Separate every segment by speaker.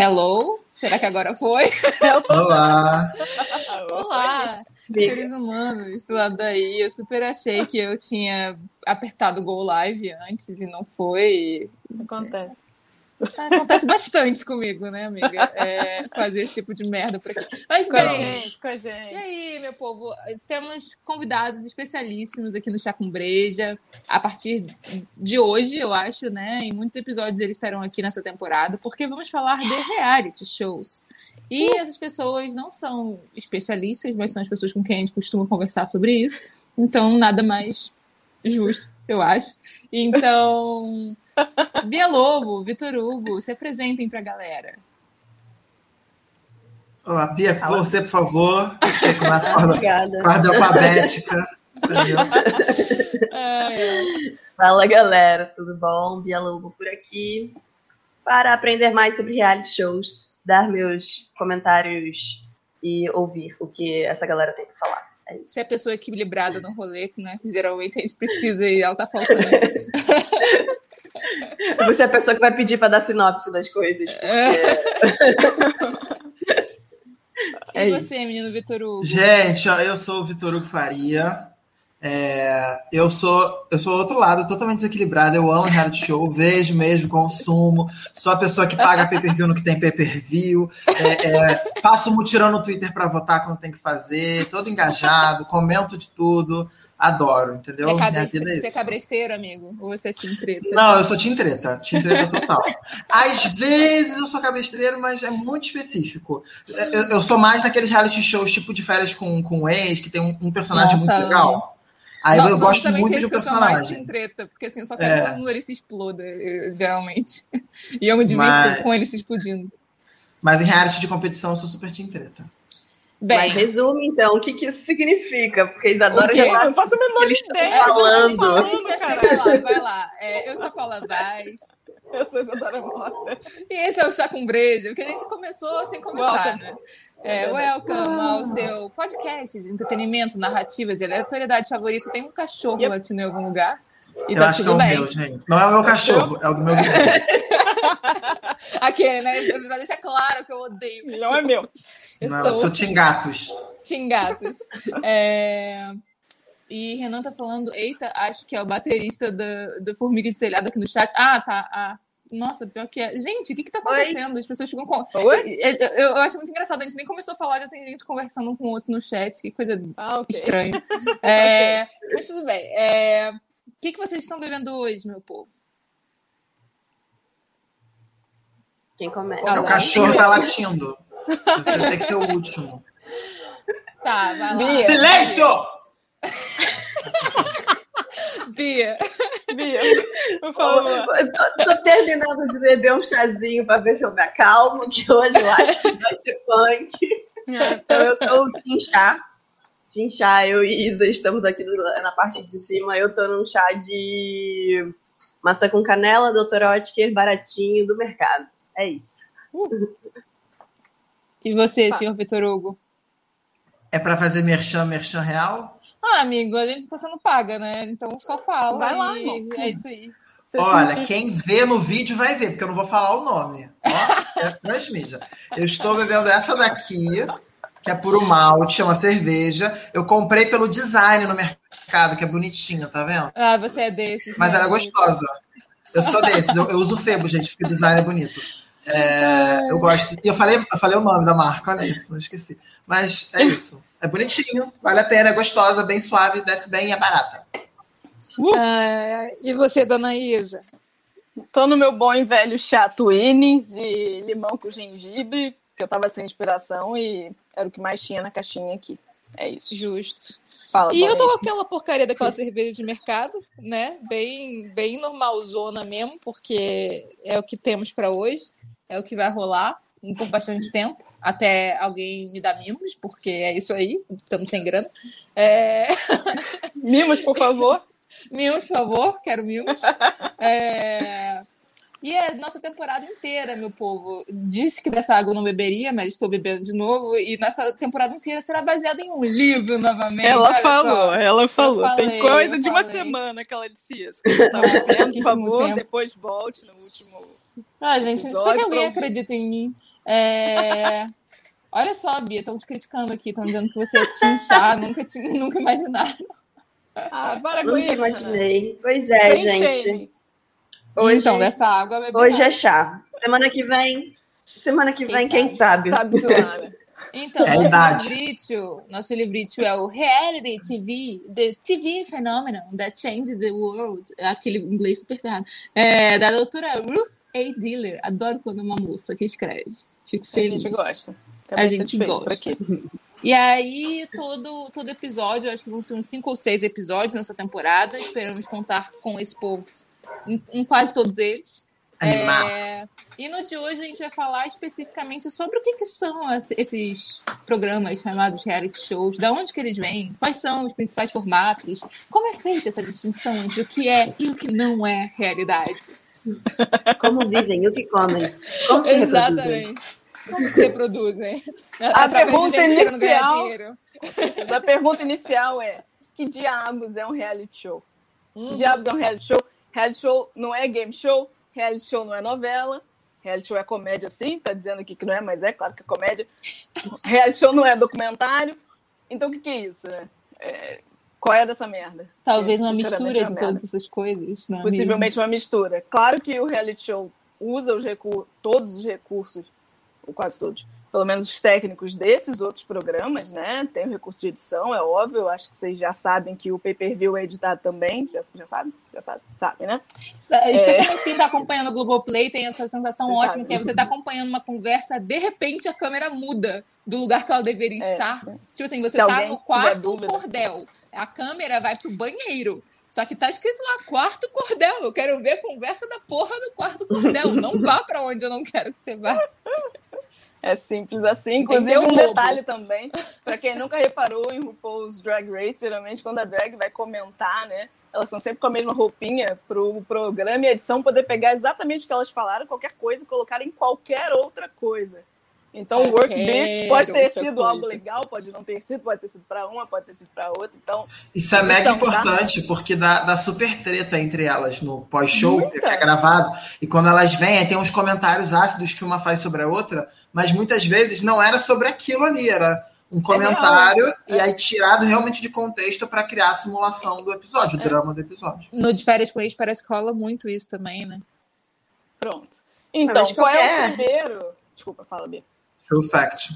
Speaker 1: Hello? Será que agora foi?
Speaker 2: Olá!
Speaker 1: Olá! Seres humanos do lado daí, eu super achei que eu tinha apertado o Go Live antes e não foi.
Speaker 3: Acontece.
Speaker 1: Acontece bastante comigo, né, amiga? É, fazer esse tipo de merda por aqui. Mas
Speaker 3: Com
Speaker 1: bem,
Speaker 3: gente, com a gente.
Speaker 1: e aí, meu povo? Temos convidados especialíssimos aqui no Chá com Breja. A partir de hoje, eu acho, né? Em muitos episódios eles estarão aqui nessa temporada, porque vamos falar de reality shows. E essas pessoas não são especialistas, mas são as pessoas com quem a gente costuma conversar sobre isso. Então, nada mais justo, eu acho. Então, Bia Lobo, Vitor Hugo, se apresentem pra galera.
Speaker 2: Olá, Pia, você, por favor, que começa com a a ordem alfabética. Entendeu?
Speaker 4: Fala galera, tudo bom? Bia Lobo por aqui para aprender mais sobre reality shows, dar meus comentários e ouvir o que essa galera tem para falar. É isso.
Speaker 1: Você é a pessoa equilibrada no rolê, né? Geralmente a gente precisa e ela tá faltando.
Speaker 4: Você é a pessoa que vai pedir para dar sinopse das coisas. É
Speaker 1: e
Speaker 4: isso.
Speaker 1: você, menino Vitor Hugo?
Speaker 2: Gente, ó, eu sou o Vitor Hugo Faria. É, eu sou eu sou outro lado, totalmente desequilibrado. Eu amo reality show, vejo mesmo, consumo. Sou a pessoa que paga pay-per-view no que tem pay-per-view. É, é, faço mutirão no Twitter para votar quando tem que fazer. Todo engajado, comento de tudo. Adoro, entendeu?
Speaker 1: Você é,
Speaker 2: Minha vida é
Speaker 1: você é
Speaker 2: isso.
Speaker 1: cabresteiro, amigo? Ou você é time treta?
Speaker 2: Não, eu sou Team Treta. Team Treta total. Às vezes eu sou cabestreiro, mas é muito específico. Eu, eu sou mais naqueles reality shows, tipo de férias com, com ex, que tem um, um personagem
Speaker 1: Nossa,
Speaker 2: muito legal. Aí
Speaker 1: Nossa,
Speaker 2: eu gosto muito de
Speaker 1: que eu sou mais
Speaker 2: personagem.
Speaker 1: treta, porque assim, eu só quero
Speaker 2: É.
Speaker 1: que todo mundo ali se exploda, eu- geralmente. E eu me divirto
Speaker 2: Mas-
Speaker 1: com ele se explodindo.
Speaker 2: Mas em reality de competição eu sou super Team Treta.
Speaker 1: Bem,
Speaker 4: Mas resume então, o que, que isso significa? Porque eles adoram
Speaker 1: quê?
Speaker 3: Eu faço a menor ideia.
Speaker 4: falando.
Speaker 1: a gente vai chegar lá, vai lá. É, eu sou a Paula Vaz.
Speaker 3: Eu sou Isadora Mota.
Speaker 1: E esse é o Chá com Breja, que a gente começou sem começar,
Speaker 3: Welcome.
Speaker 1: né? É, welcome ao seu podcast de entretenimento, narrativas e aleatoriedade favorito. Tem um cachorro
Speaker 3: Yep.
Speaker 1: latindo em algum lugar. E
Speaker 2: eu
Speaker 1: tá
Speaker 2: acho que é o
Speaker 1: bem.
Speaker 2: meu, gente. Não é o meu cachorro, é o do meu vizinho.
Speaker 1: Aquele, né? Pra deixar claro que eu odeio
Speaker 3: Não é meu.
Speaker 1: Eu
Speaker 2: Não,
Speaker 1: sou
Speaker 2: sou Team Gatos.
Speaker 1: Xingatos. É... E Renan tá falando, eita, acho que é o baterista do, do Formiga de Telhado aqui no chat. Ah, tá. Ah. Nossa, pior que é. Gente, o que que tá acontecendo? As pessoas ficam com.
Speaker 3: Oi?
Speaker 1: Eu, eu- eu acho muito engraçado, a gente nem começou a falar, já tem gente conversando um com o outro no chat, que coisa
Speaker 3: Ah, ok.
Speaker 1: estranha. É, Mas tudo bem. É, O que, que vocês estão bebendo hoje, meu povo?
Speaker 4: Quem começa?
Speaker 1: Lá.
Speaker 2: cachorro tá latindo. Você tem que ser o último.
Speaker 1: Tá, vai lá.
Speaker 3: Bia.
Speaker 2: Silêncio!
Speaker 1: Bia.
Speaker 3: Bia, por favor.
Speaker 4: tô, tô terminando de beber um chazinho para ver se eu me acalmo, que hoje eu acho que vai ser punk. Então eu sou o Tim Chá. Tim Chá, eu e Isa estamos aqui na parte de cima. Eu tô num chá de maçã com canela, Dr. Oetker, baratinho do mercado. É isso.
Speaker 1: E você, senhor Vitor Hugo?
Speaker 2: É pra fazer merchan, merchan real?
Speaker 1: Ah, amigo, a gente tá sendo paga, né? Então só fala.
Speaker 3: Vai lá,
Speaker 1: e. É isso aí.
Speaker 3: Você
Speaker 2: Olha,
Speaker 3: sentiu-
Speaker 2: quem vê no vídeo vai ver, porque eu não vou falar o nome. Ó, é transmídia. Eu estou bebendo essa daqui, que é puro malte, é uma cerveja. Eu comprei pelo design no mercado, que é bonitinho, tá vendo?
Speaker 1: Ah, você é desses.
Speaker 2: Mas
Speaker 1: né?
Speaker 2: ela é gostosa. Eu sou desses, eu, eu uso Febo, gente, porque o design é bonito. É, eu gosto. E eu falei, eu falei o nome da marca, olha isso, não esqueci. Mas é isso. É bonitinho, vale a pena, é gostosa, bem suave, desce bem e é barata.
Speaker 1: Ah, e você, dona Isa?
Speaker 3: Tô no meu bom e velho chá Twinings de limão com gengibre, que eu tava sem inspiração e era o que mais tinha na caixinha aqui. É isso.
Speaker 1: Justo.
Speaker 3: Fala,
Speaker 1: E eu tô com aquela porcaria daquela cerveja de mercado, né? Bem, bem normalzona mesmo, porque é o que temos pra hoje, é o que vai rolar por bastante tempo, até alguém me dar mimos, porque é isso aí, estamos sem grana. É...
Speaker 3: Mimos, por favor.
Speaker 1: Mimos, por favor, quero mimos. É... E é nossa temporada inteira, meu povo. Disse que dessa água eu não beberia, mas estou bebendo de novo. E nossa temporada inteira será baseada em um livro novamente.
Speaker 3: Ela falou, ela falou.
Speaker 1: falei,
Speaker 3: Tem coisa de uma
Speaker 1: falei.
Speaker 3: semana que ela disse isso. tava dizendo, por favor,
Speaker 1: tempo.
Speaker 3: depois volte no último.
Speaker 1: Ah, gente, por que alguém acredita em mim? É... Olha só, Bia, estão te criticando aqui, estão dizendo que você é tinchar, nunca, tinha, nunca imaginaram.
Speaker 3: Ah, para com
Speaker 4: Nunca
Speaker 3: isso.
Speaker 4: imaginei. Pois é,
Speaker 3: Sem
Speaker 4: gente.
Speaker 3: shame.
Speaker 4: Hoje,
Speaker 1: Então, dessa água
Speaker 4: hoje é chá. Semana que vem. Semana que
Speaker 1: Quem
Speaker 4: vem, quem sabe?
Speaker 3: Sabe-se lá, né?
Speaker 1: Então,
Speaker 2: É
Speaker 1: nosso
Speaker 2: idade.
Speaker 1: livrito, nosso livrito é o Reality TV, The TV Phenomenon That Changed the World, é aquele inglês super ferrado, é, da doutora Ruth A. Diller. Adoro quando uma moça que escreve. Fico
Speaker 3: A
Speaker 1: feliz.
Speaker 3: gente gosta. Fica
Speaker 1: A gente gosta. E aí, todo, todo episódio, acho que vão ser uns cinco ou seis episódios nessa temporada. Esperamos contar com esse povo em, em quase todos eles.
Speaker 2: Animar.
Speaker 1: É, e no de hoje a gente vai falar especificamente sobre o que, que são es- esses programas chamados reality shows, da onde que eles vêm, quais são os principais formatos, como é feita essa distinção entre o que é e o que não é realidade.
Speaker 4: Como vivem, o que comem. Como se reproduzem.
Speaker 1: Exatamente. Como se reproduzem.
Speaker 3: A
Speaker 1: Através
Speaker 3: pergunta inicial-
Speaker 1: dinheiro.
Speaker 3: A pergunta inicial é: que diabos é um reality show?
Speaker 1: Hum.
Speaker 3: Que diabos é um reality show? Reality show não é game show, reality show não é novela, reality show é comédia sim, tá dizendo aqui que não é, mas é claro que é comédia. Reality show não é documentário. Então o que, que é isso, né? É, qual é dessa merda?
Speaker 1: Talvez
Speaker 3: É,
Speaker 1: uma mistura
Speaker 3: é
Speaker 1: de todas essas coisas. Não é
Speaker 3: Possivelmente uma mistura. Claro que o reality show usa os recu- todos os recursos, ou quase todos, pelo menos os técnicos desses outros programas, né? Tem o recurso de edição, é óbvio. Acho que vocês já sabem que o pay-per-view é editado também. Já, já sabem? Já sabem, sabem, né?
Speaker 1: mesmo? Especialmente quem está acompanhando o Globoplay tem essa sensação
Speaker 3: Você
Speaker 1: ótima
Speaker 3: sabe.
Speaker 1: que é você tá acompanhando uma conversa, de repente a câmera muda do lugar que ela deveria
Speaker 3: É,
Speaker 1: estar.
Speaker 3: sim.
Speaker 1: Tipo assim, você tá
Speaker 3: alguém
Speaker 1: no quarto
Speaker 3: dúvida.
Speaker 1: cordel. A câmera vai pro banheiro. Só que tá escrito lá, quarto cordel. Eu quero ver a conversa da porra do quarto cordel. Não vá pra onde eu não quero que você vá.
Speaker 3: É simples assim. Inclusive, um detalhe também, para quem nunca reparou em RuPaul's Drag Race, geralmente quando a drag vai comentar, né? Elas estão sempre com a mesma roupinha pro programa e a edição poder pegar exatamente o que elas falaram, qualquer coisa, e colocar em qualquer outra coisa. Então, o Work
Speaker 1: Qualquer
Speaker 3: Bitch pode ter sido
Speaker 1: coisa.
Speaker 3: algo legal, pode não ter sido, pode ter sido para uma, pode ter sido para outra. Então,
Speaker 2: Isso é mega importante, porque dá, dá super treta entre elas no pós-show, que é gravado. E quando elas vêm, aí tem uns comentários ácidos que uma faz sobre a outra, mas muitas vezes não era sobre aquilo ali, era um comentário
Speaker 3: real
Speaker 2: e aí tirado realmente de contexto para criar a simulação do episódio, o drama do episódio.
Speaker 1: No de férias com ex parece que rola muito isso também, né?
Speaker 3: pronto. Então, qual é o primeiro? Desculpa, fala, Bia.
Speaker 2: True fact.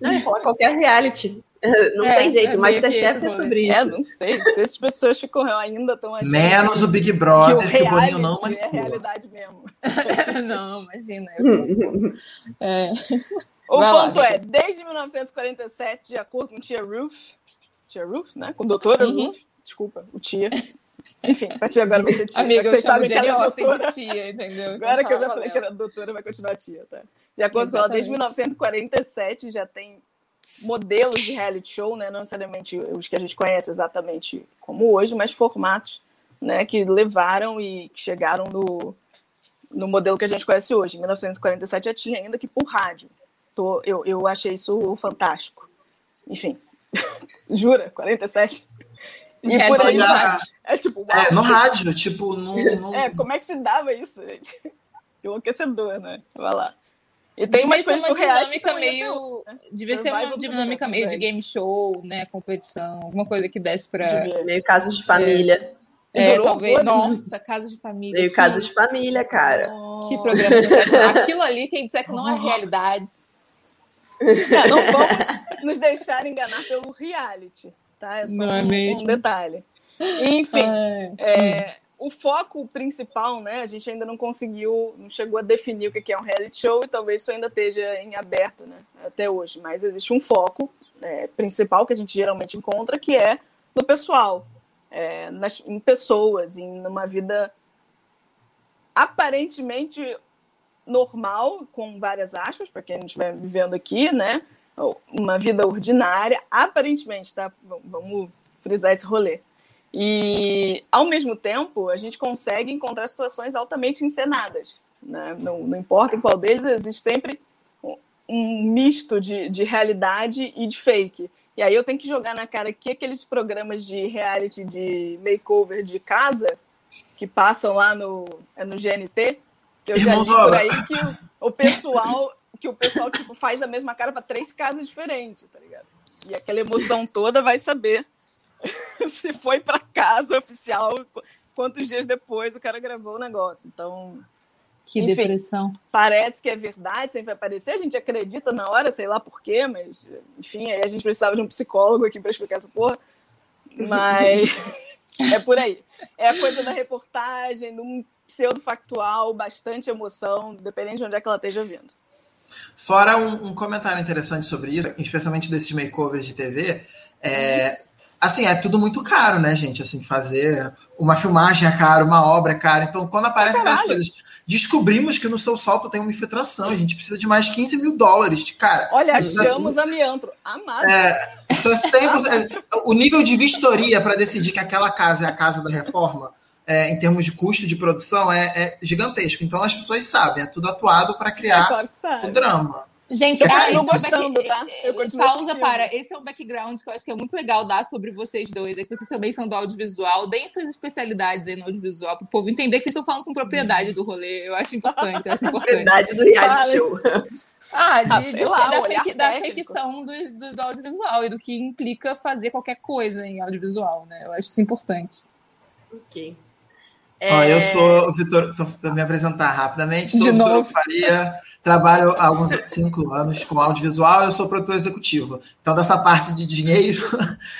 Speaker 4: Não, falar qualquer reality. Não
Speaker 1: É,
Speaker 4: tem jeito.
Speaker 1: é que
Speaker 4: Masterchef é sobre isso.
Speaker 3: É, não sei. Se essas pessoas ficam ainda estão achando
Speaker 2: Menos
Speaker 3: que-
Speaker 2: o Big
Speaker 3: que
Speaker 2: Brother,
Speaker 3: o
Speaker 2: que o Boninho
Speaker 3: reality
Speaker 2: não
Speaker 3: é
Speaker 2: manipula.
Speaker 3: realidade mesmo.
Speaker 1: não, imagina. É.
Speaker 3: O
Speaker 1: Vai lá,
Speaker 3: ponto é,
Speaker 1: Rita.
Speaker 3: desde 1947, de acordo com Tia Ruth, Tia Ruth, né? Com doutora
Speaker 1: Uhum.
Speaker 3: Ruth, desculpa, o tia. Enfim, a partir de agora vai ser tia.
Speaker 1: Amiga, eu
Speaker 3: Vocês
Speaker 1: chamo
Speaker 3: sabem que ela é doutora.
Speaker 1: de tia, entendeu?
Speaker 3: Agora que eu já falei que era doutora, vai continuar tia, tá? De acordo com ela, desde
Speaker 1: Exatamente.
Speaker 3: 1947 já tem modelos de reality show, né? Não necessariamente os que a gente conhece exatamente como hoje, mas formatos, né? Que levaram e que chegaram no, no modelo que a gente conhece hoje. Em 1947 já tinha ainda que por rádio. Tô, eu, eu achei isso fantástico. Enfim. Jura? 47? E
Speaker 1: Reality
Speaker 3: por aí
Speaker 1: de rádio.
Speaker 3: É tipo, uau.
Speaker 2: É, no rádio, tipo, no, no-
Speaker 3: É, como é que se dava isso, gente? Enlouquecedor, né? Vai lá. E tem umas
Speaker 1: Devia ser
Speaker 3: coisas
Speaker 1: uma dinâmica
Speaker 3: é
Speaker 1: meio.
Speaker 3: né?
Speaker 1: Devia ser uma dinâmica meio de
Speaker 3: Americanos,
Speaker 1: game show, né? Competição, alguma coisa que desse pra.
Speaker 3: Devia.
Speaker 4: Meio casos de família.
Speaker 1: É,
Speaker 3: Durou
Speaker 1: talvez. Nossa, casa de família.
Speaker 4: Meio
Speaker 1: que-
Speaker 4: casos de família, cara.
Speaker 1: Que programa sensacional. Aquilo ali, quem disser que não é realidade.
Speaker 3: É, não vamos nos deixar enganar pelo reality, tá? É só
Speaker 1: Não é
Speaker 3: um,
Speaker 1: mesmo?
Speaker 3: um detalhe. Enfim,
Speaker 1: É.
Speaker 3: é, o foco principal, né? A gente ainda não conseguiu, não chegou a definir o que é um reality show e talvez isso ainda esteja em aberto, né? Até hoje. Mas existe um foco é, principal que a gente geralmente encontra, que é do pessoal, é, nas, em pessoas, em uma vida aparentemente normal, com várias aspas, para quem a gente estiver vivendo aqui, né? Uma vida ordinária, aparentemente, tá? Vamos frisar esse rolê. E, ao mesmo tempo, a gente consegue encontrar situações altamente encenadas. Né? Não, não importa em qual deles, existe sempre um- misto de, de realidade e de fake. E aí eu tenho que jogar na cara que aqueles programas de reality de makeover de casa que passam lá no, é no GNT, eu já
Speaker 2: Irmãos
Speaker 3: li por aí que o, o pessoal que o pessoal tipo faz a mesma cara para três casas diferentes, tá ligado? E aquela emoção toda vai saber se foi para casa oficial, quantos dias depois o cara gravou o negócio. Então,
Speaker 1: que enfim, depressão.
Speaker 3: Parece que é verdade, sempre vai aparecer, a gente acredita na hora, sei lá por quê, mas enfim, aí a gente precisava de um psicólogo aqui para explicar essa porra. Mas é por aí. É a coisa da reportagem, de um pseudo-factual, bastante emoção, dependendo de onde é que ela esteja vindo.
Speaker 2: Fora um, um, comentário interessante sobre isso, especialmente desses makeovers de TV, é, assim, é tudo muito caro, né, gente? Assim, fazer uma filmagem é caro, uma obra é cara. Então, quando aparecem aquelas coisas, descobrimos que no seu salto tem uma infiltração, a gente precisa de mais 15 mil dólares. Cara,
Speaker 3: Olha, achamos amiantro. Amado.
Speaker 2: É, tempos, é, o nível de vistoria para decidir que aquela casa é a casa da reforma é, em termos de custo de produção, é, é, gigantesco. Então as pessoas sabem, é tudo atuado para criar é claro o drama.
Speaker 1: Gente, ah, não gostando, back... tá? pausa para. Esse é um background que eu acho que é muito legal dar sobre vocês dois. É que vocês também são do audiovisual. Deem suas especialidades aí no audiovisual para o povo entender que vocês estão falando com propriedade do rolê. Eu acho importante, eu acho importante.
Speaker 4: Propriedade do reality show.
Speaker 1: Ah, de, ah, de, lá, da, fake, da ficção do, do, do, audiovisual e do que implica fazer qualquer coisa em audiovisual, né? Eu acho isso importante.
Speaker 4: Ok.
Speaker 2: É... eu sou o Vitor, vou me apresentar rapidamente, sou o Vitor Faria, trabalho há alguns cinco anos com audiovisual, eu sou produtor executivo. Então, dessa parte de dinheiro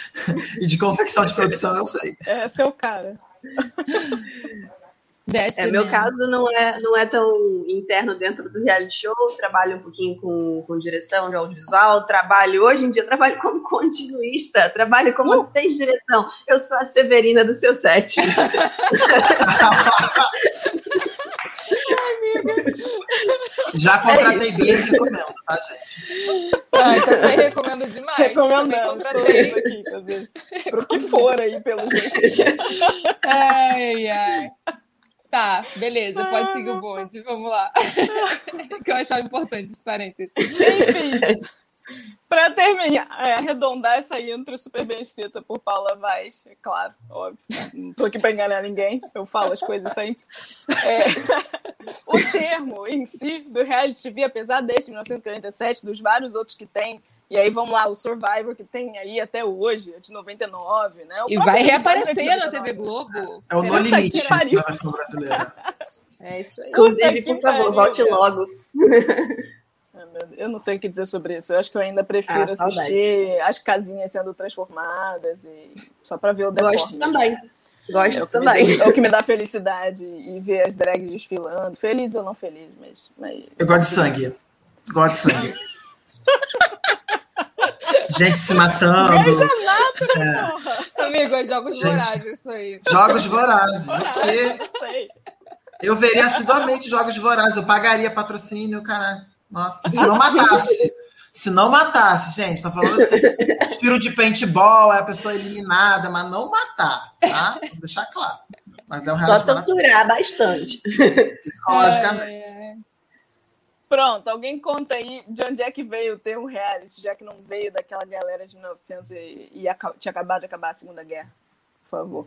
Speaker 2: e de confecção de produção, eu sei.
Speaker 3: É seu cara.
Speaker 4: é, meu caso não é, não é tão interno dentro do reality show, trabalho um pouquinho com, com direção de audiovisual, trabalho, hoje em dia, trabalho como continuista, trabalho como uh. assistente de direção. Eu sou a Severina do seu set.
Speaker 2: Já contratei é bem e recomendo, tá, gente?
Speaker 1: Ah, também recomendo demais.
Speaker 3: Recomendamos contratei. aqui, fazer. Pro que for aí, pelo jeito.
Speaker 1: Ai, ai. Tá, beleza, pode seguir o bonde, vamos lá. que eu achava importante esse parênteses.
Speaker 3: Enfim, para terminar, é, arredondar essa intro super bem escrita por Paula Vaz, é claro, óbvio. Não tô aqui para enganar ninguém, eu falo as coisas sempre. É, o termo em si do reality TV, apesar deste 1947, dos vários outros que tem, e aí vamos lá, o Survivor que tem aí até hoje, é de 99, né? O
Speaker 1: e vai reaparecer na TV Globo.
Speaker 2: É o No Limite na versão brasileira.
Speaker 1: É isso aí.
Speaker 4: Inclusive, por favor, volte logo.
Speaker 3: Eu não sei o que dizer sobre isso. Eu acho que eu ainda prefiro ah, assistir as casinhas sendo transformadas e só para ver o decorre.
Speaker 4: Gosto também. Gosto é também.
Speaker 3: Dá, é o que me dá felicidade e ver as drags desfilando. Feliz ou não feliz, mas. mas...
Speaker 2: Eu gosto de sangue. Gosto de sangue. gente se matando.
Speaker 1: É. Amigo, é jogos gente, vorazes isso aí.
Speaker 2: Jogos vorazes. O quê? Eu veria assiduamente jogos vorazes. Eu pagaria patrocínio, cara. Nossa, se não matasse. Se não matasse, gente, tá falando assim, tiro de paintball, é a pessoa eliminada, mas não matar, tá? Vou deixar claro. Mas é um
Speaker 4: Só torturar bastante.
Speaker 2: Psicologicamente. É...
Speaker 3: Pronto, alguém conta aí de onde é que veio o termo reality, já que não veio daquela galera de 1900 e, e tinha acabado de acabar a Segunda Guerra. Por favor.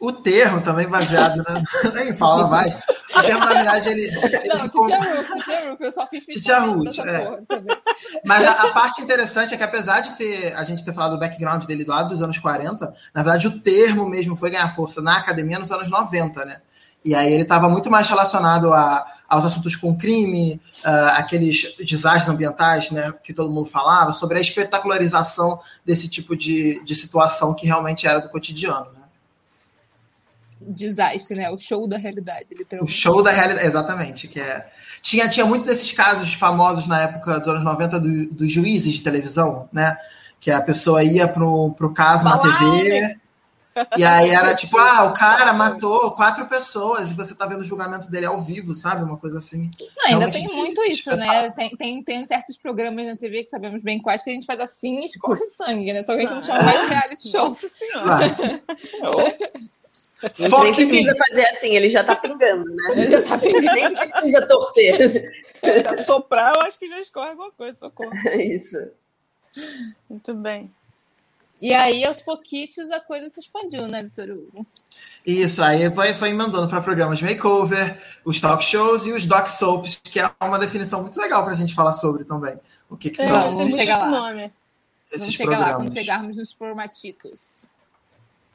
Speaker 2: O termo também baseado na. Nem fala, vai. O termo, na verdade, ele. ele
Speaker 1: não, ficou... Titia Ruth, Titia Ruth, eu só fiz
Speaker 2: Titia Ruth, é. Porra, Mas a, a, parte interessante é que, apesar de ter a gente ter falado do background dele lá dos anos 40, na verdade, o termo mesmo foi ganhar força na academia nos anos 90, né? E aí ele estava muito mais relacionado a, aos assuntos com crime, uh, aqueles desastres ambientais né, que todo mundo falava, sobre a espetacularização desse tipo de, de situação que realmente era do cotidiano. Né?
Speaker 1: Desastre, né? O show da realidade,
Speaker 2: O show da realidade, exatamente. Que é... tinha, tinha muitos desses casos famosos na época dos anos 90 do, dos juízes de televisão, né? Que a pessoa ia pro, pro caso Balão, na TV. Né? E aí era tipo, ah, o cara matou quatro pessoas e você tá vendo o julgamento dele ao vivo, sabe? Uma coisa assim.
Speaker 1: Não, ainda tem muito isso, né? Tem, tem, tem certos programas na TV que sabemos bem quais que a gente faz assim e escorre sangue, né? Só que a gente não chama mais reality show. Nossa senhora.
Speaker 4: Nem precisa fazer assim, ele já tá pingando, né?
Speaker 1: Ele já tá pingando.
Speaker 4: Nem precisa torcer.
Speaker 3: Se assoprar, eu acho que já escorre alguma coisa, socorro.
Speaker 4: É isso.
Speaker 3: Muito bem.
Speaker 1: E aí, aos pouquitos, a coisa se expandiu, né, Vitor Hugo?
Speaker 2: Isso, aí foi, foi mandando para programas makeover, os talk shows e os doc soaps, que é uma definição muito legal para a gente falar sobre também. O que, que
Speaker 3: É,
Speaker 2: são
Speaker 1: vamos
Speaker 3: tem
Speaker 2: esses,
Speaker 1: chegar
Speaker 3: esse
Speaker 1: lá.
Speaker 3: nome.
Speaker 2: esses
Speaker 1: Vamos chegar lá
Speaker 2: programas.
Speaker 1: quando chegarmos nos formatitos.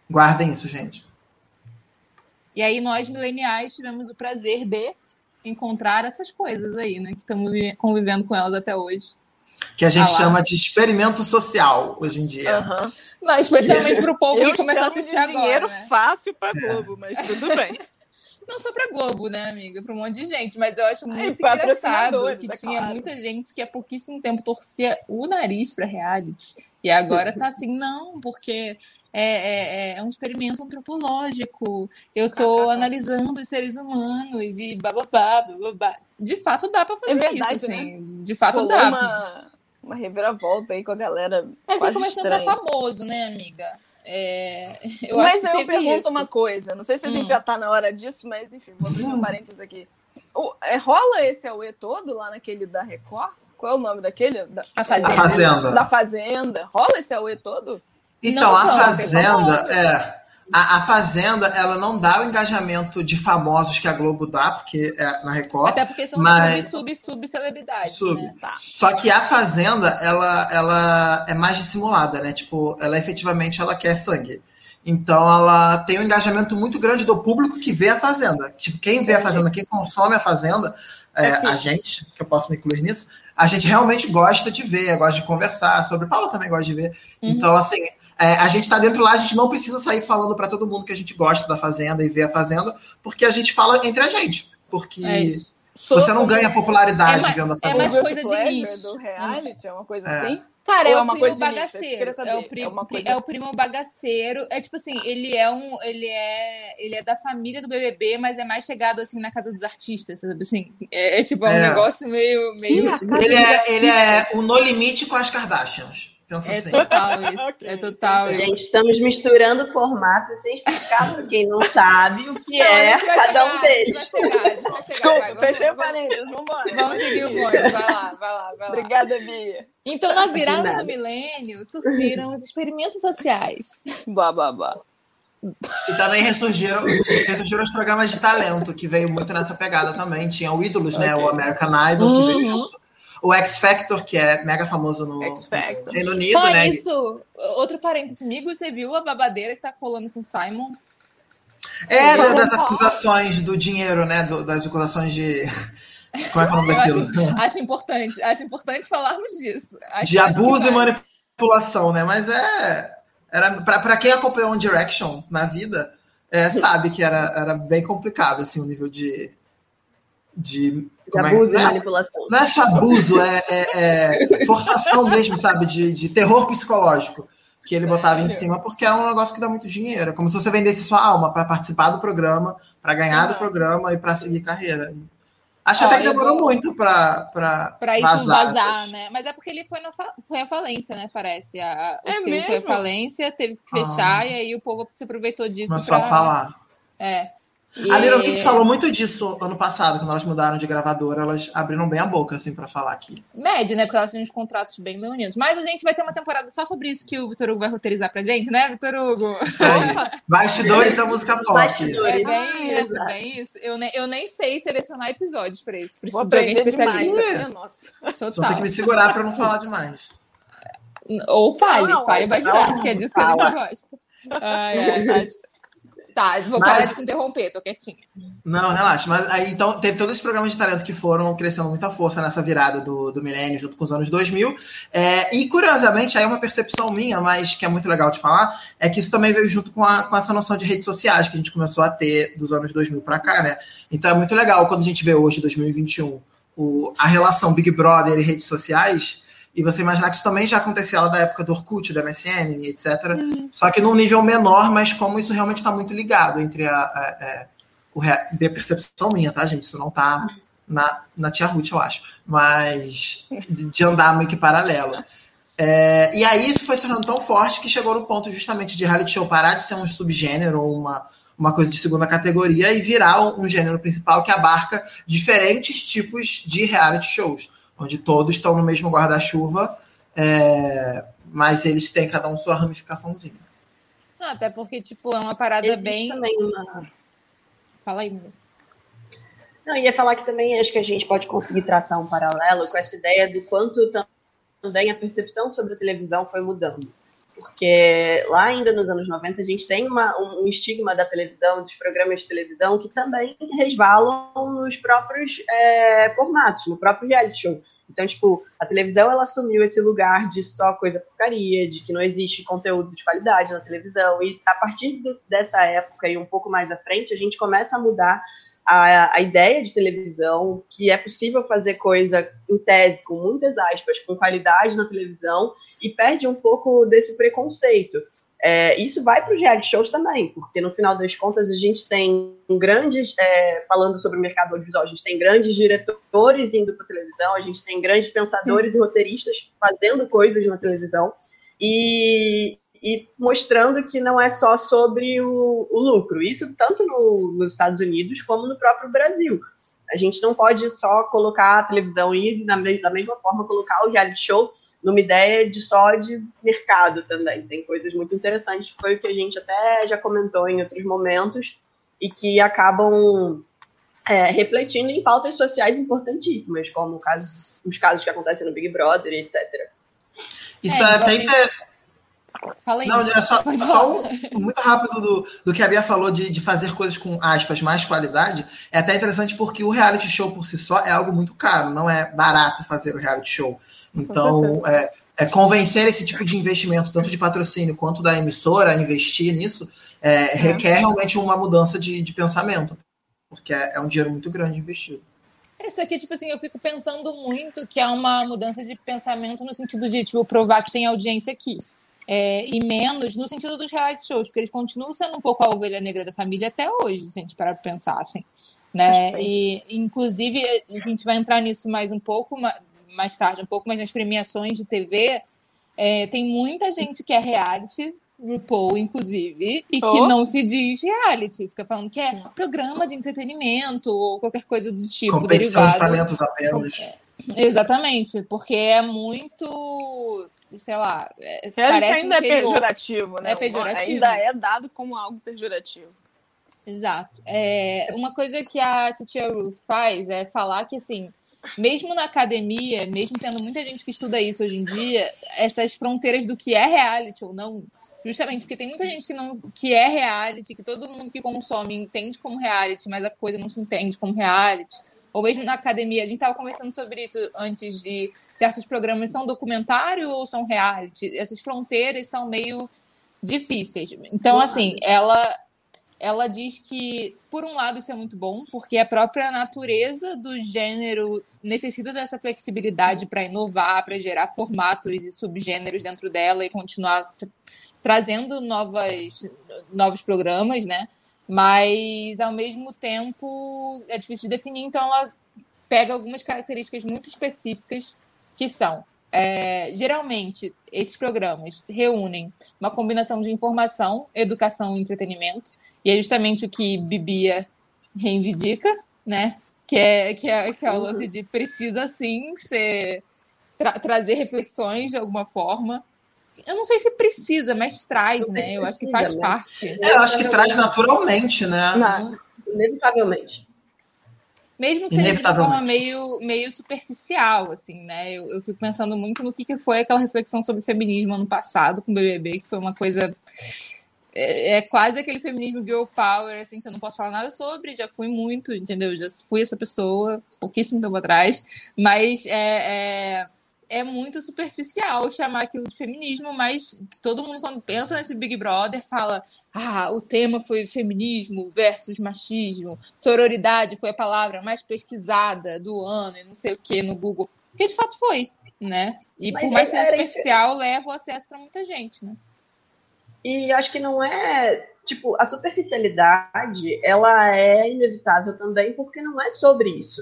Speaker 2: Guardem isso, gente.
Speaker 1: E aí, nós, mileniais, tivemos o prazer de encontrar essas coisas aí, né? Que estamos vi- convivendo com elas até hoje.
Speaker 2: Que a gente
Speaker 1: Ah
Speaker 2: chama de experimento social hoje em dia.
Speaker 3: Aham.
Speaker 1: Não, especialmente para o povo
Speaker 3: Eu
Speaker 1: que começou a assistir
Speaker 3: de
Speaker 1: agora.
Speaker 3: dinheiro
Speaker 1: né?
Speaker 3: fácil pra Globo, mas tudo bem.
Speaker 1: Não só pra Globo, né, amiga? Pra um monte de gente. Mas eu acho muito engraçado
Speaker 3: patrocinadores,
Speaker 1: que
Speaker 3: é
Speaker 1: tinha
Speaker 3: claro.
Speaker 1: muita gente que há pouquíssimo tempo torcia o nariz pra reality. E agora tá assim, não, porque é, é, é um experimento antropológico. Eu tô analisando os seres humanos e bababá, bababá. De fato dá pra fazer
Speaker 3: É verdade,
Speaker 1: isso, assim. De fato
Speaker 3: Rolou
Speaker 1: dá.
Speaker 3: uma, uma reviravolta aí com a galera
Speaker 1: É porque começou a entrar famoso, né, amiga? É, eu
Speaker 3: mas
Speaker 1: acho que
Speaker 3: eu pergunto
Speaker 1: isso.
Speaker 3: uma coisa, não sei se a gente
Speaker 1: Hum.
Speaker 3: já tá na hora disso, mas enfim, vou abrir um parênteses aqui. O- é, rola esse AUE todo lá naquele da Record? Qual é o nome daquele? Da,
Speaker 1: A Fazenda.
Speaker 2: A Fazenda.
Speaker 3: Da Fazenda. Rola esse AUE todo?
Speaker 2: Então,
Speaker 1: Não,
Speaker 2: a Fazenda,
Speaker 1: famoso.
Speaker 2: é. A, a Fazenda, ela não dá o engajamento de famosos que a Globo dá, porque é na Record.
Speaker 1: Até porque são
Speaker 2: Mas-
Speaker 1: sub, sub, sub celebridades,
Speaker 2: Sub.
Speaker 1: né?
Speaker 3: Tá.
Speaker 2: Só que a Fazenda, ela, ela é mais dissimulada, né? Tipo, ela efetivamente ela quer sangue. Então ela tem um engajamento muito grande do público que vê a Fazenda. Tipo, quem vê a Fazenda, quem consome a Fazenda, é,
Speaker 3: É
Speaker 2: a gente, que eu posso me incluir nisso, a gente realmente gosta de ver, gosta de conversar sobre. Paula também gosta de ver.
Speaker 1: Uhum.
Speaker 2: Então, assim, é, a gente tá dentro lá, a gente não precisa sair falando para todo mundo que a gente gosta da Fazenda e vê a Fazenda, porque a gente fala entre a gente. Porque
Speaker 1: É isso.
Speaker 2: você não ganha popularidade
Speaker 1: É mais-
Speaker 2: vendo a
Speaker 1: é
Speaker 2: Fazenda.
Speaker 1: mais
Speaker 3: Guilty
Speaker 1: coisa de nicho.
Speaker 3: do reality? É uma coisa
Speaker 2: É.
Speaker 3: assim?
Speaker 1: Cara,
Speaker 3: Ou
Speaker 1: é
Speaker 3: é
Speaker 1: o
Speaker 3: uma
Speaker 1: primo
Speaker 3: coisa nicho?
Speaker 1: Bagaceiro. É o, primo,
Speaker 3: É uma coisa-
Speaker 1: é o primo bagaceiro. É tipo assim, ele é um. Ele é, ele é da família do BBB, mas é mais chegado assim na casa dos artistas, sabe assim? É, é tipo é um
Speaker 2: É.
Speaker 1: negócio meio. meio...
Speaker 2: Ele é, ele é o No Limite com as Kardashians. Pensa
Speaker 1: É
Speaker 2: assim.
Speaker 1: total isso. É total isso.
Speaker 4: Gente, estamos misturando formatos sem explicar para quem não sabe o que
Speaker 1: Não,
Speaker 4: é cada
Speaker 1: chegar,
Speaker 4: um deles.
Speaker 3: Desculpa,
Speaker 1: vamos-
Speaker 3: fechei o
Speaker 1: vamos-
Speaker 3: parênteses, vambora.
Speaker 1: Vamos seguir o bonde. Vai lá, vai lá, vai lá.
Speaker 3: Obrigada, Bia.
Speaker 1: Então, na virada do milênio, surgiram os experimentos sociais.
Speaker 3: Blá, blá, blá.
Speaker 2: E também ressurgiram, ressurgiram os programas de talento, que veio muito nessa pegada também. Tinha o Ídolos, né?
Speaker 3: Ok.
Speaker 2: O American Idol, que veio
Speaker 1: Uhum.
Speaker 2: junto. O X Factor, que é mega famoso no, no Reino Unido,
Speaker 1: Falar
Speaker 2: né?
Speaker 1: nisso, outro parênteses comigo, você viu a babadeira que tá colando com o Simon?
Speaker 2: É,
Speaker 3: Vamos
Speaker 2: das acusações do dinheiro, né? do- das acusações de. Como é que é o nome
Speaker 1: Eu
Speaker 2: daquilo?
Speaker 1: acho, acho importante, acho importante falarmos disso. Acho-
Speaker 2: de abuso e
Speaker 1: vale.
Speaker 2: manipulação, né? Mas é. Era, pra, pra quem acompanhou One Direction na vida, é, sabe que era, era bem complicado, assim, o nível de. De,
Speaker 4: De
Speaker 2: é
Speaker 4: abuso e
Speaker 2: não é-
Speaker 4: manipulação.
Speaker 2: Não é só abuso, é, é- é forçação mesmo, sabe? De, de terror psicológico que ele botava em cima, porque é um negócio que dá muito dinheiro. É como se você vendesse sua alma para participar do programa, para ganhar do programa e para seguir carreira. Acho até que demorou
Speaker 1: vou-
Speaker 2: muito para
Speaker 1: Pra isso
Speaker 2: vazar. essas-
Speaker 1: né? Mas é porque ele foi, na fa- foi à falência, né? Parece. A, a- o
Speaker 3: É
Speaker 1: seu foi à
Speaker 3: mesmo?
Speaker 1: falência, teve que fechar, e aí o povo se aproveitou disso.
Speaker 2: Começou
Speaker 1: pra...
Speaker 2: a falar.
Speaker 1: É.
Speaker 2: A Little
Speaker 1: E-
Speaker 2: Mix falou muito disso ano passado, quando elas mudaram de gravadora, elas abriram bem a boca, assim, para falar aqui.
Speaker 1: Médio, né? Porque elas têm uns contratos bem leoninos. Mas a gente vai ter uma temporada só sobre isso que o Vitor Hugo vai roteirizar pra gente, né, Vitor Hugo?
Speaker 2: Isso aí. Bastidores da música pop.
Speaker 4: bastidores.
Speaker 1: É bem
Speaker 3: Ah,
Speaker 1: isso,
Speaker 4: exato.
Speaker 1: bem isso. Eu, ne- eu nem sei selecionar episódios pra isso. Preciso de alguém
Speaker 3: demais.
Speaker 1: especialista.
Speaker 3: né? Nossa.
Speaker 2: Só tem
Speaker 1: Total.
Speaker 2: que me segurar para não falar demais.
Speaker 1: Ou fale,
Speaker 3: Não, não,
Speaker 1: fale
Speaker 3: não,
Speaker 1: bastante, que é disso que a
Speaker 4: fala.
Speaker 1: gente gosta. Ai, ai. Tá, vou
Speaker 2: Mas-
Speaker 1: parar de te interromper, tô quietinha.
Speaker 2: Não, relaxa. Mas aí então teve todos esses programas de talento que foram crescendo muita força nessa virada do, do milênio, junto com os anos 2000. É, e curiosamente, aí é uma percepção minha, mas que é muito legal de falar, é que isso também veio junto com, a, com essa noção de redes sociais que a gente começou a ter dos anos 2000 para cá, né? Então é muito legal quando a gente vê hoje, 2021, o, a relação Big Brother e redes sociais. E você imaginar que isso também já acontecia lá da época do Orkut, da MSN, etc. Só que num nível menor, mas como isso realmente está muito ligado entre a, a- a- o rea- a percepção minha, tá, gente? Isso não tá na, na Tia Ruth, eu acho. Mas de, de andar meio que paralelo. É, e aí isso foi se tornando tão forte que chegou no ponto justamente de reality show parar de ser um subgênero ou uma, uma coisa de segunda categoria e virar um, um gênero principal que abarca diferentes tipos de reality shows, onde todos estão no mesmo guarda-chuva, é, mas eles têm cada um sua ramificaçãozinha.
Speaker 1: Não, até porque, tipo, é uma parada
Speaker 4: Existe
Speaker 1: bem.
Speaker 4: também uma.
Speaker 1: Fala aí.
Speaker 4: Não, ia falar que também acho que a gente pode conseguir traçar um paralelo com essa ideia do quanto também a percepção sobre a televisão foi mudando. Porque lá ainda nos anos 90 a gente tem uma, um, estigma da televisão, dos programas de televisão, que também resvalam nos próprios é, formatos, no próprio reality show. Então, tipo, a televisão ela assumiu esse lugar de só coisa porcaria, de que não existe conteúdo de qualidade na televisão. E a partir dessa época e um pouco mais à frente, a gente começa a mudar a, a, ideia de televisão, que é possível fazer coisa em tese, com muitas aspas, com qualidade na televisão, e perde um pouco desse preconceito. É, isso vai para os reality shows também, porque no final das contas a gente tem grandes, é, falando sobre o mercado audiovisual, a gente tem grandes diretores indo para televisão, a gente tem grandes pensadores e roteiristas fazendo coisas na televisão, e, e mostrando que não é só sobre o, o lucro. Isso tanto no, nos Estados Unidos como no próprio Brasil. A gente não pode só colocar a televisão e, na, da mesma forma, colocar o reality show numa ideia de só de mercado também. Tem coisas muito interessantes, que foi o que a gente até já comentou em outros momentos, e que acabam é, refletindo em pautas sociais importantíssimas, como caso, os casos que acontecem no Big Brother, etc.
Speaker 2: Isso é, é até inter...
Speaker 1: Fala aí.
Speaker 2: Não, é só, só um, muito rápido do, do que a Bia falou de, de fazer coisas com aspas, mais qualidade. É até interessante porque o reality show por si só é algo muito caro, não é barato fazer o reality show. Então, é, é, convencer esse tipo de investimento, tanto de patrocínio quanto da emissora, a investir nisso, é, requer realmente uma mudança de, de pensamento, porque é, é um dinheiro muito grande investido.
Speaker 1: Isso aqui, tipo assim, eu fico pensando muito que é uma mudança de pensamento no sentido de, tipo, provar que tem audiência aqui é, e menos no sentido dos reality shows, porque eles continuam sendo um pouco a ovelha negra da família até hoje, se a gente parar para pensar assim. Né? E, inclusive, a gente vai entrar nisso mais um pouco, mais tarde, um pouco mais nas premiações de TV. É, tem muita gente que é reality, RuPaul, inclusive, e que oh. não se diz reality. Fica falando que é programa de entretenimento ou qualquer coisa do tipo.
Speaker 2: Competição derivado. de talentos apenas.
Speaker 1: É, exatamente, porque é muito sei lá. É,
Speaker 3: Reality ainda é inferior. é pejorativo, né?
Speaker 1: É pejorativo.
Speaker 3: Ainda é dado como algo pejorativo.
Speaker 1: Exato. É, uma coisa que a Titia Ruth faz é falar que, assim, mesmo na academia, mesmo tendo muita gente que estuda isso hoje em dia, essas fronteiras do que é reality ou não, justamente porque tem muita gente que não que é reality, que todo mundo que consome entende como reality, mas a coisa não se entende como reality ou mesmo na academia. A gente estava conversando sobre isso antes de certos programas são documentário ou são reality. Essas fronteiras são meio difíceis. Então, assim, ela ela diz que, por um lado, isso é muito bom, porque a própria natureza do gênero necessita dessa flexibilidade para inovar, para gerar formatos e subgêneros dentro dela e continuar trazendo novas, novos programas, né? Mas ao mesmo tempo é difícil de definir, então ela pega algumas características muito específicas que são é, geralmente esses programas reúnem uma combinação de informação, educação e entretenimento, e é justamente o que Bibia reivindica, né? Que é, que é, que é o lance de precisa sim ser tra trazer reflexões de alguma forma eu não sei se precisa, mas traz, né? eu acho que faz parte.
Speaker 2: É, eu acho que traz naturalmente, né?
Speaker 4: Não, inevitavelmente.
Speaker 1: Mesmo que seja de uma forma meio, meio superficial, assim, né? Eu, eu fico pensando muito no que, que foi aquela reflexão sobre feminismo ano passado com o BBB, que foi uma coisa é, é, quase aquele feminismo girl power, assim, que eu não posso falar nada sobre, já fui muito, entendeu? Já fui essa pessoa pouquíssimo tempo atrás, mas é, é, é muito superficial chamar aquilo de feminismo, mas todo mundo, quando pensa nesse Big Brother, fala: ah, o tema foi feminismo versus machismo, sororidade foi a palavra mais pesquisada do ano, e não sei o que no Google. Que de fato foi, né? E mas por mais que seja superficial, leva o acesso para muita gente, né?
Speaker 4: E acho que não é. Tipo, a superficialidade, ela é inevitável também, porque não é sobre isso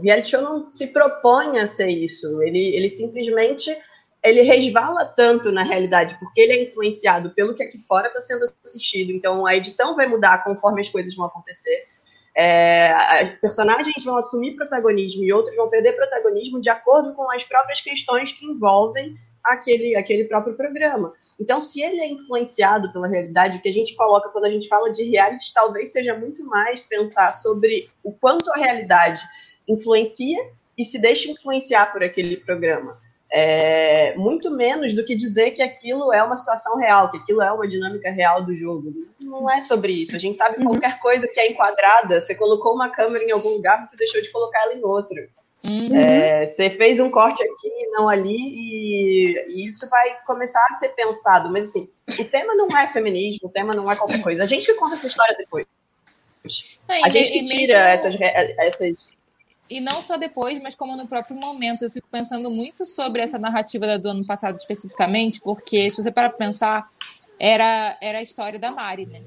Speaker 4: o reality show não se propõe a ser isso. Ele, ele simplesmente ele resvala tanto na realidade, porque ele é influenciado pelo que aqui fora está sendo assistido. Então a edição vai mudar conforme as coisas vão acontecer. É, personagens vão assumir protagonismo e outros vão perder protagonismo de acordo com as próprias questões que envolvem aquele, aquele próprio programa. Então, se ele é influenciado pela realidade, o que a gente coloca quando a gente fala de reality talvez seja muito mais pensar sobre o quanto a realidade influencia e se deixa influenciar por aquele programa. É, muito menos do que dizer que aquilo é uma situação real, que aquilo é uma dinâmica real do jogo. Não é sobre isso. A gente sabe que qualquer coisa que é enquadrada, você colocou uma câmera em algum lugar, você deixou de colocar ela em outro. Uhum. É, você fez um corte aqui, não ali, e, e, isso vai começar a ser pensado. Mas assim, o tema não é feminismo, o tema não é qualquer coisa. A gente que conta essa história depois. a gente que tira essas, essas
Speaker 1: e não só depois, mas como no próprio momento. Eu fico pensando muito sobre essa narrativa do ano passado especificamente, porque se você parar para pensar, era, era a história da Mari, né?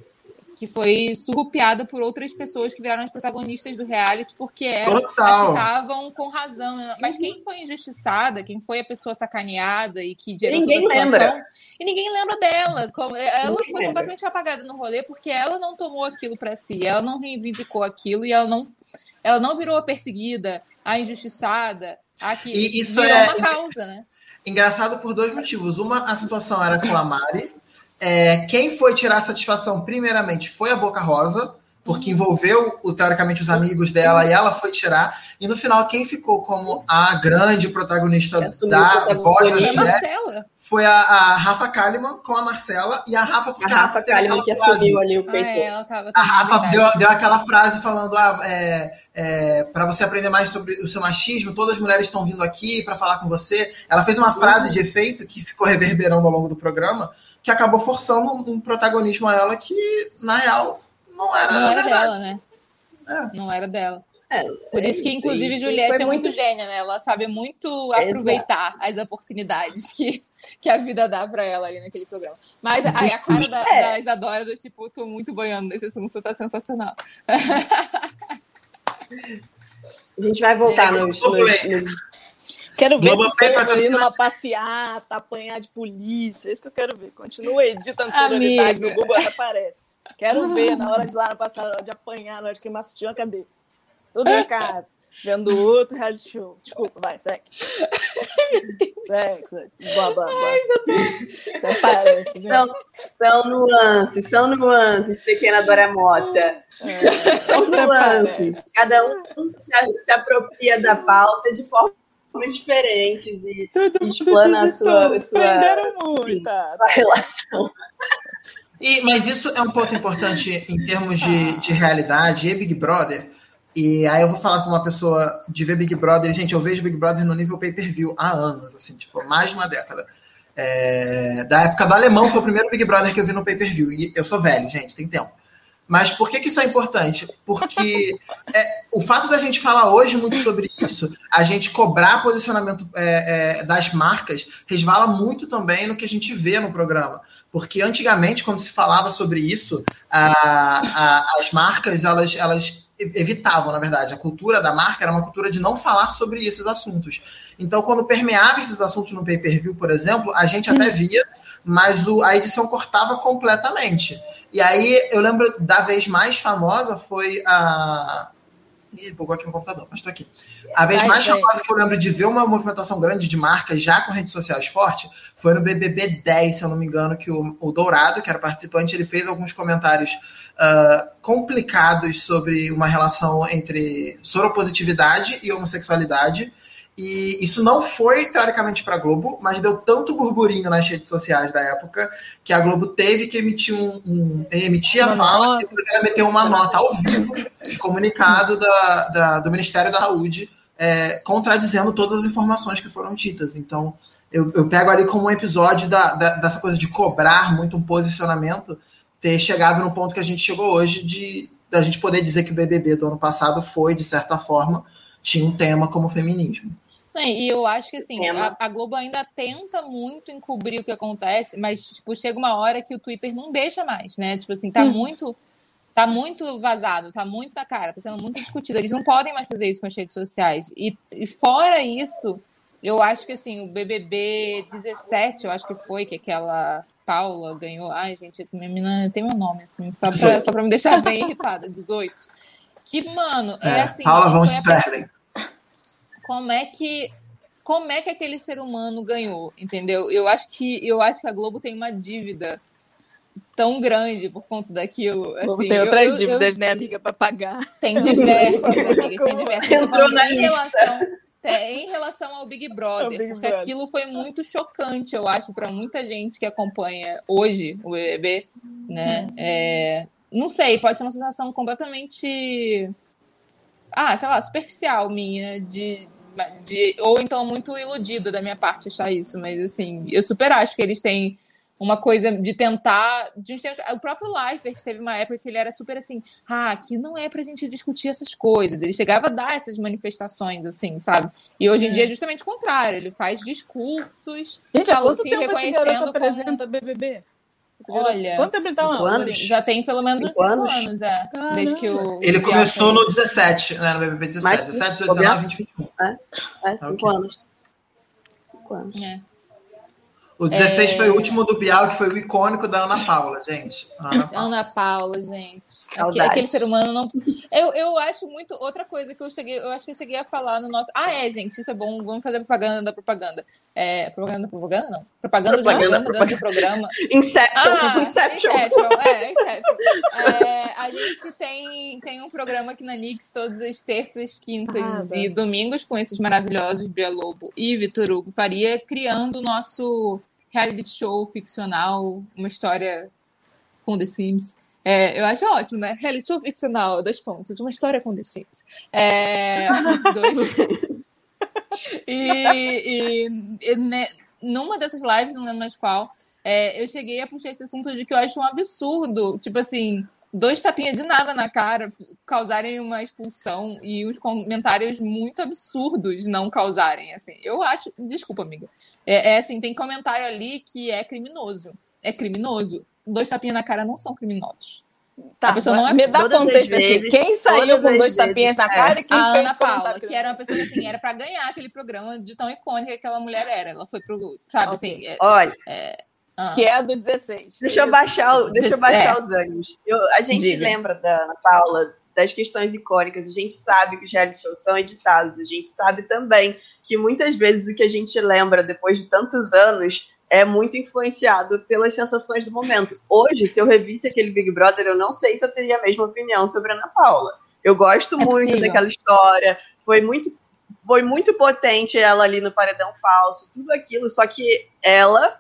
Speaker 1: Que foi surrupiada por outras pessoas que viraram as protagonistas do reality, porque elas estavam com razão. Mas quem foi injustiçada, quem foi a pessoa sacaneada e que gerou
Speaker 4: ninguém toda a situação, lembra.
Speaker 1: E ninguém lembra dela. Ela ninguém foi lembra. completamente apagada no rolê porque ela não tomou aquilo para si, ela não reivindicou aquilo e ela não ela não virou a perseguida, a injustiçada, a que e isso virou é uma causa, né?
Speaker 2: Engraçado por dois motivos. Uma, a situação era com a Mari. É, quem foi tirar satisfação, primeiramente, foi a Boca Rosa, porque envolveu, teoricamente, os amigos dela e ela foi tirar. E no final, quem ficou como a grande protagonista da voz das mulheres foi a, a, Rafa Kalimann com a Marcela. E a Rafa,
Speaker 4: porque a Rafa, Rafa Kalimann que assumiu ali o peito.
Speaker 1: Ah, é,
Speaker 2: a Rafa deu, deu, aquela frase falando: ah, é, é, para você aprender mais sobre o seu machismo, todas as mulheres estão vindo aqui para falar com você. Ela fez uma frase de efeito que ficou reverberando ao longo do programa, que acabou forçando um protagonismo a ela que, na real, não era,
Speaker 1: não era dela, né? É. Não era dela. É, Por isso que, inclusive, Juliette é muito, muito gênia, né? Ela sabe muito aproveitar Exato. as oportunidades que, que a vida dá para ela ali naquele programa. Mas aí a cara da, é. da Isadora do tipo, tô muito banhando nesse assunto, tá sensacional.
Speaker 4: A gente vai voltar nos, nos, nos,
Speaker 3: Quero ver Globo se ir numa passeata, apanhar de polícia. É isso que eu quero ver. Continua editando sonoridade no Google, até aparece. Quero ver na hora de lá na passada, de apanhar, na hora de queimar sutiã, cadê? Tudo em casa. Vendo outro reality show. Desculpa, vai, segue. segue, segue. Blá, blá, blá. Até parece, gente.
Speaker 4: São, são nuances, são nuances, pequena Dora Mota. É, são nuances. Cada um se, se apropria da pauta de forma diferentes e explana a sua, sua, enfim, sua relação.
Speaker 2: E, mas isso é um ponto importante em termos de, de realidade e Big Brother. E aí eu vou falar com uma pessoa de ver Big Brother. Gente, eu vejo Big Brother no nível pay-per-view há anos, assim, tipo, mais de uma década. É, da época do Alemão foi o primeiro Big Brother que eu vi no pay-per-view. E eu sou velho, gente, tem tempo. Mas por que, que isso é importante? Porque é, o fato da gente falar hoje muito sobre isso, a gente cobrar posicionamento é, é, das marcas, resvala muito também no que a gente vê no programa. Porque antigamente, quando se falava sobre isso, a, a, as marcas elas, elas evitavam, na verdade. A cultura da marca era uma cultura de não falar sobre esses assuntos. Então, quando permeava esses assuntos no pay-per-view, por exemplo, a gente até via, mas o, a edição cortava completamente. E aí eu lembro da vez mais famosa foi a. Ih, bugou aqui no computador, mas estou aqui. A vez mais famosa que eu lembro de ver uma movimentação grande de marcas já com redes sociais forte foi no BBB 10, se eu não me engano, que o, o Dourado, que era participante, ele fez alguns comentários uh, complicados sobre uma relação entre soropositividade e homossexualidade e isso não foi, teoricamente, para a Globo, mas deu tanto burburinho nas redes sociais da época que a Globo teve que emitir um. um emitir a fala e depois ela meteu uma nota ao vivo, comunicado da, da, do Ministério da Saúde, é, contradizendo todas as informações que foram ditas. Então, eu, eu pego ali como um episódio da, da, dessa coisa de cobrar muito um posicionamento, ter chegado no ponto que a gente chegou hoje de da gente poder dizer que o BBB do ano passado foi, de certa forma, tinha um tema como feminismo.
Speaker 1: E eu acho que assim, a, a, Globo ainda tenta muito encobrir o que acontece, mas tipo, chega uma hora que o Twitter não deixa mais, né? Tipo assim, tá hum. muito tá muito vazado, tá muito na cara, tá sendo muito discutido. Eles não podem mais fazer isso com as redes sociais. E, e fora isso, eu acho que assim, o BBB 17, eu acho que foi que aquela Paula ganhou. Ai, gente, minha menina tem meu nome assim, só pra, só pra me deixar bem irritada, 18. Que, mano, é, é assim.
Speaker 2: Paula von Sperling
Speaker 1: como é que como é que aquele ser humano ganhou, entendeu? Eu acho que eu acho que a Globo tem uma dívida tão grande por conta daquilo. Assim,
Speaker 3: tem outras
Speaker 1: eu,
Speaker 3: dívidas,
Speaker 1: eu,
Speaker 3: né, amiga, para pagar.
Speaker 1: Tem diversas, amigas, tem diversas.
Speaker 4: Entrou na
Speaker 1: em
Speaker 4: lista.
Speaker 1: relação, é, em relação ao Big Brother,
Speaker 3: Big
Speaker 1: porque
Speaker 3: Brother.
Speaker 1: aquilo foi muito chocante, eu acho, para muita gente que acompanha hoje o BBB, né? É, não sei, pode ser uma sensação completamente, ah, sei lá, superficial minha de de, ou então muito iludida da minha parte achar isso, mas assim, eu super acho que eles têm uma coisa de tentar. De o próprio Leifert teve uma época que ele era super assim, ah, aqui não é pra gente discutir essas coisas. Ele chegava a dar essas manifestações, assim, sabe? E hoje em dia é justamente o contrário, ele faz discursos,
Speaker 3: Gente, há quanto
Speaker 1: assim,
Speaker 3: tempo esse garoto
Speaker 1: reconhecendo como.
Speaker 3: apresenta BBB?
Speaker 1: Olha,
Speaker 3: Quanto tempo ele tá
Speaker 4: cinco
Speaker 3: lá?
Speaker 4: anos?
Speaker 1: Já tem pelo menos uns
Speaker 4: Cinco
Speaker 1: 5
Speaker 4: anos?
Speaker 1: anos, é. Desde que o.
Speaker 2: Ele começou no 17, né? No BBB 17.
Speaker 4: Mas,
Speaker 2: 17, 18,
Speaker 4: bobear.
Speaker 2: 19, 20, 21.
Speaker 4: É, cinco
Speaker 2: Ok.
Speaker 4: anos. Cinco anos.
Speaker 1: É.
Speaker 2: O 16
Speaker 1: É.
Speaker 2: foi o último do Bial, que foi o icônico da Ana Paula, gente. Ana Paula.
Speaker 1: Ana Paula, gente.
Speaker 4: Saudades.
Speaker 1: Aquele ser humano não. Eu, eu acho muito. Outra coisa que eu cheguei. Eu acho que eu cheguei a falar no nosso. Ah, é, gente, isso é bom. Vamos fazer propaganda da propaganda. É, propaganda da propaganda? Não. Propaganda,
Speaker 4: Propaganda,
Speaker 1: do programa dentro do programa.
Speaker 4: Inception,
Speaker 1: Ah,
Speaker 4: Inception.
Speaker 1: Inception, é, Inception. É, a gente tem, tem um programa aqui na Nix todas as terças, quintas
Speaker 3: Ah,
Speaker 1: e domingos com esses maravilhosos Bia Lobo e Vitor Hugo Faria, criando o nosso reality show ficcional, uma história com The Sims. É, eu acho ótimo, né? Reality show ficcional, dois pontos, uma história com The Sims. É, dois. E, e- e, né, numa dessas lives, não lembro mais qual, é, eu cheguei a puxar esse assunto de que eu acho um absurdo, tipo assim, dois tapinhas de nada na cara causarem uma expulsão e os comentários muito absurdos não causarem, assim. Eu acho, desculpa, amiga. É, é assim, tem comentário ali que é criminoso. É criminoso. Dois tapinhas na cara não são criminosos.
Speaker 3: Tá,
Speaker 1: A pessoa não é-
Speaker 3: me dá contexto aqui. Quem saiu com dois tapinhas
Speaker 4: vezes,
Speaker 3: na
Speaker 4: é.
Speaker 3: cara e quem
Speaker 1: a
Speaker 3: fez
Speaker 1: Ana Paula, que era uma pessoa que assim, era pra ganhar aquele programa de tão icônica que aquela mulher era. Ela foi pro, sabe,
Speaker 3: Ok.
Speaker 1: assim, é-
Speaker 4: Olha,
Speaker 1: ah.
Speaker 3: Que é a do 16.
Speaker 4: deixa eu baixar, o- deixa eu baixar os ânimos. Eu- a gente
Speaker 1: Diga.
Speaker 4: lembra da Ana Paula das questões icônicas, a gente sabe que os reality shows são editados, a gente sabe também que muitas vezes o que a gente lembra depois de tantos anos é muito influenciado pelas sensações do momento. Hoje, se eu revisse aquele Big Brother, eu não sei se eu teria a mesma opinião sobre a Ana Paula. Eu gosto
Speaker 1: É
Speaker 4: muito
Speaker 1: possível.
Speaker 4: daquela história, foi muito foi muito potente ela ali no paredão falso, tudo aquilo, só que ela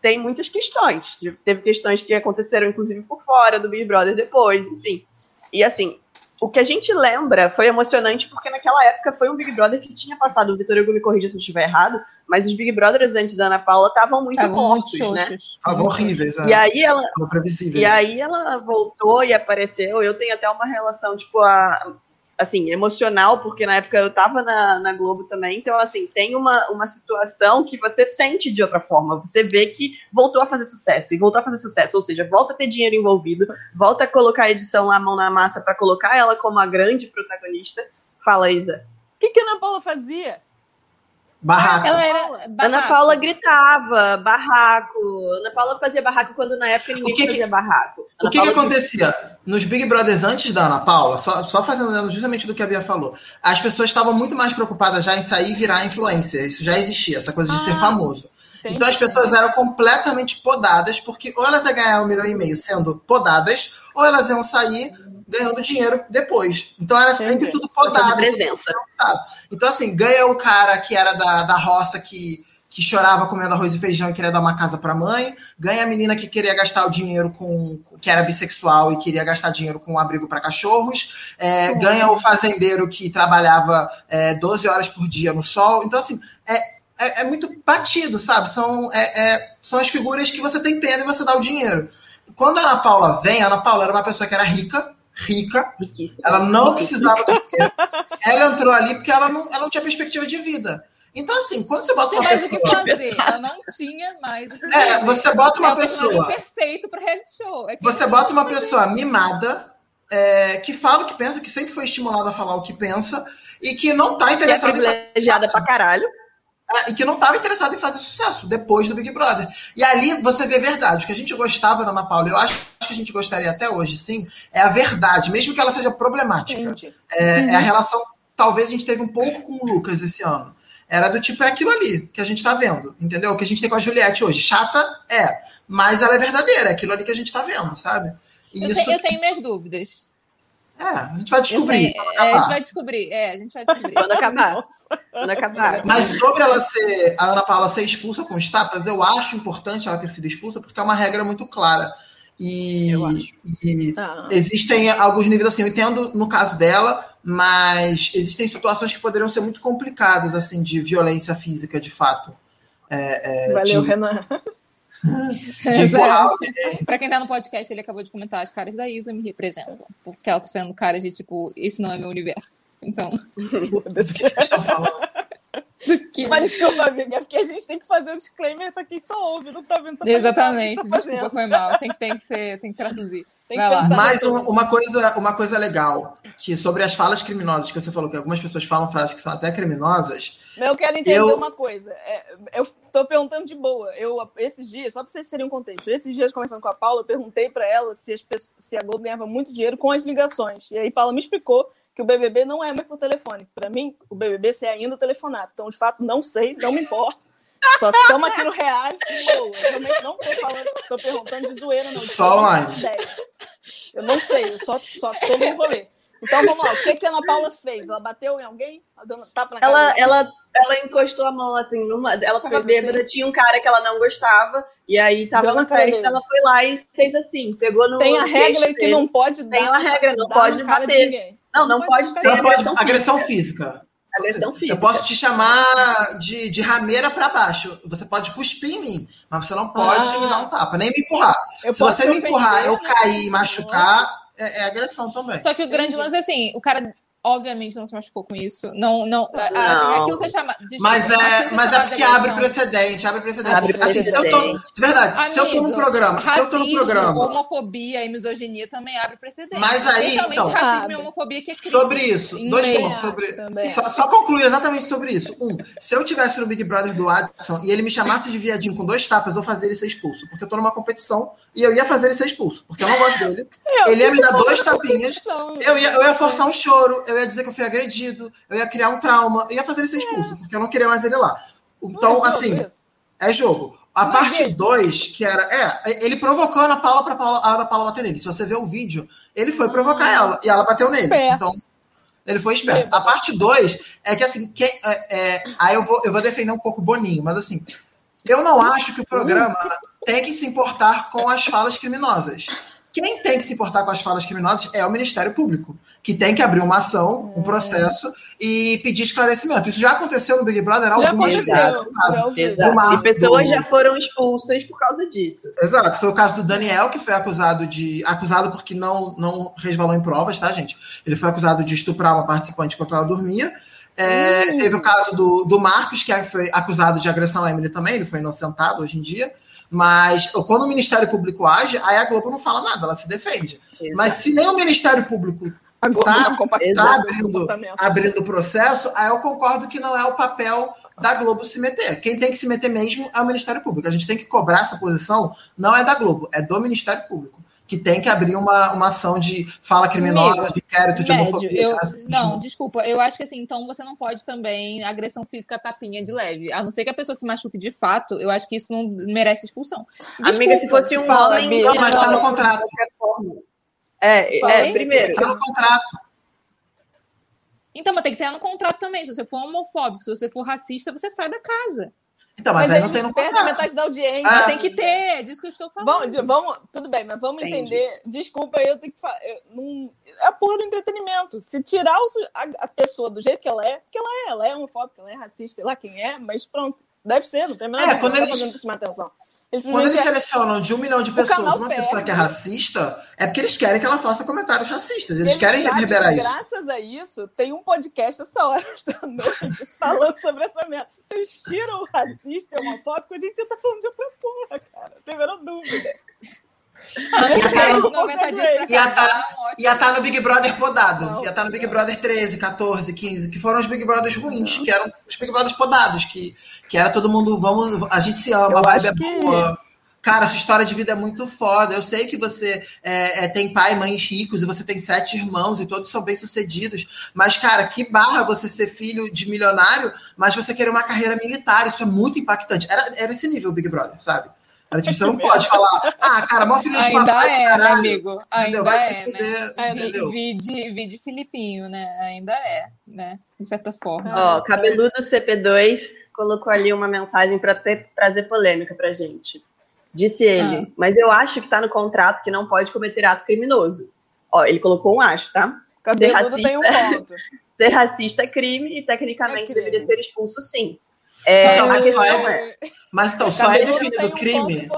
Speaker 4: tem muitas questões. Teve questões que aconteceram, inclusive, por fora do Big Brother depois, enfim. E assim, o que a gente lembra foi emocionante porque naquela época foi um Big Brother que tinha passado. O Vitor Hugo me corrija se eu estiver errado, mas os Big Brothers antes da Ana Paula estavam muito
Speaker 1: Estavam muito
Speaker 4: mortos, né?
Speaker 1: xoxos.
Speaker 2: Estavam horríveis,
Speaker 4: E
Speaker 2: né?
Speaker 4: aí ela,
Speaker 2: Estavam previsíveis.
Speaker 4: e aí ela voltou e apareceu. Eu tenho até uma relação, tipo, a, assim, emocional, porque na época eu tava na, na Globo também. Então, assim, tem uma, uma situação que você sente de outra forma. Você vê que voltou a fazer sucesso. E voltou a fazer sucesso. Ou seja, volta a ter dinheiro envolvido, volta a colocar a edição lá, mão na massa, para colocar ela como a grande protagonista. Fala, Isa.
Speaker 3: O que, que a Ana Paula fazia?
Speaker 2: Barraco.
Speaker 1: Ela era
Speaker 4: Ana
Speaker 1: barraco.
Speaker 4: Paula gritava, barraco. Ana Paula fazia barraco quando na época ninguém
Speaker 2: O que que-
Speaker 4: fazia barraco.
Speaker 2: O
Speaker 4: Ana
Speaker 2: que, que
Speaker 4: Paula
Speaker 2: acontecia? Nos Big Brothers antes da Ana Paula, só, só fazendo justamente do que a Bia falou, as pessoas estavam muito mais preocupadas já em sair e virar influencer. Isso já existia, essa coisa de ser
Speaker 3: Ah,
Speaker 2: famoso.
Speaker 3: Entendi.
Speaker 2: Então as pessoas eram completamente podadas, porque ou elas iam ganhar um milhão e meio sendo podadas, ou elas iam sair ganhando dinheiro depois. Então era sempre
Speaker 3: Entendi.
Speaker 2: tudo podado.
Speaker 4: presença.
Speaker 2: Sabe? Então, assim, ganha o cara que era da, da roça que, que chorava comendo arroz e feijão e queria dar uma casa pra mãe. Ganha a menina que queria gastar o dinheiro com. que era bissexual e queria gastar dinheiro com um abrigo para cachorros. É, ganha o fazendeiro que trabalhava é, 12 horas por dia no sol. Então, assim, é. É, é muito batido, sabe? São, é- é- são as figuras que você tem pena e você dá o dinheiro. Quando a Ana Paula vem, a Ana Paula era uma pessoa que era rica, rica,
Speaker 4: Riquíssima.
Speaker 2: ela não
Speaker 4: Riquíssima.
Speaker 2: precisava do dinheiro. Ela entrou ali porque ela não, ela não tinha perspectiva de vida. Então, assim, quando você bota uma
Speaker 1: mais o
Speaker 2: pessoa.
Speaker 1: que fazer. Ela não tinha mais. que
Speaker 2: É, você bota uma
Speaker 1: É
Speaker 2: pessoa.
Speaker 1: perfeito para reality show. É que
Speaker 2: Você bota uma
Speaker 1: que
Speaker 2: pessoa mimada, é, que fala o que pensa, que sempre foi estimulada a falar o que pensa, e que não tá
Speaker 4: Que é
Speaker 2: interessada em fazer
Speaker 4: privilegiada pra caralho.
Speaker 2: E que não estava interessado em fazer sucesso depois do Big Brother. E ali você vê verdade. O que a gente gostava da Ana Paula, eu acho que a gente gostaria até hoje, sim, é a verdade, mesmo que ela seja problemática. É, é a relação. Talvez a gente teve um pouco com o Lucas esse ano. Era do tipo, é aquilo ali que a gente tá vendo, entendeu? O que a gente tem com a Juliette hoje. Chata é, mas ela é verdadeira, é aquilo ali que a gente tá vendo, sabe?
Speaker 1: E eu, isso... tenho, eu tenho minhas dúvidas.
Speaker 2: É, a gente vai descobrir.
Speaker 1: É, a gente vai descobrir. É, a gente vai descobrir.
Speaker 4: Quando acabar. Quando acabar.
Speaker 2: Mas sobre ela ser, a Ana Paula ser expulsa com os tapas, eu acho importante ela ter sido expulsa, porque é uma regra muito clara. E, e ah. existem alguns níveis assim, eu entendo no caso dela, mas existem situações que poderiam ser muito complicadas, assim, de violência física, de fato.
Speaker 3: É, é, Valeu, de... Renan.
Speaker 1: De Pra quem tá no podcast, ele acabou de comentar: as caras da Isa me representam. Porque ela tá fazendo cara de tipo, esse não é meu universo. Então. O que.
Speaker 3: Mas desculpa, amiga, é porque a gente tem que fazer um disclaimer pra quem só ouve, não tá vendo
Speaker 1: Exatamente, tá desculpa, foi mal. Tem, tem, que, ser, tem que traduzir. Tem
Speaker 2: Vai lá. Mais um, uma, coisa, uma coisa legal, que sobre as falas criminosas, que você falou que algumas pessoas falam frases que são até criminosas.
Speaker 3: Eu quero entender eu... uma coisa. É, eu tô perguntando de boa. Eu, esses dias, só pra vocês terem um contexto, esses dias, conversando com a Paula, eu perguntei pra ela se, as pessoas, se a Globo ganhava muito dinheiro com as ligações. E aí Paula me explicou que o BBB não é mais por telefone. Para mim, o BBB é ainda telefonado. Então, de fato, não sei, não me importa. Só estamos aqui no reality, eu realmente não estou falando, estou perguntando de zoeira, não.
Speaker 2: Só online.
Speaker 3: Eu não sei, eu só, só estou no rolê. Então vamos lá, o que, que a Ana Paula fez? Ela bateu em alguém? Ela,
Speaker 4: tapa na ela, ela, ela encostou a mão assim, numa, ela tava fez bêbada, assim. tinha um cara que ela não gostava, e aí tava na festa, ela foi lá e fez assim, pegou no.
Speaker 3: Tem a regra que não pode
Speaker 4: dar. Tem uma regra, não pode bater. Não, não, não pode, pode ser
Speaker 2: agressão, pode, agressão física. Agressão física. Eu posso te chamar de, de rameira para baixo. Você pode cuspir em mim, mas você não pode ah. me dar um tapa, nem me empurrar. Eu Se você me empurrar, eu cair e machucar, é, é, agressão também.
Speaker 1: Só que o grande lance é assim, o cara obviamente não se machucou com isso. Não, não, não. Assim, aquilo você chama.
Speaker 2: Desculpa, mas é, mas é porque abre precedente, abre precedente. Abre assim, precedente. se eu tô, de verdade, Amigo, se eu tô no programa, racismo, se eu tô no programa,
Speaker 1: homofobia e misoginia também abre precedente.
Speaker 2: Mas aí, então,
Speaker 1: racismo e homofobia que é crime.
Speaker 2: Sobre isso, dois pontos sobre. Só, só concluir exatamente sobre isso. Um, se eu tivesse no Big Brother do Adson e ele me chamasse de viadinho com dois tapas, eu fazer ele ser expulso, porque eu tô numa competição e eu ia fazer ele ser expulso, porque eu não gosto dele. Eu ele ia me dar dois tapinhas, eu ia, eu ia forçar um choro, eu ia dizer que eu fui agredido eu ia criar um trauma, eu ia fazer ele ser expulso, é. porque eu não queria mais ele lá. Então, é assim, é jogo. A parte 2, que era. É, ele provocou a Paula para a Ana Paula bater nele. Se você ver o vídeo, ele foi provocar ela e ela bateu nele. Então, ele foi esperto. A parte 2 é que, assim, que, é, é, aí eu vou, eu vou defender um pouco o Boninho, mas assim, eu não acho que o programa tem que se importar com as falas criminosas. Quem tem que se importar com as falas criminosas é o Ministério Público, que tem que abrir uma ação, um processo e pedir esclarecimento. Isso já aconteceu no Big Brother há algumas vezes.
Speaker 4: E pessoas já foram expulsas por causa disso.
Speaker 2: Exato. Foi o caso do Daniel, que foi acusado de. acusado porque não, não resvalou em provas, tá, gente? Ele foi acusado de estuprar uma participante enquanto ela dormia. É, hum. Teve o caso do, do Marcos, que foi acusado de agressão à Emily também, ele foi inocentado hoje em dia. Mas quando o Ministério Público age, aí a Globo não fala nada, ela se defende. Exato. Mas se nem o Ministério Público está tá abrindo, abrindo o processo, aí eu concordo que não é o papel da Globo se meter. Quem tem que se meter mesmo é o Ministério Público. A gente tem que cobrar essa posição, não é da Globo, é do Ministério Público que tem que abrir uma, uma ação de fala criminosa, Amigo, de inquérito de homofobia.
Speaker 1: Eu, não, desculpa, eu acho que assim, então você não pode também agressão física tapinha de leve. A não ser que a pessoa se machuque de fato, eu acho que isso não merece expulsão.
Speaker 4: Desculpa, Amiga, se fosse um fala, homem.
Speaker 2: Não, mas está no contrato.
Speaker 4: É, é, primeiro.
Speaker 2: Está no contrato.
Speaker 1: Então, mas tem que ter no contrato também. Se você for homofóbico, se você for racista, você sai da casa.
Speaker 2: Então, mas, mas aí não tem no contrato.
Speaker 3: metade da audiência.
Speaker 1: Ah. Tem que ter, é disso que eu estou falando.
Speaker 3: Vamos, vamos tudo bem, mas vamos Entendi. entender. Desculpa, eu tenho que falar. Não, é a porra do entretenimento. Se tirar o, a, a, pessoa do jeito que ela é, que ela é, ela é homofóbica, ela é racista, sei lá quem é, mas pronto. Deve ser, não tem
Speaker 2: nada é, quando eles... tá fazendo atenção. Eles quando eles é... selecionam de um milhão de pessoas uma pessoa que é racista, é porque eles querem que ela faça comentários racistas. Eles, eles querem reverberar isso.
Speaker 3: Graças a isso, tem um podcast essa hora da noite falando sobre essa merda. Vocês tiram o racista e o homofóbico, a gente já tá falando de outra porra, cara. Tem a menor dúvida.
Speaker 2: Ia estar tá, tá no Big Brother podado. Ia estar tá no Big Brother 13, 14, 15, que foram os Big Brothers ruins, que eram os Big Brothers podados, que, que era todo mundo, vamos, a gente se ama, a vibe é boa. cara, essa história de vida é muito foda. Eu sei que você é, é, tem pai e mães ricos e você tem sete irmãos e todos são bem-sucedidos. Mas, cara, que barra você ser filho de milionário, mas você querer uma carreira militar. Isso é muito impactante. Era, era esse nível, Big Brother, sabe? Era tipo, você não pode falar, ah, cara, mó filho de
Speaker 1: Ainda
Speaker 2: papai,
Speaker 1: é, né,
Speaker 2: caralho.
Speaker 1: amigo? Ainda
Speaker 2: Vai
Speaker 1: é,
Speaker 2: se
Speaker 1: né?
Speaker 2: fuder,
Speaker 3: É,
Speaker 2: entendeu?
Speaker 1: Vi, vi, de, vi de Filipinho, né? Ainda é, né? De certa forma.
Speaker 4: Ó, cabeludo CP2 colocou ali uma mensagem para trazer polêmica pra gente. Disse ele,
Speaker 1: Ah.
Speaker 4: mas eu acho que tá no contrato que não pode cometer ato criminoso. Ó, ele colocou um acho, tá?
Speaker 3: Cabeludo
Speaker 4: Ser
Speaker 3: tem um
Speaker 4: racista.
Speaker 3: ponto.
Speaker 4: Ser racista é crime e tecnicamente
Speaker 3: É crime.
Speaker 4: deveria ser expulso sim. É,
Speaker 2: Então, mas só
Speaker 4: é,
Speaker 2: Mas então, só é definido
Speaker 3: um ponto
Speaker 2: crime.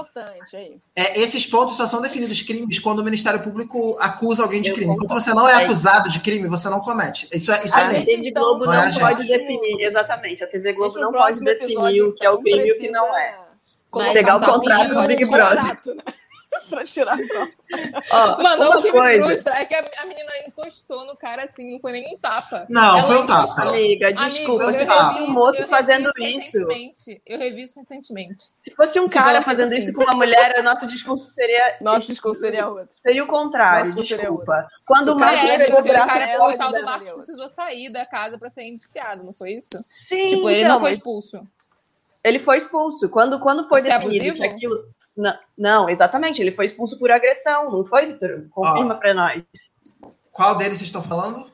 Speaker 2: É, esses pontos só são definidos crimes quando o Ministério Público acusa alguém de
Speaker 4: Eu
Speaker 2: crime.
Speaker 4: concordo.
Speaker 2: Quando você não é
Speaker 4: É.
Speaker 2: acusado de crime, você não comete. Isso é, isso
Speaker 4: a
Speaker 2: é.
Speaker 4: TV
Speaker 3: Então,
Speaker 4: Globo
Speaker 2: não
Speaker 4: não,
Speaker 2: é, gente?
Speaker 4: pode definir, exatamente, a TV Globo
Speaker 3: no
Speaker 4: não pode definir o que é o
Speaker 3: então,
Speaker 4: crime e o que não é.
Speaker 1: Mas
Speaker 4: Pegar o
Speaker 1: então,
Speaker 4: contrato
Speaker 1: pode-
Speaker 4: do Big Brother.
Speaker 3: contrato, né? pra tirar a prova.
Speaker 4: Ó,
Speaker 1: Mano, o que
Speaker 4: coisa,
Speaker 1: me frustra é que a, a menina encostou no cara assim, não foi nem um tapa.
Speaker 2: Não,
Speaker 1: Ela
Speaker 2: foi um tapa.
Speaker 1: encostou.
Speaker 4: amiga, desculpa,
Speaker 1: Amigo,
Speaker 2: eu
Speaker 4: se
Speaker 2: revi
Speaker 4: fosse um moço fazendo isso,
Speaker 1: recentemente. Eu revi isso recentemente.
Speaker 4: se fosse um
Speaker 1: Tipo,
Speaker 4: cara fazendo
Speaker 1: assim.
Speaker 4: isso com uma mulher, o nosso discurso seria
Speaker 3: Nosso discurso seria outro.
Speaker 4: seria o contrário,
Speaker 3: Nosso seria
Speaker 4: desculpa. Quando
Speaker 3: Se
Speaker 4: o Marcos
Speaker 1: é,
Speaker 4: pegou o
Speaker 1: cara,
Speaker 3: ela,
Speaker 1: o tal do Marcos precisou sair da casa pra ser indiciado, não foi isso?
Speaker 4: Sim,
Speaker 1: tipo, ele
Speaker 4: então,
Speaker 1: não foi
Speaker 4: mas
Speaker 1: expulso.
Speaker 4: ele foi expulso. Quando, quando foi
Speaker 1: Por ser
Speaker 4: definido
Speaker 1: abusivo?
Speaker 4: que aquilo. Não, não, exatamente, ele foi expulso por agressão, não foi, Vitor? Confirma pra nós.
Speaker 2: Qual deles vocês estão falando?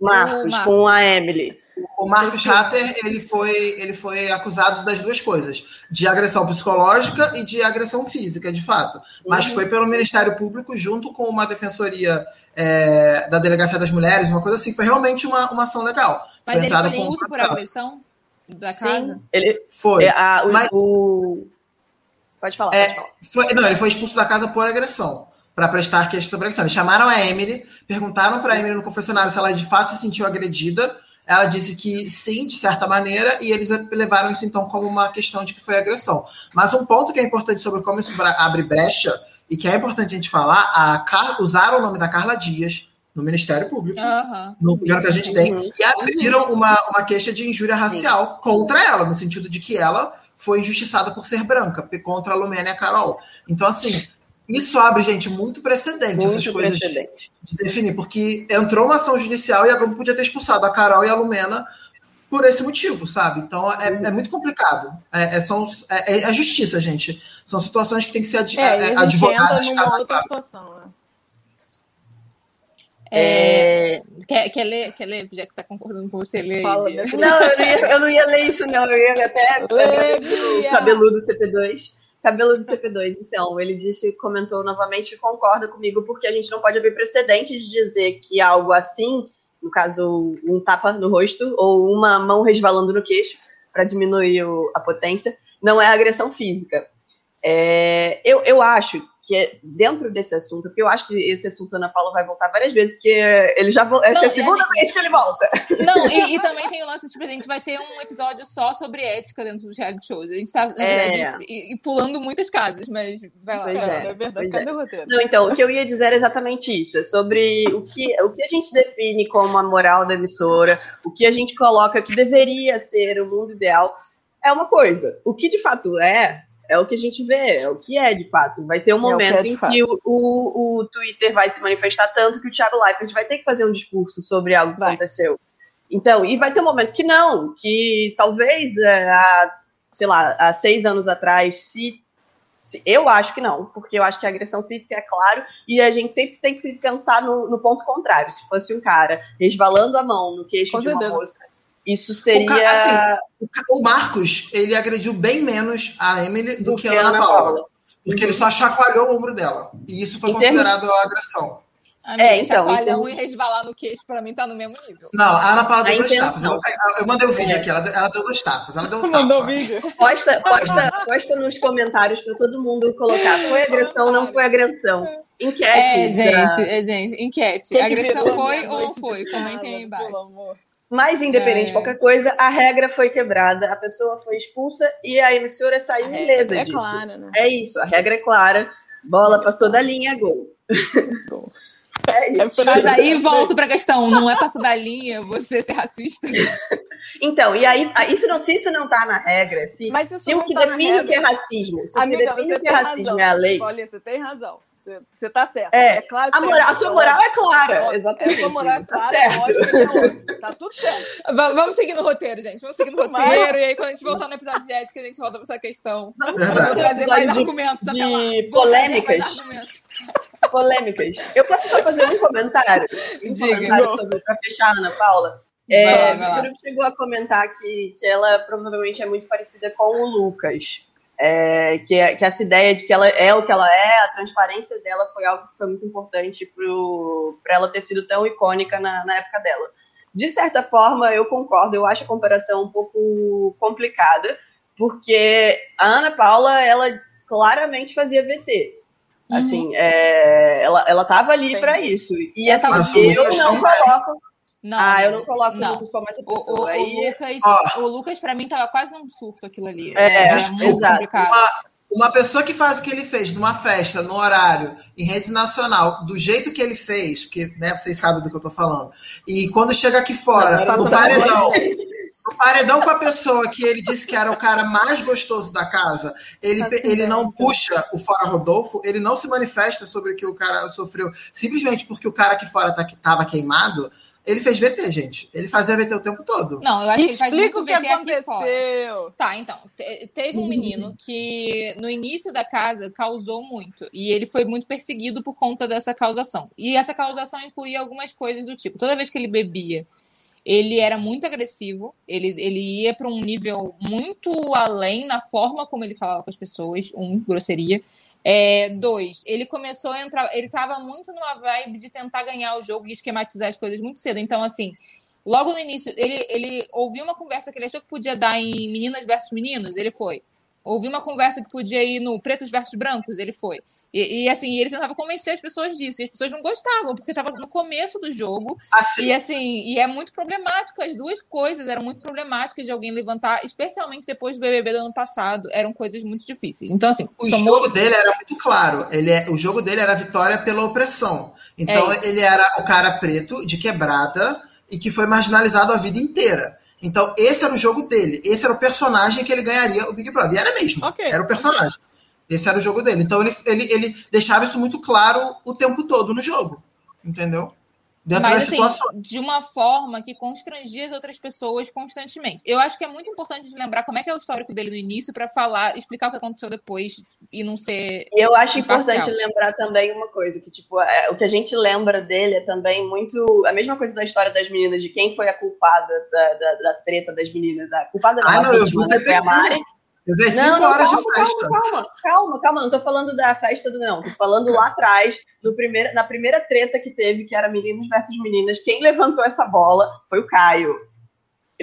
Speaker 4: Marcos,
Speaker 1: Marcos.
Speaker 4: com a Emily.
Speaker 2: O Marcos Hatter, ele foi, ele foi acusado das duas coisas, de agressão psicológica e de agressão física, de fato. Mas
Speaker 4: Uhum.
Speaker 2: foi pelo Ministério Público, junto com uma defensoria é, da Delegacia das Mulheres, uma coisa assim. Foi realmente uma, uma ação legal.
Speaker 1: Mas
Speaker 2: foi
Speaker 1: ele
Speaker 2: entrada
Speaker 1: foi
Speaker 2: com
Speaker 1: expulso por agressão da casa?
Speaker 4: Sim, ele.
Speaker 2: Foi.
Speaker 4: é, a- o,
Speaker 2: Mas-
Speaker 4: o- Pode falar,
Speaker 2: É,
Speaker 4: pode falar.
Speaker 2: foi- não, ele foi expulso da casa por agressão, para prestar queixa sobre agressão. Eles chamaram a Emily, perguntaram para a Emily no confessionário se ela de fato se sentiu agredida. Ela disse que sim, de certa maneira, e eles levaram isso então como uma questão de que foi agressão. Mas um ponto que é importante sobre como isso abre brecha, e que é importante a gente falar, a Car usaram o nome da Carla Dias no Ministério Público. No governo que a gente tem,
Speaker 4: Uhum.
Speaker 2: e abriram uma, uma queixa de injúria racial contra ela, no sentido de que ela foi injustiçada por ser branca, contra a Lumena e a Carol. Então, assim, isso abre, gente, muito precedente, essas
Speaker 4: Muito
Speaker 2: coisas de,
Speaker 4: precedente.
Speaker 2: de definir, porque entrou uma ação judicial e a Globo podia ter expulsado a Carol e a Lumena por esse motivo, sabe? Então é, é muito complicado. É, é, são, é, é a justiça, gente. São situações que tem que ser ad,
Speaker 3: É, gente
Speaker 2: advogadas a
Speaker 3: outra situação, né?
Speaker 1: É,
Speaker 4: É,
Speaker 1: Quer, quer ler? Quer ler? Já que tá concordando com você, lê.
Speaker 3: Fala. Beatriz.
Speaker 4: Não, eu não, ia, eu não ia ler isso, não. Eu ia até o cabeludo CP2. Cabeludo CP2, então, ele disse, comentou novamente que concorda comigo, porque a gente não pode abrir precedentes de dizer que algo assim, no caso, um tapa no rosto ou uma mão resvalando no queixo, para diminuir o- a potência, não é agressão física. É, eu, eu acho que é dentro desse assunto, porque eu acho que esse assunto Ana Paula vai voltar várias vezes, porque ele já vol- essa
Speaker 1: Não,
Speaker 4: é a
Speaker 1: a
Speaker 4: segunda
Speaker 1: gente-
Speaker 4: vez que ele volta.
Speaker 1: Não, e, e também tem o lance, tipo, a gente vai ter um episódio só sobre ética dentro dos reality shows. A gente tá, na
Speaker 4: É.
Speaker 1: verdade, e, e pulando muitas casas, mas vai lá.
Speaker 4: Pois
Speaker 1: vai lá.
Speaker 4: é.
Speaker 3: É verdade. Cadê o roteiro?
Speaker 4: Não, então, o que eu ia dizer era exatamente isso. É sobre o que, o que a gente define como a moral da emissora, o que a gente coloca que deveria ser o mundo ideal, é uma coisa. O que de fato é, é o que a gente vê, é o que é de fato. Vai ter um
Speaker 3: É o que é
Speaker 4: momento em que o, o, o Twitter vai se manifestar tanto que o Thiago Leifert vai ter que fazer um discurso sobre algo que
Speaker 3: Vai.
Speaker 4: aconteceu. Então, e vai ter um momento que não, que talvez é, há, sei lá, há seis anos atrás, se se- eu acho que não, porque eu acho que a agressão física é claro, e a gente sempre tem que se pensar no, no ponto contrário. Se fosse um cara resvalando a mão no queixo
Speaker 3: Com
Speaker 4: de uma
Speaker 3: certeza.
Speaker 4: moça, isso seria.
Speaker 2: O ca- O Marcos, ele agrediu bem menos a Emily do, que a Ana Paula. Porque ele só chacoalhou o ombro dela. E isso foi
Speaker 4: Em termos-
Speaker 2: considerado agressão.
Speaker 1: Amiga,
Speaker 4: É, então,
Speaker 1: chacoalhão
Speaker 4: então-
Speaker 1: e resvalar no queixo, pra mim, tá no mesmo nível.
Speaker 2: Não, a Ana Paula deu
Speaker 4: A
Speaker 2: dois
Speaker 4: intenção.
Speaker 2: tapas. Eu, eu mandei o vídeo
Speaker 4: É.
Speaker 2: aqui, ela deu, ela deu dois tapas. Ela deu um
Speaker 3: Mandou
Speaker 2: tapa.
Speaker 3: o vídeo.
Speaker 4: Posta, posta, posta nos comentários para todo mundo colocar. Foi agressão, não foi agressão. Enquete.
Speaker 1: É, gente, é, gente, enquete.
Speaker 3: Que
Speaker 1: agressão foi ou não foi? Comentem aí
Speaker 3: sábado, pelo
Speaker 1: embaixo.
Speaker 3: amor.
Speaker 4: Mas, independente de
Speaker 1: É.
Speaker 4: qualquer coisa, a regra foi quebrada, a pessoa foi expulsa e a emissora saiu
Speaker 3: A
Speaker 4: ilesa
Speaker 3: é
Speaker 4: disso.
Speaker 3: clara, né?
Speaker 4: É isso, a regra é clara. Bola passou da linha, gol.
Speaker 3: Gol.
Speaker 4: É isso.
Speaker 3: É
Speaker 1: Mas aí volto pra questão, não é passar da linha você ser racista.
Speaker 4: Então, e aí, isso não, se isso não tá na regra, se,
Speaker 3: Mas isso
Speaker 4: se o que
Speaker 3: tá
Speaker 4: define o que é racismo, se
Speaker 3: Amiga,
Speaker 4: o que define o que é racismo
Speaker 3: razão.
Speaker 4: é a lei.
Speaker 3: Olha, você tem razão. Você, tá certo.
Speaker 4: É,
Speaker 3: claro que
Speaker 4: A, moral, a sua moral é clara,
Speaker 3: Ó,
Speaker 4: exatamente.
Speaker 3: A sua moral é
Speaker 4: tá
Speaker 3: clara,
Speaker 4: certo.
Speaker 3: lógico é. Tá tudo certo.
Speaker 1: Va- Vamos seguir no roteiro, gente. Vamos seguir no
Speaker 3: Mas-
Speaker 1: roteiro. E aí, quando a gente voltar no episódio de ética, a gente volta pra essa questão.
Speaker 4: Vamos
Speaker 1: trazer mais
Speaker 4: de-
Speaker 1: argumentos até lá.
Speaker 4: de
Speaker 1: trazer
Speaker 4: polêmicas.
Speaker 1: argumentos.
Speaker 4: polêmicas. Eu posso só fazer um comentário? Um
Speaker 1: Diga.
Speaker 4: comentário sobre, pra fechar a Ana Paula. É,
Speaker 1: Vai lá, vai
Speaker 4: chegou a comentar que, que ela provavelmente é muito parecida com o Lucas. É, que, é- que essa ideia de que ela é o que ela é, a transparência dela foi algo que foi muito importante para ela ter sido tão icônica na, na época dela. De certa forma, eu concordo, eu acho a comparação um pouco complicada, porque a Ana Paula, ela claramente fazia VT.
Speaker 1: Uhum.
Speaker 4: Assim, é, ela, ela tava ali para isso. E assim, eu não coloco.
Speaker 1: Não,
Speaker 4: ah, eu não coloco
Speaker 1: não.
Speaker 4: o Lucas como essa
Speaker 1: O, o,
Speaker 4: pessoa.
Speaker 1: o
Speaker 4: Aí,
Speaker 1: Lucas,
Speaker 2: Ó.
Speaker 1: o Lucas, pra mim, tava quase num surto aquilo ali.
Speaker 4: É,
Speaker 1: Era muito
Speaker 4: exato.
Speaker 1: complicado.
Speaker 2: Uma, uma pessoa que faz o que ele fez numa festa, no horário, em rede nacional, do jeito que ele fez, porque né, vocês sabem do que eu tô falando, e quando chega aqui fora, no paredão, no paredão com a pessoa que ele disse que era o cara mais gostoso da casa, ele,
Speaker 3: Assim,
Speaker 2: ele não puxa o fora Rodolfo, ele não se manifesta sobre o que o cara sofreu, simplesmente porque o cara aqui fora tá, tava queimado, ele fez VT, gente. Ele fazia VT o tempo todo.
Speaker 1: Não, eu acho que ele faz
Speaker 3: Explica
Speaker 1: muito
Speaker 3: o que
Speaker 1: VT aqui fora.
Speaker 3: aconteceu.
Speaker 1: Tá, então, te- teve um menino que no início da casa causou muito. E ele foi muito perseguido por conta dessa causação. E essa causação incluía algumas coisas do tipo: toda vez que ele bebia, ele era muito agressivo, ele, ele ia para um nível muito além na forma como ele falava com as pessoas, um, grosseria. É, dois, ele começou a entrar, ele tava muito numa vibe de tentar ganhar o jogo e esquematizar as coisas muito cedo. Então, assim, logo no início, ele, ele ouviu uma conversa que ele achou que podia dar em meninas versus meninos, ele foi. Ouviu uma conversa que podia ir no pretos versus brancos, ele foi. E, e, assim, ele tentava convencer as pessoas disso, e as pessoas não gostavam, porque estava no começo do jogo,
Speaker 2: Assim,
Speaker 1: e assim, e é muito problemático, as duas coisas eram muito problemáticas de alguém levantar, especialmente depois do BBB do ano passado, eram coisas muito difíceis. Então, assim,
Speaker 2: o
Speaker 1: somou-
Speaker 2: jogo dele era muito claro. Ele é, o jogo dele era a vitória pela opressão. Então
Speaker 1: É
Speaker 2: ele era o cara preto de quebrada e que foi marginalizado a vida inteira. Então esse era o jogo dele. Esse era o personagem que ele ganharia o Big Brother. E era mesmo.
Speaker 3: Ok.
Speaker 2: Era o personagem. Esse era o jogo dele. Então ele, ele, ele deixava isso muito claro o tempo todo no jogo. Entendeu? Dentro
Speaker 1: Mas
Speaker 2: da
Speaker 1: assim,
Speaker 2: situação.
Speaker 1: de uma forma que constrangia as outras pessoas constantemente. Eu acho que é muito importante de lembrar como é que é o histórico dele no início para falar, explicar o que aconteceu depois e não ser
Speaker 4: E eu acho
Speaker 1: Imparcial.
Speaker 4: importante lembrar também uma coisa, que tipo, é, o que a gente lembra dele é também muito a mesma coisa da história das meninas, de quem foi a culpada da, da, da treta das meninas. A culpada não,
Speaker 2: Ah,
Speaker 4: a
Speaker 2: não, eu
Speaker 4: vítima, né, foi a. Mari.
Speaker 2: Eu cinco
Speaker 4: não,
Speaker 2: horas
Speaker 4: calma,
Speaker 2: de festa.
Speaker 4: calma, calma, calma, calma, não tô falando da festa do não, tô falando lá atrás, no primeiro, na primeira treta que teve, que era meninos versus meninas, quem levantou essa bola foi o Caio.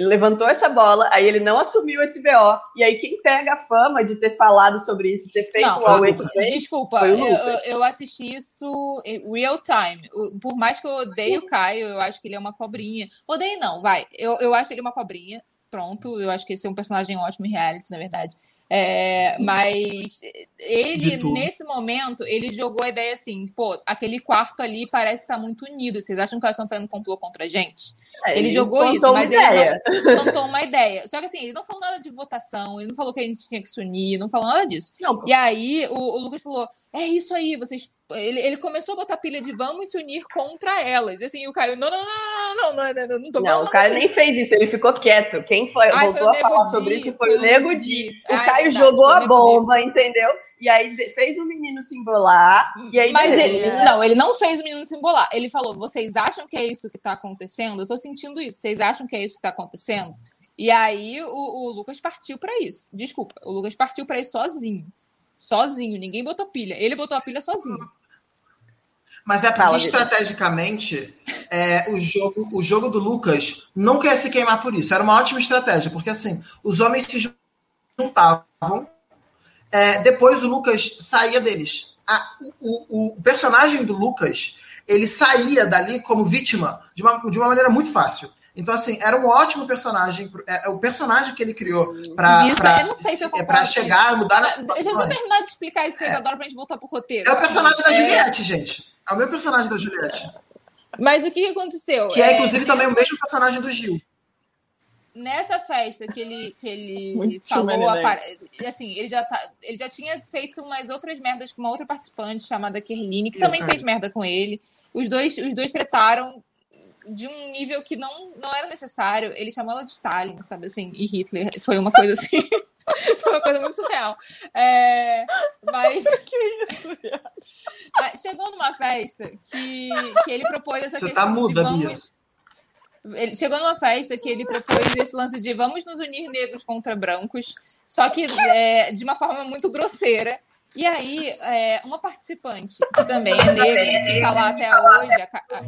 Speaker 4: Ele levantou essa bola, aí ele não assumiu esse BO, e aí quem pega a fama de ter falado sobre isso, ter feito
Speaker 1: Não,
Speaker 4: o. Today,
Speaker 1: Desculpa,
Speaker 4: Foi o
Speaker 1: eu,
Speaker 4: Lucas.
Speaker 1: eu assisti isso em real time. Por mais que eu odeie o Caio, eu acho que ele é uma cobrinha. Odeio não, vai. Eu, eu acho ele uma cobrinha. Pronto, eu acho que esse é um personagem ótimo em reality, na verdade. É, mas ele, nesse momento, ele jogou a ideia assim, pô, aquele quarto ali parece estar muito unido. Vocês acham que elas estão fazendo complô contra a gente?
Speaker 4: É,
Speaker 1: Ele jogou
Speaker 4: contou
Speaker 1: isso,
Speaker 4: uma
Speaker 1: mas ele
Speaker 4: ideia.
Speaker 1: Contou uma ideia. Só que assim, ele não falou nada de votação, ele não falou que a gente tinha que se unir, não falou nada disso.
Speaker 4: Não,
Speaker 1: E aí o, o Lucas falou: é isso aí, vocês. Ele, ele começou a botar pilha de vamos se unir contra elas. E assim, o Caio, não, não, não, não, não, não, não, não, tô
Speaker 4: Não, o
Speaker 1: disso.
Speaker 4: nem fez isso, ele ficou quieto. Quem foi,
Speaker 1: Ai,
Speaker 4: voltou
Speaker 1: foi
Speaker 4: a falar
Speaker 1: Nego
Speaker 4: sobre
Speaker 1: Di,
Speaker 4: isso foi, o Nego Di. O
Speaker 1: Ai,
Speaker 4: Caio
Speaker 1: verdade,
Speaker 4: jogou a
Speaker 1: Nego Di.
Speaker 4: bomba, entendeu? E aí fez o menino se embolar. E aí
Speaker 1: Mas ele, não, ele não fez o menino se embolar. Ele falou: vocês acham que é isso que tá acontecendo? Eu tô sentindo isso. Vocês acham que é isso que tá acontecendo? E aí o, o Lucas partiu pra isso. Desculpa, o Lucas partiu pra isso sozinho. Sozinho, ninguém botou pilha. Ele botou a pilha sozinho.
Speaker 2: Mas é porque
Speaker 4: Fala,
Speaker 2: estrategicamente é, o, jogo, o jogo do Lucas não quer se queimar por isso. Era uma ótima estratégia, porque assim, os homens se juntavam, é, depois o Lucas saía deles. A- o, o- o personagem do Lucas ele saía dali como vítima de uma, de uma maneira muito fácil. Então, assim, era um ótimo personagem. É, é o personagem que ele criou para
Speaker 1: Disso, eu não sei se eu
Speaker 2: é,
Speaker 1: concordo
Speaker 2: pra chegar, mudar nas
Speaker 1: Deixa eu só
Speaker 2: situações.
Speaker 1: terminar de explicar isso pra Isadora pra gente voltar pro roteiro.
Speaker 2: É o personagem da
Speaker 1: É,
Speaker 2: Juliette, gente. É o meu personagem da Juliette.
Speaker 1: Mas o que aconteceu?
Speaker 2: Que é, inclusive, também o mesmo personagem do Gil.
Speaker 1: nessa festa que ele, que ele
Speaker 3: Muito
Speaker 1: falou, assim, ele já, tá, ele já tinha feito umas outras merdas com uma outra participante chamada Kerline, que
Speaker 2: Eu,
Speaker 1: também
Speaker 2: cara.
Speaker 1: fez merda com ele. Os dois, os dois tretaram de um nível que não, não era necessário. Ele chamou ela de Stalin, sabe assim, e Hitler. Foi uma coisa assim. Foi uma coisa muito surreal. É, mas,
Speaker 3: Que isso,
Speaker 1: mas chegou numa festa que, que ele propôs essa
Speaker 2: Você
Speaker 1: questão
Speaker 2: tá muda,
Speaker 1: de
Speaker 2: Bia.
Speaker 1: vamos. Ele chegou numa festa que ele propôs esse lance de vamos nos unir negros contra brancos, só que é, de uma forma muito grosseira. E aí, é, uma participante, que também é negra, que tá lá até hoje. A, a,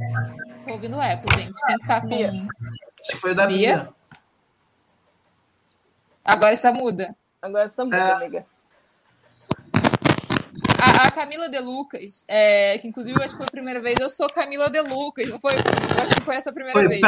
Speaker 1: tô ouvindo eco, gente. Quem que tá com.
Speaker 2: Acho que foi o da
Speaker 1: Bia?
Speaker 2: Bia.
Speaker 1: Agora está muda.
Speaker 3: Agora você tá muito,
Speaker 2: É.
Speaker 3: amiga.
Speaker 1: A, a Camila De Lucas, é, que inclusive eu acho que foi a primeira vez, eu sou Camila De Lucas, não foi? Acho que foi essa a primeira
Speaker 2: Foi
Speaker 1: vez.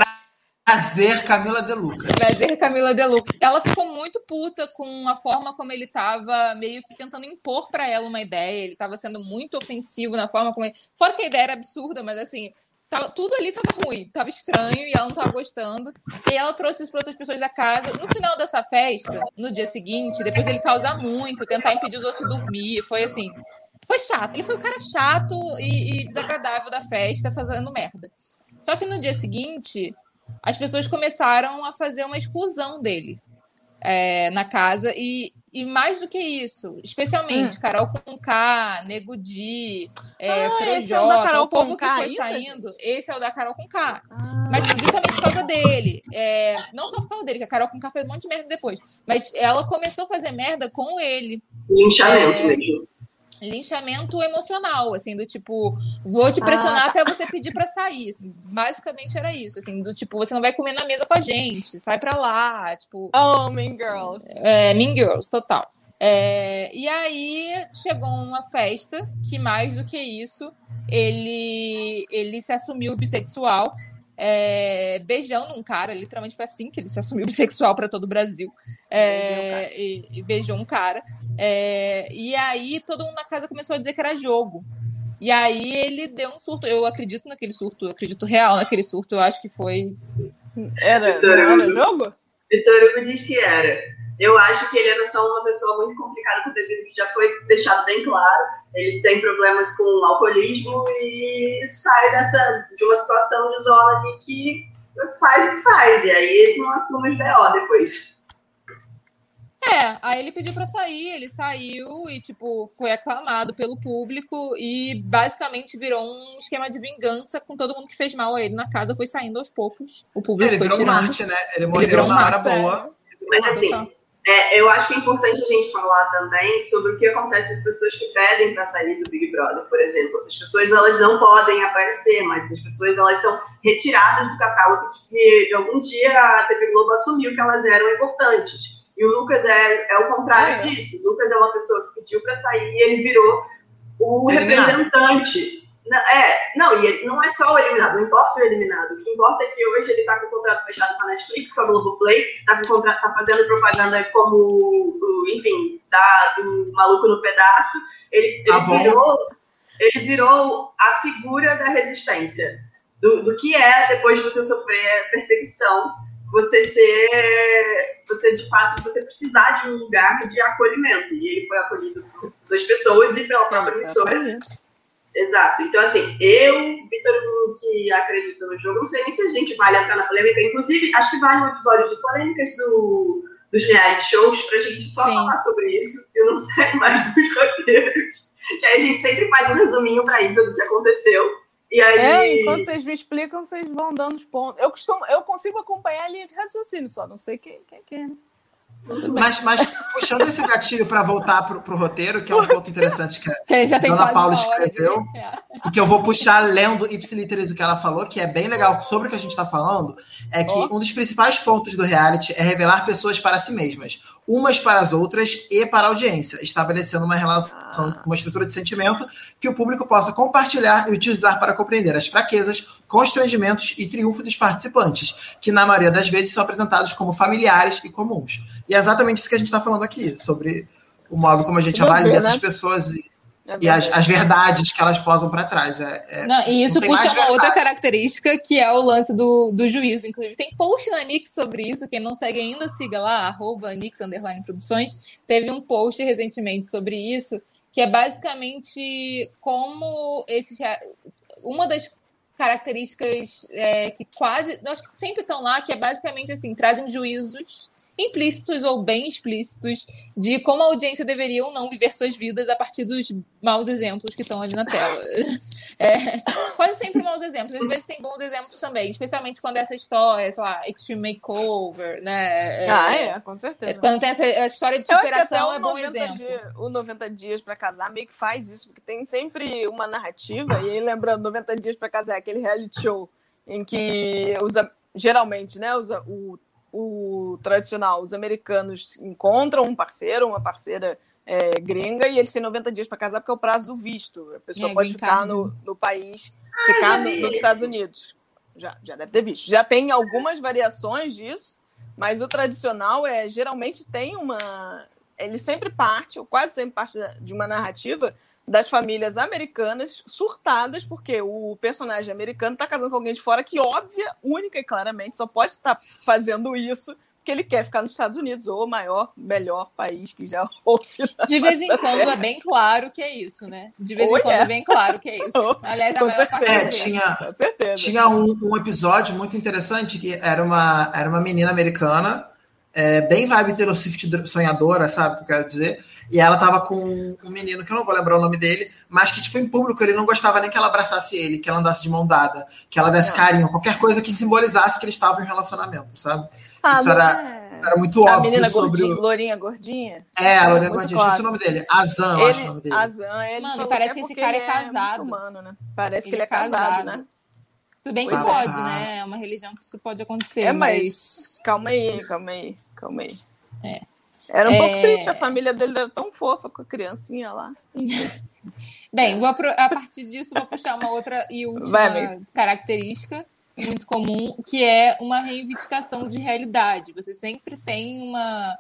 Speaker 2: Prazer, Camila De Lucas.
Speaker 1: Prazer, Camila De Lucas. Ela ficou muito puta com a forma como ele tava meio que tentando impor pra ela uma ideia. Ele tava sendo muito ofensivo na forma como ele... Fora que a ideia era absurda, mas assim, tava- tudo ali tava ruim, tava estranho e ela não tava gostando. E ela trouxe isso pra outras pessoas da casa. No final dessa festa, no dia seguinte, depois dele causar muito, tentar impedir os outros de dormir, foi assim. Foi chato. Ele foi o cara chato e, e desagradável da festa, fazendo merda. Só que no dia seguinte, as pessoas começaram a fazer uma exclusão dele é, na casa e, e mais do que isso, especialmente Carol Conká, Nego Di, é,
Speaker 3: Hum. Ah, esse é o
Speaker 1: Projota,
Speaker 3: da Carol
Speaker 1: o povo
Speaker 3: Conká
Speaker 1: que foi
Speaker 3: ainda,
Speaker 1: saindo, esse é o da Carol Conká.
Speaker 3: Ah,
Speaker 1: Mas justamente por causa dele. É, não só por causa dele, que a Carol Conká fez um monte de merda depois. Mas ela começou a fazer merda com ele.
Speaker 4: Linchamento
Speaker 1: É.
Speaker 4: mesmo.
Speaker 1: Linchamento emocional, assim, do tipo, vou te pressionar
Speaker 3: Ah,
Speaker 1: até você pedir pra sair. Basicamente era isso, assim, do tipo, você não vai comer na mesa com a gente, sai pra lá, tipo,
Speaker 3: Oh, Mean Girls.
Speaker 1: é, Mean Girls, total. É, e aí chegou uma festa que, mais do que isso, ele, ele se assumiu bissexual, é, beijando um cara, literalmente foi assim que ele se assumiu bissexual para todo o Brasil. É, e, e beijou um cara. É, e aí todo mundo na casa começou a dizer que era jogo. E aí ele deu um surto. Eu acredito naquele surto, eu acredito real naquele surto. Eu acho que foi.
Speaker 3: Era,
Speaker 4: Vitor
Speaker 3: era
Speaker 4: Hugo.
Speaker 3: jogo?
Speaker 4: Vitor Hugo diz que era. Eu acho que ele era só uma pessoa muito complicada com bebida, que já foi deixado bem claro. Ele tem problemas com alcoolismo e sai dessa, de uma situação de zona ali que faz o que faz. E aí ele não assume os BO depois.
Speaker 1: É, aí ele pediu pra sair, ele saiu e, tipo, foi aclamado pelo público e basicamente virou um esquema de vingança com todo mundo que fez mal a ele na casa, foi saindo aos poucos. O público
Speaker 2: Ele
Speaker 1: foi
Speaker 2: virou um
Speaker 1: tirando.
Speaker 2: Marte, né? Ele
Speaker 1: virou
Speaker 2: morreu
Speaker 1: um
Speaker 2: na hora boa.
Speaker 4: Mas assim, É, eu acho que é importante a gente falar também sobre o que acontece com pessoas que pedem para sair do Big Brother, por exemplo. Essas pessoas elas não podem aparecer, mas essas pessoas elas são retiradas do catálogo de, de algum dia a TV Globo assumiu que elas eram importantes. E o Lucas é, é o contrário
Speaker 3: é?
Speaker 4: disso. O Lucas é uma pessoa que pediu para sair e ele virou o
Speaker 2: Eliminado.
Speaker 4: representante. Não, é, não, e ele não é só o eliminado, não importa o eliminado. O que importa é que hoje ele está com o contrato fechado com a Netflix, com a Globoplay, tá, com contra- tá fazendo propaganda como, enfim, da, do maluco no pedaço. Ele,
Speaker 2: Tá
Speaker 4: ele
Speaker 2: bom.
Speaker 4: virou, ele virou a figura da resistência. Do, do que é, depois de você sofrer perseguição, você ser, você de fato, você precisar de um lugar de acolhimento. E ele foi acolhido por duas pessoas e pela própria emissora. Exato. Então, assim, eu, Vitor que acredito no jogo, não sei nem se a gente vale entrar na polêmica. Inclusive, acho que vale um episódio de polêmicas do, dos reality shows pra gente só
Speaker 1: Sim.
Speaker 4: falar sobre isso. Eu não sei mais dos roteiros. Que aí a gente sempre faz um resuminho pra Isa do que aconteceu. E aí.
Speaker 3: É, enquanto vocês me explicam, vocês vão dando os pontos. Eu costumo, eu consigo acompanhar a linha de raciocínio, só não sei quem, quem que é. né?
Speaker 2: Mas, mas puxando esse gatilho para voltar pro, pro roteiro, que é um ponto interessante que,
Speaker 1: Que a gente já tem
Speaker 2: Dona Paula
Speaker 1: de-
Speaker 2: escreveu.
Speaker 1: É.
Speaker 2: e que eu vou puxar lendo ipsiliteris o que ela falou, que é bem legal sobre o que a gente está falando, é que
Speaker 1: Ó.
Speaker 2: um dos principais pontos do reality é revelar pessoas para si mesmas, umas para as outras e para a audiência, estabelecendo uma relação, uma estrutura de sentimento que o público possa compartilhar e utilizar para compreender as fraquezas, constrangimentos e triunfo dos participantes, que na maioria das vezes são apresentados como familiares e comuns. E é exatamente isso que a gente está falando aqui, sobre o modo como a gente avalia
Speaker 3: ver,
Speaker 2: essas
Speaker 3: né?
Speaker 2: pessoas e É e as, as, verdades que elas posam para trás. É, é,
Speaker 1: não, e isso não puxa uma outra característica que é o lance do, do juízo. Inclusive, tem post na Nix sobre isso. Quem não segue ainda, siga lá, arroba Nix Produções. Teve um post recentemente sobre isso, que é basicamente como esses. Uma das características é, que quase. Acho que sempre estão lá, que é basicamente assim: trazem juízos implícitos ou bem explícitos de como a audiência deveria ou não viver suas vidas a partir dos maus exemplos que estão ali na tela. É, quase sempre maus exemplos, às vezes tem bons exemplos também, especialmente quando essa história, sei lá, Extreme Makeover, né?
Speaker 3: É, ah, é, com certeza.
Speaker 1: Quando tem essa história de superação, é bom exemplo.
Speaker 3: Dia, o 90 Dias para Casar meio que faz isso, porque tem sempre uma narrativa, e aí lembrando, 90 Dias para Casar é aquele reality show em que usa, geralmente, né, usa o o tradicional, os americanos encontram um parceiro, uma parceira é, gringa, e eles têm 90 dias para casar porque é o prazo do visto. A pessoa é, pode ficar no, no, país, ficar no, nos Estados Unidos. Já, já deve ter visto. Já tem algumas variações disso, mas o tradicional é geralmente tem uma. Ele sempre parte, ou quase sempre parte de uma narrativa das famílias americanas surtadas, porque o personagem americano está casando com alguém de fora que, óbvia, única e claramente, só pode estar fazendo isso porque ele quer ficar nos Estados Unidos, ou o maior, melhor país que já houve.
Speaker 1: De vez em quando é bem claro que é isso, né? De vez em quando é. é bem claro que é isso. Aliás, a maior parte
Speaker 2: é, tinha, tinha um, um, episódio muito interessante que era uma, era uma menina americana, é, bem vibe Taylor Swift sonhadora, sabe o que eu quero dizer? E ela tava com um menino, que eu não vou lembrar o nome dele, mas que, tipo, em público ele não gostava nem que ela abraçasse ele, que ela andasse de mão dada, que ela desse carinho, qualquer coisa que simbolizasse que eles estavam em relacionamento, sabe? Ah, Isso era, é... era muito a óbvio menina sobre
Speaker 3: gordinha, o... Lourinha Gordinha?
Speaker 2: É, a Lourinha Gordinha, claro. esqueci o nome dele. Azan, eu acho o nome dele.
Speaker 3: Azan, ele
Speaker 1: Mano, parece que esse cara é, é casado.
Speaker 3: É humano, né? Parece ele que ele é casado, casado né?
Speaker 1: Tudo bem que pois pode, é. né? É uma religião que isso pode acontecer.
Speaker 3: É, mas... mas... Calma aí, calma aí, calma aí.
Speaker 1: É.
Speaker 3: Era um é... pouco triste, a família dele era tão fofa com a criancinha lá.
Speaker 1: Bem, vou, a partir disso, vou puxar uma outra e última Vai, característica muito comum, que é uma reivindicação de realidade. Você sempre tem uma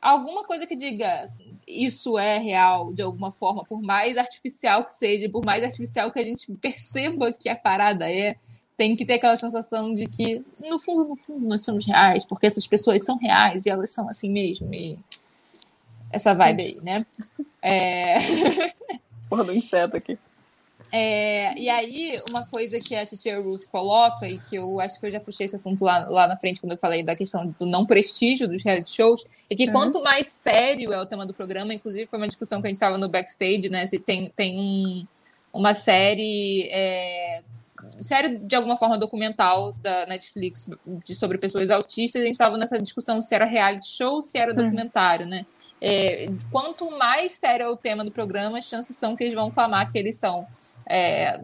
Speaker 1: alguma coisa que diga isso é real de alguma forma, por mais artificial que seja, por mais artificial que a gente perceba que a parada é, tem que ter aquela sensação de que, no fundo, no fundo, nós somos reais, porque essas pessoas são reais e elas são assim mesmo. E essa vibe aí, né? É...
Speaker 3: Porra do inseto aqui.
Speaker 1: É, e aí, uma coisa que a Titia Ruth coloca, e que eu acho que eu já puxei esse assunto lá, lá na frente, quando eu falei da questão do não prestígio dos reality shows, é que uhum. quanto mais sério é o tema do programa, inclusive foi uma discussão que a gente estava no backstage, né? Se tem, tem um, uma série é, série de alguma forma documental da Netflix de, sobre pessoas autistas, a gente estava nessa discussão se era reality show ou se era hum. documentário, né? É, quanto mais sério é o tema do programa, as chances são que eles vão clamar que eles são é,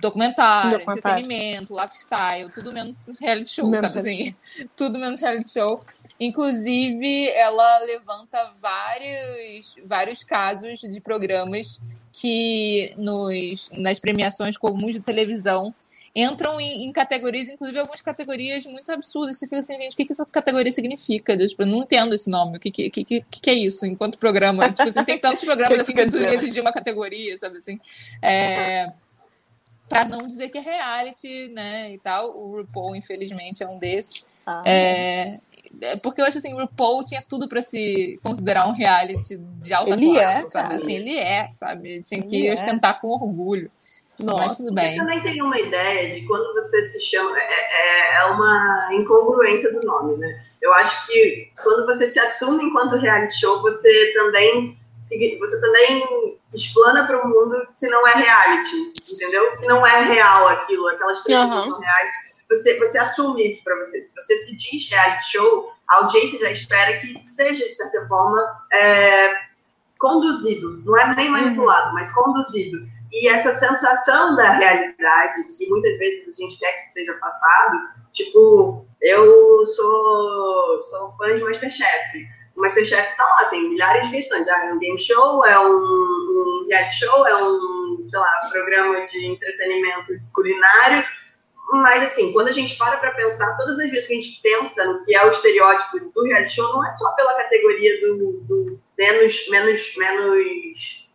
Speaker 1: documentário, documentário, entretenimento, lifestyle, tudo menos reality show, Meu sabe assim? tudo menos reality show. Inclusive, ela levanta vários, vários casos de programas que nos, nas premiações comuns de televisão entram em, em, categorias, inclusive algumas categorias muito absurdas, que você fica assim, gente, o que, que essa categoria significa? Eu, tipo, eu não entendo esse nome, o que, que, que, que é isso enquanto programa? tipo assim, tem tantos programas assim que exigir uma categoria, sabe assim? É, para não dizer que é reality, né, e tal, o RuPaul, infelizmente, é um desses. Ah, é, é, porque eu acho assim, o RuPaul tinha tudo para se considerar um reality de alta ele classe, é, sabe? Assim, ele é, sabe? Tinha que ele é. ostentar é. com orgulho. Nossa, Mas tudo bem.
Speaker 4: Eu também tenho uma ideia de quando você se chama. É, é, é uma incongruência do nome, né? Eu acho que quando você se assume enquanto reality show, você também você também explana para o mundo que não é reality, entendeu? Que não é real aquilo, aquelas tretas uhum. são reais você, você assume isso para você. Se você se diz reality show, a audiência já espera que isso seja, de certa forma, é, conduzido. Não é nem manipulado, uhum. mas conduzido. E essa sensação da realidade, que muitas vezes a gente quer que seja passado, tipo, eu sou, sou fã de Masterchef. O Masterchef tá lá, tem milhares de questões. Ah, é um game show, é um, um reality show, é um, sei lá, programa de entretenimento culinário mas, assim, quando a gente para para pensar, todas as vezes que a gente pensa no que é o estereótipo do reality show, não é só pela categoria do, do menos, menos, menos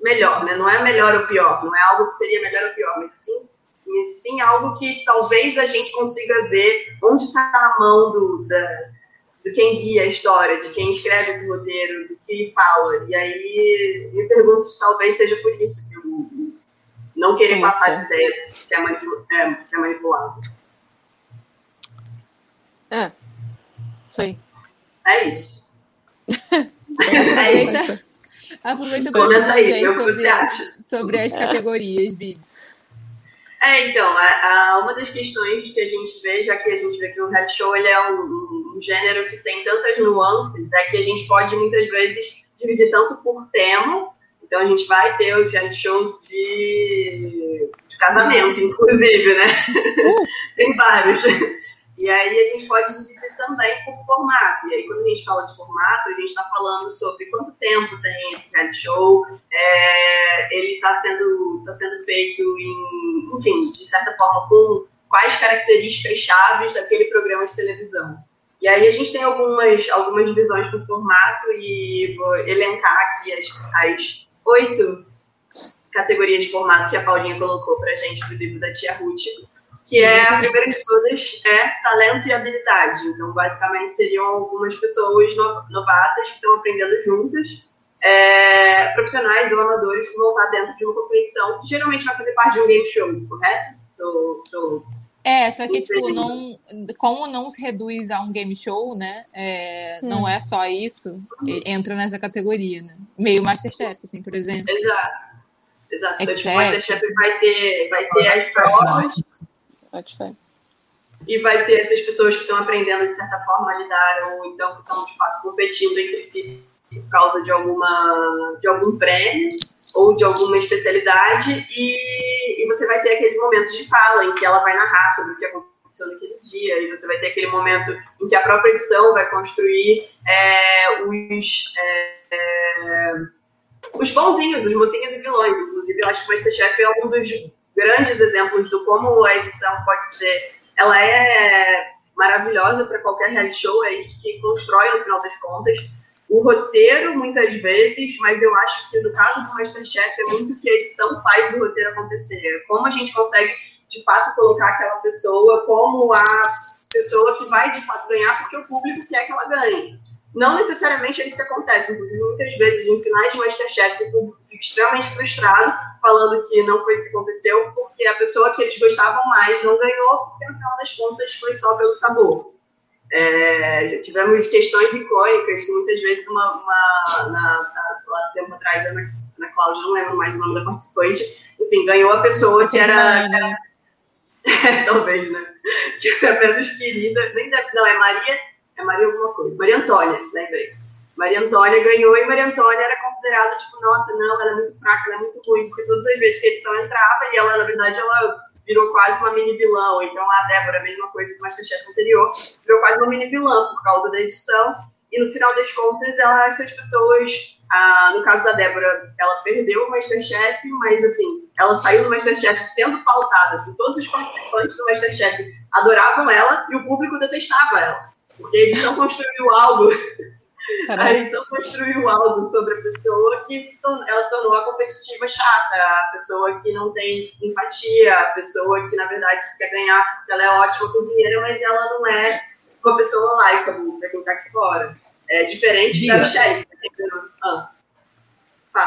Speaker 4: melhor, né? Não é melhor ou pior, não é algo que seria melhor ou pior, mas sim, mas sim algo que talvez a gente consiga ver onde está a mão do, da, de quem guia a história, de quem escreve esse roteiro, do que fala. E aí me pergunto se talvez seja por isso que eu não querer passar essa ideia que é, manipul é, que é manipulado.
Speaker 3: É, isso aí.
Speaker 4: É isso. é
Speaker 1: isso. Aproveita para comentar aí, aí sobre, sobre as categorias, Bibs.
Speaker 4: É, então, a, a, uma das questões que a gente vê, já que a gente vê que o reality show ele é um, um, gênero que tem tantas nuances, é que a gente pode muitas vezes dividir tanto por tema, então a gente vai ter os reality shows de, de casamento, inclusive, né? Uh. tem vários. E aí a gente pode dividir também por formato. E aí, quando a gente fala de formato, a gente está falando sobre quanto tempo tem esse reality show, é, ele está sendo, tá sendo feito em, enfim, de certa forma, com quais características chaves daquele programa de televisão. E aí a gente tem algumas, algumas divisões por formato e vou elencar aqui as, as oito categorias de formato que a Paulinha colocou para a gente no livro da Tia Ruth que é a primeira de todas é talento e habilidade. Então, basicamente, seriam algumas pessoas novatas que estão aprendendo juntas, é, profissionais ou amadores que vão estar dentro de uma competição que geralmente vai fazer parte de um game show, correto? Tô, tô...
Speaker 1: É, só que, tipo, não, como não se reduz a um game show, né? É, hum. Não é só isso, entra nessa categoria, né? Meio Masterchef, assim, por exemplo.
Speaker 4: Exato. Exato. Então, tipo, o Masterchef vai ter, vai ter as provas e vai ter essas pessoas que estão aprendendo, de certa forma, a lidar, ou então que estão, de fato, competindo entre si por causa de, alguma, de algum prêmio ou de alguma especialidade, e, e você vai ter aqueles momentos de fala em que ela vai narrar sobre o que aconteceu naquele dia, e você vai ter aquele momento em que a própria edição vai construir é, os. É, é, os bonzinhos, os mocinhos e vilões. Inclusive, eu acho que o Masterchef é um dos grandes exemplos do como a edição pode ser. Ela é maravilhosa para qualquer reality show, é isso que constrói no final das contas. O roteiro, muitas vezes, mas eu acho que no caso do Masterchef é muito que a edição faz o roteiro acontecer. Como a gente consegue, de fato, colocar aquela pessoa como a pessoa que vai, de fato, ganhar, porque o público quer que ela ganhe. Não necessariamente é isso que acontece. Inclusive, muitas vezes, em finais de Masterchef, o público fica extremamente frustrado, falando que não foi isso que aconteceu, porque a pessoa que eles gostavam mais não ganhou, porque no final das contas foi só pelo sabor. É, já tivemos questões icônicas que muitas vezes uma, uma na, na, lá tempo atrás, a Ana, Ana Cláudia, não lembro mais o nome da participante, enfim, ganhou a pessoa que era, né? talvez, né? Que era menos querida, nem deve, não, é Maria é Maria alguma coisa. Maria Antônia, lembrei. Maria Antônia ganhou e Maria Antônia era considerada, tipo, nossa, não, ela é muito fraca, ela é muito ruim, porque todas as vezes que a edição entrava, e ela, na verdade, ela virou quase uma mini vilã. Então a Débora, a mesma coisa que o Masterchef anterior, virou quase uma mini vilã por causa da edição. E no final das contas, ela, essas pessoas, ah, no caso da Débora, ela perdeu o Masterchef, mas assim, ela saiu do Masterchef sendo pautada por todos os participantes do Masterchef, adoravam ela e o público detestava ela. Porque a edição construiu algo. A edição construiu algo sobre a pessoa que se tornou, ela se tornou a competitiva chata, a pessoa que não tem empatia, a pessoa que, na verdade, quer ganhar porque ela é ótima cozinheira, mas ela não é uma pessoa likeable para quem está aqui fora. É diferente Bia. da chefe. Ah.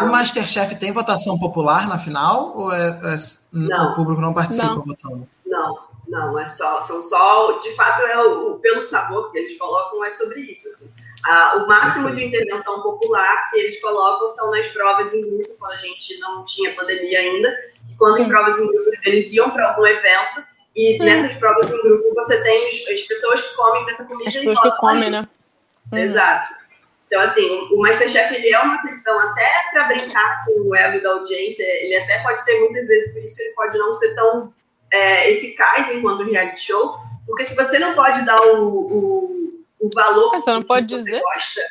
Speaker 2: O Masterchef tem votação popular na final? Ou é, é o público não participa
Speaker 4: não.
Speaker 2: votando?
Speaker 4: Não. Não, é só, são só, de fato, é o, pelo sabor que eles colocam é sobre isso. Assim. Ah, o máximo de intervenção popular que eles colocam são nas provas em grupo, quando a gente não tinha pandemia ainda, que quando Sim. em provas em grupo eles iam para algum evento e Sim. nessas provas em grupo você tem as pessoas que comem dessa comida.
Speaker 3: As pessoas que comem, né?
Speaker 4: Hum. Exato. Então, assim, o Masterchef ele é uma questão até para brincar com o ego da audiência, ele até pode ser muitas vezes, por isso ele pode não ser tão é, eficaz enquanto reality show, porque se você não pode dar o, o, o valor
Speaker 3: você não pode
Speaker 4: que
Speaker 3: dizer.
Speaker 4: gosta,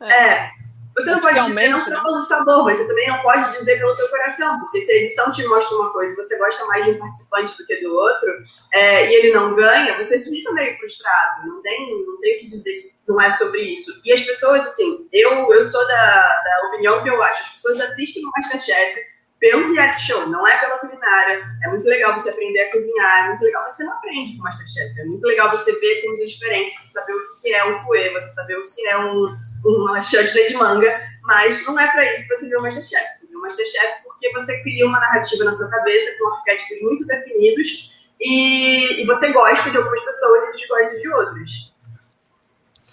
Speaker 4: é. é. Você não pode dizer não só pelo sabor, mas você também não pode dizer pelo teu coração, porque se a edição te mostra uma coisa e você gosta mais de um participante do que do outro, é, e ele não ganha, você fica meio frustrado. Não tem, não tem o que dizer que não é sobre isso. E as pessoas, assim, eu, eu sou da, da opinião que eu acho, as pessoas assistem o Masterchef pelo reality show, não é pela culinária. É muito legal você aprender a cozinhar, é muito legal você não aprende com Masterchef, é muito legal você ver comidas diferentes, você saber o que é um poê, você saber o que é um, uma chutney de manga, mas não é para isso que você vê o Masterchef. Você vê o Masterchef porque você cria uma narrativa na sua cabeça com arquétipos muito definidos e, e você gosta de algumas pessoas e desgosta de outras.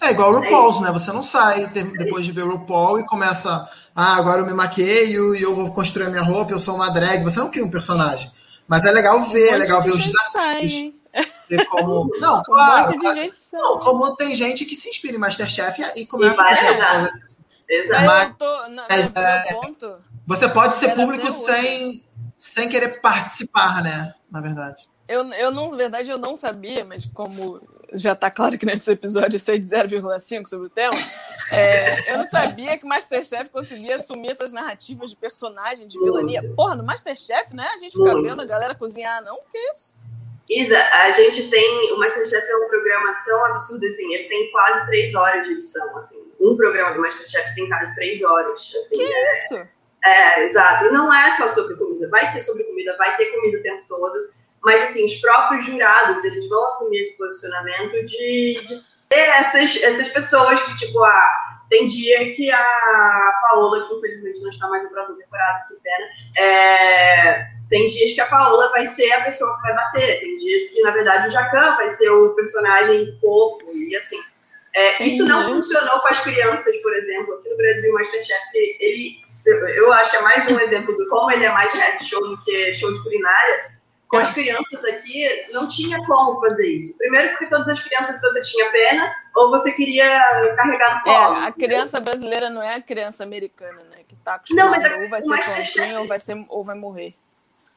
Speaker 2: É igual o é RuPaul's, é né? Você não sai depois de ver o RuPaul e começa, ah, agora eu me maqueio e eu vou construir a minha roupa, eu sou uma drag. Você não cria um personagem. Mas é legal ver, é legal ver os desafios. Ver como. Não, claro. claro. Não, como tem gente que se inspira em Masterchef e, começa a fazer
Speaker 3: Exato. Mas, tô, na, mas é,
Speaker 2: ponto, você pode ser público sem, sem querer participar, né? Na verdade.
Speaker 3: Eu, eu não, na verdade, eu não sabia, mas como já está claro que nesse episódio eu sei de 0,5 sobre o tema, é, eu não sabia que Masterchef conseguia assumir essas narrativas de personagem, de vilania. Porra, no Masterchef, né? A gente fica Muito. vendo a galera cozinhar, não? Que isso?
Speaker 4: Isa, a gente tem. O Masterchef é um programa tão absurdo assim, ele tem quase três horas de edição. Assim. Um programa do Masterchef tem quase três horas. Assim,
Speaker 3: que
Speaker 4: é,
Speaker 3: isso?
Speaker 4: É, exato. E não é só sobre comida, vai ser sobre comida, vai ter comida o tempo todo mas assim, os próprios jurados, eles vão assumir esse posicionamento de, de ser essas, essas pessoas que, tipo, ah, tem dia que a Paola, que infelizmente não está mais no próximo temporada, que pena, é, tem dias que a Paola vai ser a pessoa que vai bater, tem dias que, na verdade, o Jacan vai ser o personagem fofo, e assim. É, isso não funcionou com as crianças, por exemplo. Aqui no Brasil, o Masterchef, ele, eu acho que é mais um exemplo de como ele é mais reality show do que show de culinária, com as crianças aqui, não tinha como fazer isso. Primeiro, porque todas as crianças você tinha pena, ou você queria carregar no colo.
Speaker 3: É, a criança brasileira não é a criança americana, né? Que tá acostumada, não, mas a, ou vai ser ou vai, ser, ou vai morrer.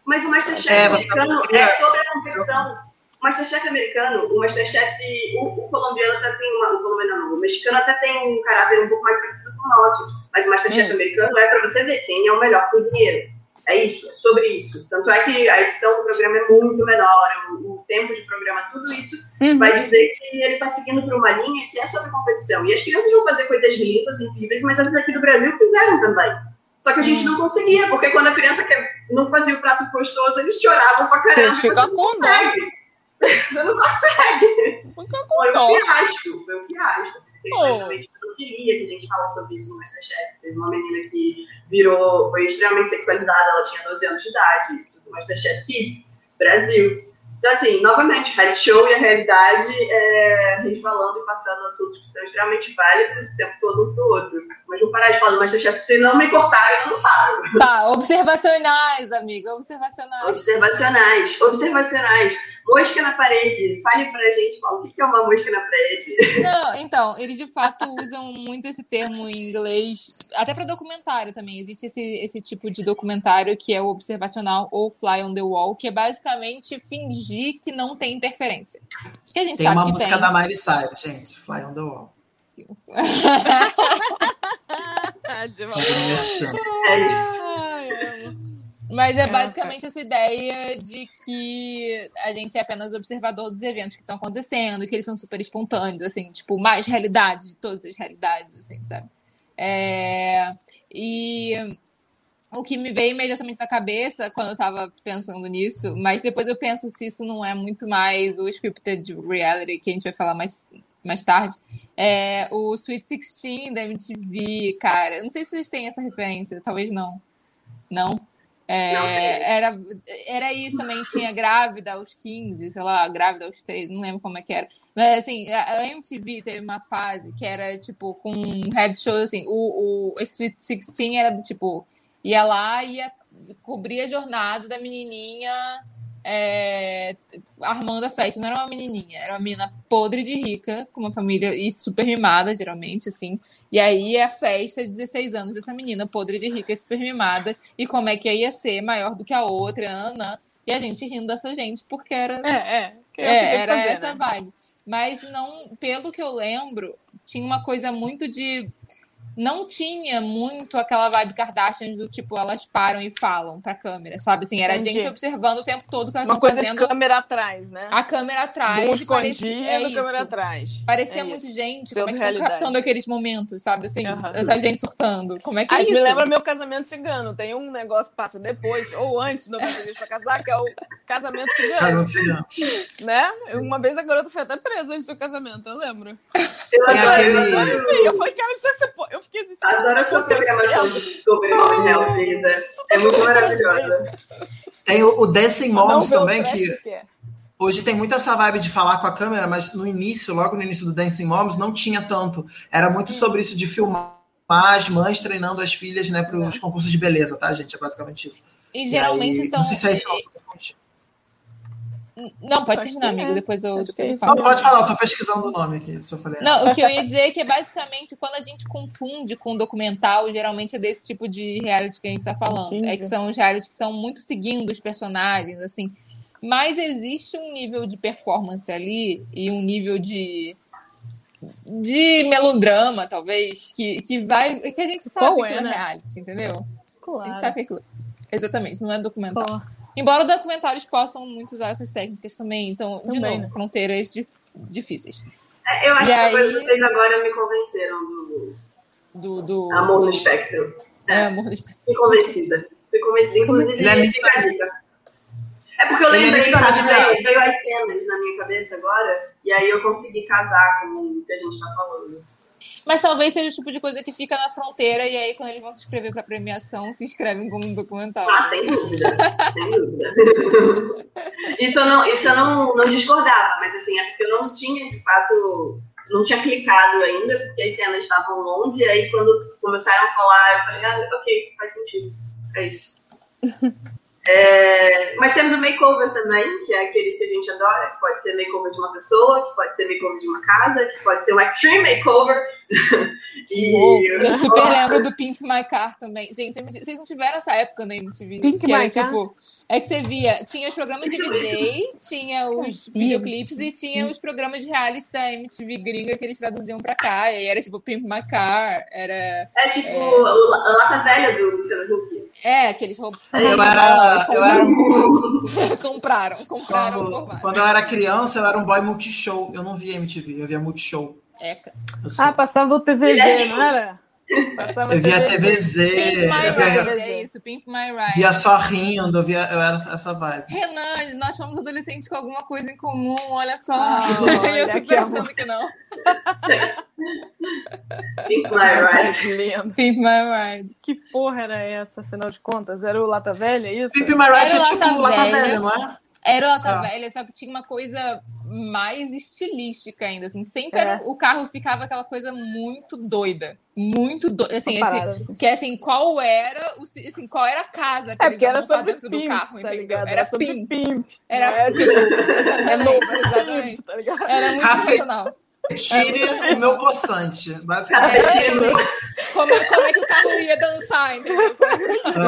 Speaker 4: Mas o Masterchef é, americano é sobre a competição. O Masterchef americano, o Masterchef, o, o colombiano até tem uma, o colombiano não, o mexicano até tem um caráter um pouco mais parecido com o nosso, mas o Masterchef hum. americano é para você ver quem é o melhor cozinheiro. É isso, é sobre isso. Tanto é que a edição do programa é muito menor, o, o tempo de programa, tudo isso uhum. vai dizer que ele está seguindo por uma linha que é sobre competição. E as crianças vão fazer coisas lindas, incríveis, mas as aqui do Brasil fizeram também. Só que a gente não conseguia, porque quando a criança não fazia o prato gostoso, eles choravam pra caramba.
Speaker 3: Você fica com dó.
Speaker 4: Você não consegue.
Speaker 3: Fica
Speaker 4: com foi um fiasco, foi um fiasco. Vocês oh queria que a gente falasse sobre isso no Masterchef. Teve uma menina que virou, foi extremamente sexualizada, ela tinha 12 anos de idade, isso do Masterchef Kids, Brasil. Então, assim, novamente, reality show e a realidade é, resvalando e passando assuntos que são extremamente válidos o tempo todo um pro outro. Mas vou parar de falar do Masterchef, se não me cortarem, eu não paro.
Speaker 1: Tá, observacionais, amiga, observacionais.
Speaker 4: Observacionais, observacionais. Mosca na parede. Fale pra gente, Paulo, o que é uma mosca na parede?
Speaker 1: Não, então, eles de fato usam muito esse termo em inglês, até para documentário também. Existe esse, esse tipo de documentário que é o observacional ou fly on the wall, que é basicamente fingir que não tem interferência. Que a gente
Speaker 2: tem
Speaker 1: sabe
Speaker 2: uma
Speaker 1: que
Speaker 2: música
Speaker 1: tem.
Speaker 2: da Miley Cyrus, gente, fly on the wall.
Speaker 4: é
Speaker 1: isso. Mas é, é basicamente essa ideia de que a gente é apenas observador dos eventos que estão acontecendo, que eles são super espontâneos, assim, tipo, mais realidade de todas as realidades, assim, sabe? É... E o que me veio imediatamente na cabeça quando eu tava pensando nisso, mas depois eu penso se isso não é muito mais o scripted reality, que a gente vai falar mais, mais tarde, é o Sweet Sixteen da MTV, cara. Eu não sei se vocês têm essa referência, talvez não. Não? É, era, era isso também, tinha grávida aos 15, sei lá, grávida aos 13, não lembro como é que era. Mas assim, a MTV teve uma fase que era tipo com head show, assim, o, o Sweet 16 era tipo, ia lá e ia cobrir a jornada da menininha é, armando a festa. Não era uma menininha, era uma menina podre de rica, com uma família e super mimada, geralmente, assim. E aí a festa de 16 anos dessa menina podre de rica e super mimada. E como é que ia ser maior do que a outra, Ana. E a gente rindo dessa gente, porque era.
Speaker 3: É, é.
Speaker 1: é era fazer, essa né? vibe. Mas não, pelo que eu lembro, tinha uma coisa muito de não tinha muito aquela vibe Kardashian do tipo, elas param e falam pra câmera, sabe? Assim, era a gente observando o tempo todo que elas
Speaker 3: Uma coisa
Speaker 1: fazendo
Speaker 3: de câmera atrás, né?
Speaker 1: a câmera atrás. E parecia,
Speaker 3: escondida
Speaker 1: é
Speaker 3: câmera atrás.
Speaker 1: Parecia
Speaker 3: É
Speaker 1: muito
Speaker 3: isso.
Speaker 1: gente, como é que estão captando aqueles momentos, sabe? Assim,
Speaker 3: Aham.
Speaker 1: essa gente surtando. Como é que é
Speaker 3: isso me lembra meu casamento cigano. Tem um negócio que passa depois ou antes do 90 dias pra casar, que é o casamento cigano,
Speaker 2: sei não.
Speaker 3: né? Uma vez a garota foi até presa antes do casamento, eu lembro.
Speaker 4: Eu
Speaker 2: Tem
Speaker 4: adoro,
Speaker 2: aquele-
Speaker 4: eu adoro,
Speaker 3: Sim, eu falei, cara, isso po- Eu fiquei assim...
Speaker 4: adoro a sua programação Discovery que ela fez. É, é muito maravilhosa.
Speaker 2: Tem o, o Dancing Moms também, que
Speaker 3: que é.
Speaker 2: hoje tem muito essa vibe de falar com a câmera, mas no início, logo no início do Dancing Moms, não tinha tanto. Era muito sobre isso de filmar as mães treinando as filhas, né, para os concursos de beleza, tá, gente? É basicamente isso.
Speaker 1: E
Speaker 2: E
Speaker 1: geralmente
Speaker 2: aí,
Speaker 1: são.
Speaker 2: Não sei se é isso. não.
Speaker 1: Não, pode
Speaker 3: Acho
Speaker 1: terminar,
Speaker 3: que é.
Speaker 1: amigo. Depois eu,
Speaker 3: Acho
Speaker 1: depois
Speaker 3: que
Speaker 1: eu
Speaker 3: é
Speaker 1: falo.
Speaker 2: Não, pode falar, eu tô pesquisando o nome aqui, se eu falei.
Speaker 1: Não, o que eu ia dizer é que basicamente quando a gente confunde com documental, geralmente é desse tipo de reality que a gente tá falando.
Speaker 3: Entendi.
Speaker 1: É que são os realities que estão muito seguindo os personagens, assim. Mas existe um nível de performance ali e um nível de de melodrama, talvez, que, que vai. que a gente sabe
Speaker 3: Qual
Speaker 1: que
Speaker 3: é,
Speaker 1: é
Speaker 3: né?
Speaker 1: reality, entendeu? A
Speaker 3: Claro.
Speaker 1: gente sabe que é aquilo. Exatamente, não é documental.
Speaker 3: Pô,
Speaker 1: Embora documentários possam muito usar essas técnicas também, então, de
Speaker 3: Também,
Speaker 1: novo,
Speaker 3: né?
Speaker 1: fronteiras dif- difíceis.
Speaker 4: É, Eu acho
Speaker 1: E
Speaker 4: que
Speaker 1: aí-
Speaker 4: vocês agora me convenceram do
Speaker 1: Do, do,
Speaker 4: amor
Speaker 1: do,
Speaker 4: no espectro.
Speaker 1: É, amor no espectro.
Speaker 4: Fui convencida. Fui convencida, inclusive,
Speaker 2: Ele é
Speaker 4: fica a dica. É porque eu
Speaker 2: é
Speaker 4: lembrei,
Speaker 2: nitidamente
Speaker 4: sabe,
Speaker 2: real.
Speaker 4: veio, veio as cenas na minha cabeça agora, e aí eu consegui casar com o que a gente tá falando.
Speaker 1: Mas talvez seja o tipo de coisa que fica na fronteira e aí quando eles vão se inscrever para premiação, se inscrevem como um documental.
Speaker 4: Ah, sem dúvida, sem dúvida. isso eu, não, isso eu não, não discordava, mas assim, é porque eu não tinha, de fato, não tinha clicado ainda, porque as cenas estavam longe, e aí quando começaram a falar, eu falei, ah, ok, faz sentido, é isso. É, mas temos o makeover também, que é aqueles que a gente adora, que pode ser makeover de uma pessoa, que pode ser makeover de uma casa, que pode ser um extreme makeover. e.
Speaker 1: Eu super lembro do Pink My Car também. Gente, vocês não tiveram essa época na MTV?
Speaker 3: Pink
Speaker 1: que era,
Speaker 3: My Car?
Speaker 1: tipo, é que você via, tinha os programas de VJ, tinha os videoclipes e tinha os programas de reality da MTV gringa que eles traduziam pra cá. E aí era tipo Pink My Car, era.
Speaker 4: É tipo o La- a lata velha do Luciano Huck.
Speaker 1: É, aqueles roubos.
Speaker 2: Eu era- eu era
Speaker 1: compraram, compraram.
Speaker 2: Quando, quando eu era criança, eu era um boy multishow. Eu não via MTV, eu via multishow.
Speaker 1: É,
Speaker 2: sou-
Speaker 3: Ah, passava o TVZ, não era? Passava
Speaker 2: eu via
Speaker 3: TVZ.
Speaker 2: TVZ,
Speaker 1: Pink My
Speaker 2: eu via,
Speaker 1: Ride, é isso, Pink My Ride.
Speaker 2: via só rindo, eu, via, eu era essa vibe.
Speaker 1: Renan, nós somos adolescentes com alguma coisa em comum, olha só.
Speaker 3: Ah,
Speaker 1: e
Speaker 3: olha
Speaker 1: eu
Speaker 3: que
Speaker 1: super
Speaker 3: amor.
Speaker 1: achando que não.
Speaker 4: Pink My Ride.
Speaker 1: Pink My Ride.
Speaker 3: Que porra era essa, afinal de contas? Era o Lata Velha, é isso?
Speaker 2: Pimp My Ride
Speaker 1: Era
Speaker 2: é tipo
Speaker 1: Lata
Speaker 2: Lata
Speaker 1: Velha.
Speaker 2: Velha, não é?
Speaker 1: Era o Lata
Speaker 2: Ah.
Speaker 1: Velha, só que tinha uma coisa mais estilística ainda, assim. Sempre
Speaker 3: É.
Speaker 1: era- o carro ficava aquela coisa muito doida. Muito doida. Assim,
Speaker 3: Uma
Speaker 1: assim,
Speaker 3: assim.
Speaker 1: que assim, qual era o assim, qual era a casa que
Speaker 3: É porque era sobre
Speaker 1: dentro
Speaker 3: pimp,
Speaker 1: do carro,
Speaker 3: tá
Speaker 1: entendeu?
Speaker 3: ligado?
Speaker 1: Era
Speaker 3: sobre
Speaker 1: pimp.
Speaker 3: pimp.
Speaker 1: Era
Speaker 3: não é, tipo, é
Speaker 1: Exatamente,
Speaker 3: novo,
Speaker 1: exatamente.
Speaker 3: pimp, tá ligado?
Speaker 1: Era muito
Speaker 2: Café.
Speaker 1: sensacional.
Speaker 2: Tire o meu poçante, basicamente.
Speaker 1: Como, como é que o carro ia dançar, entendeu?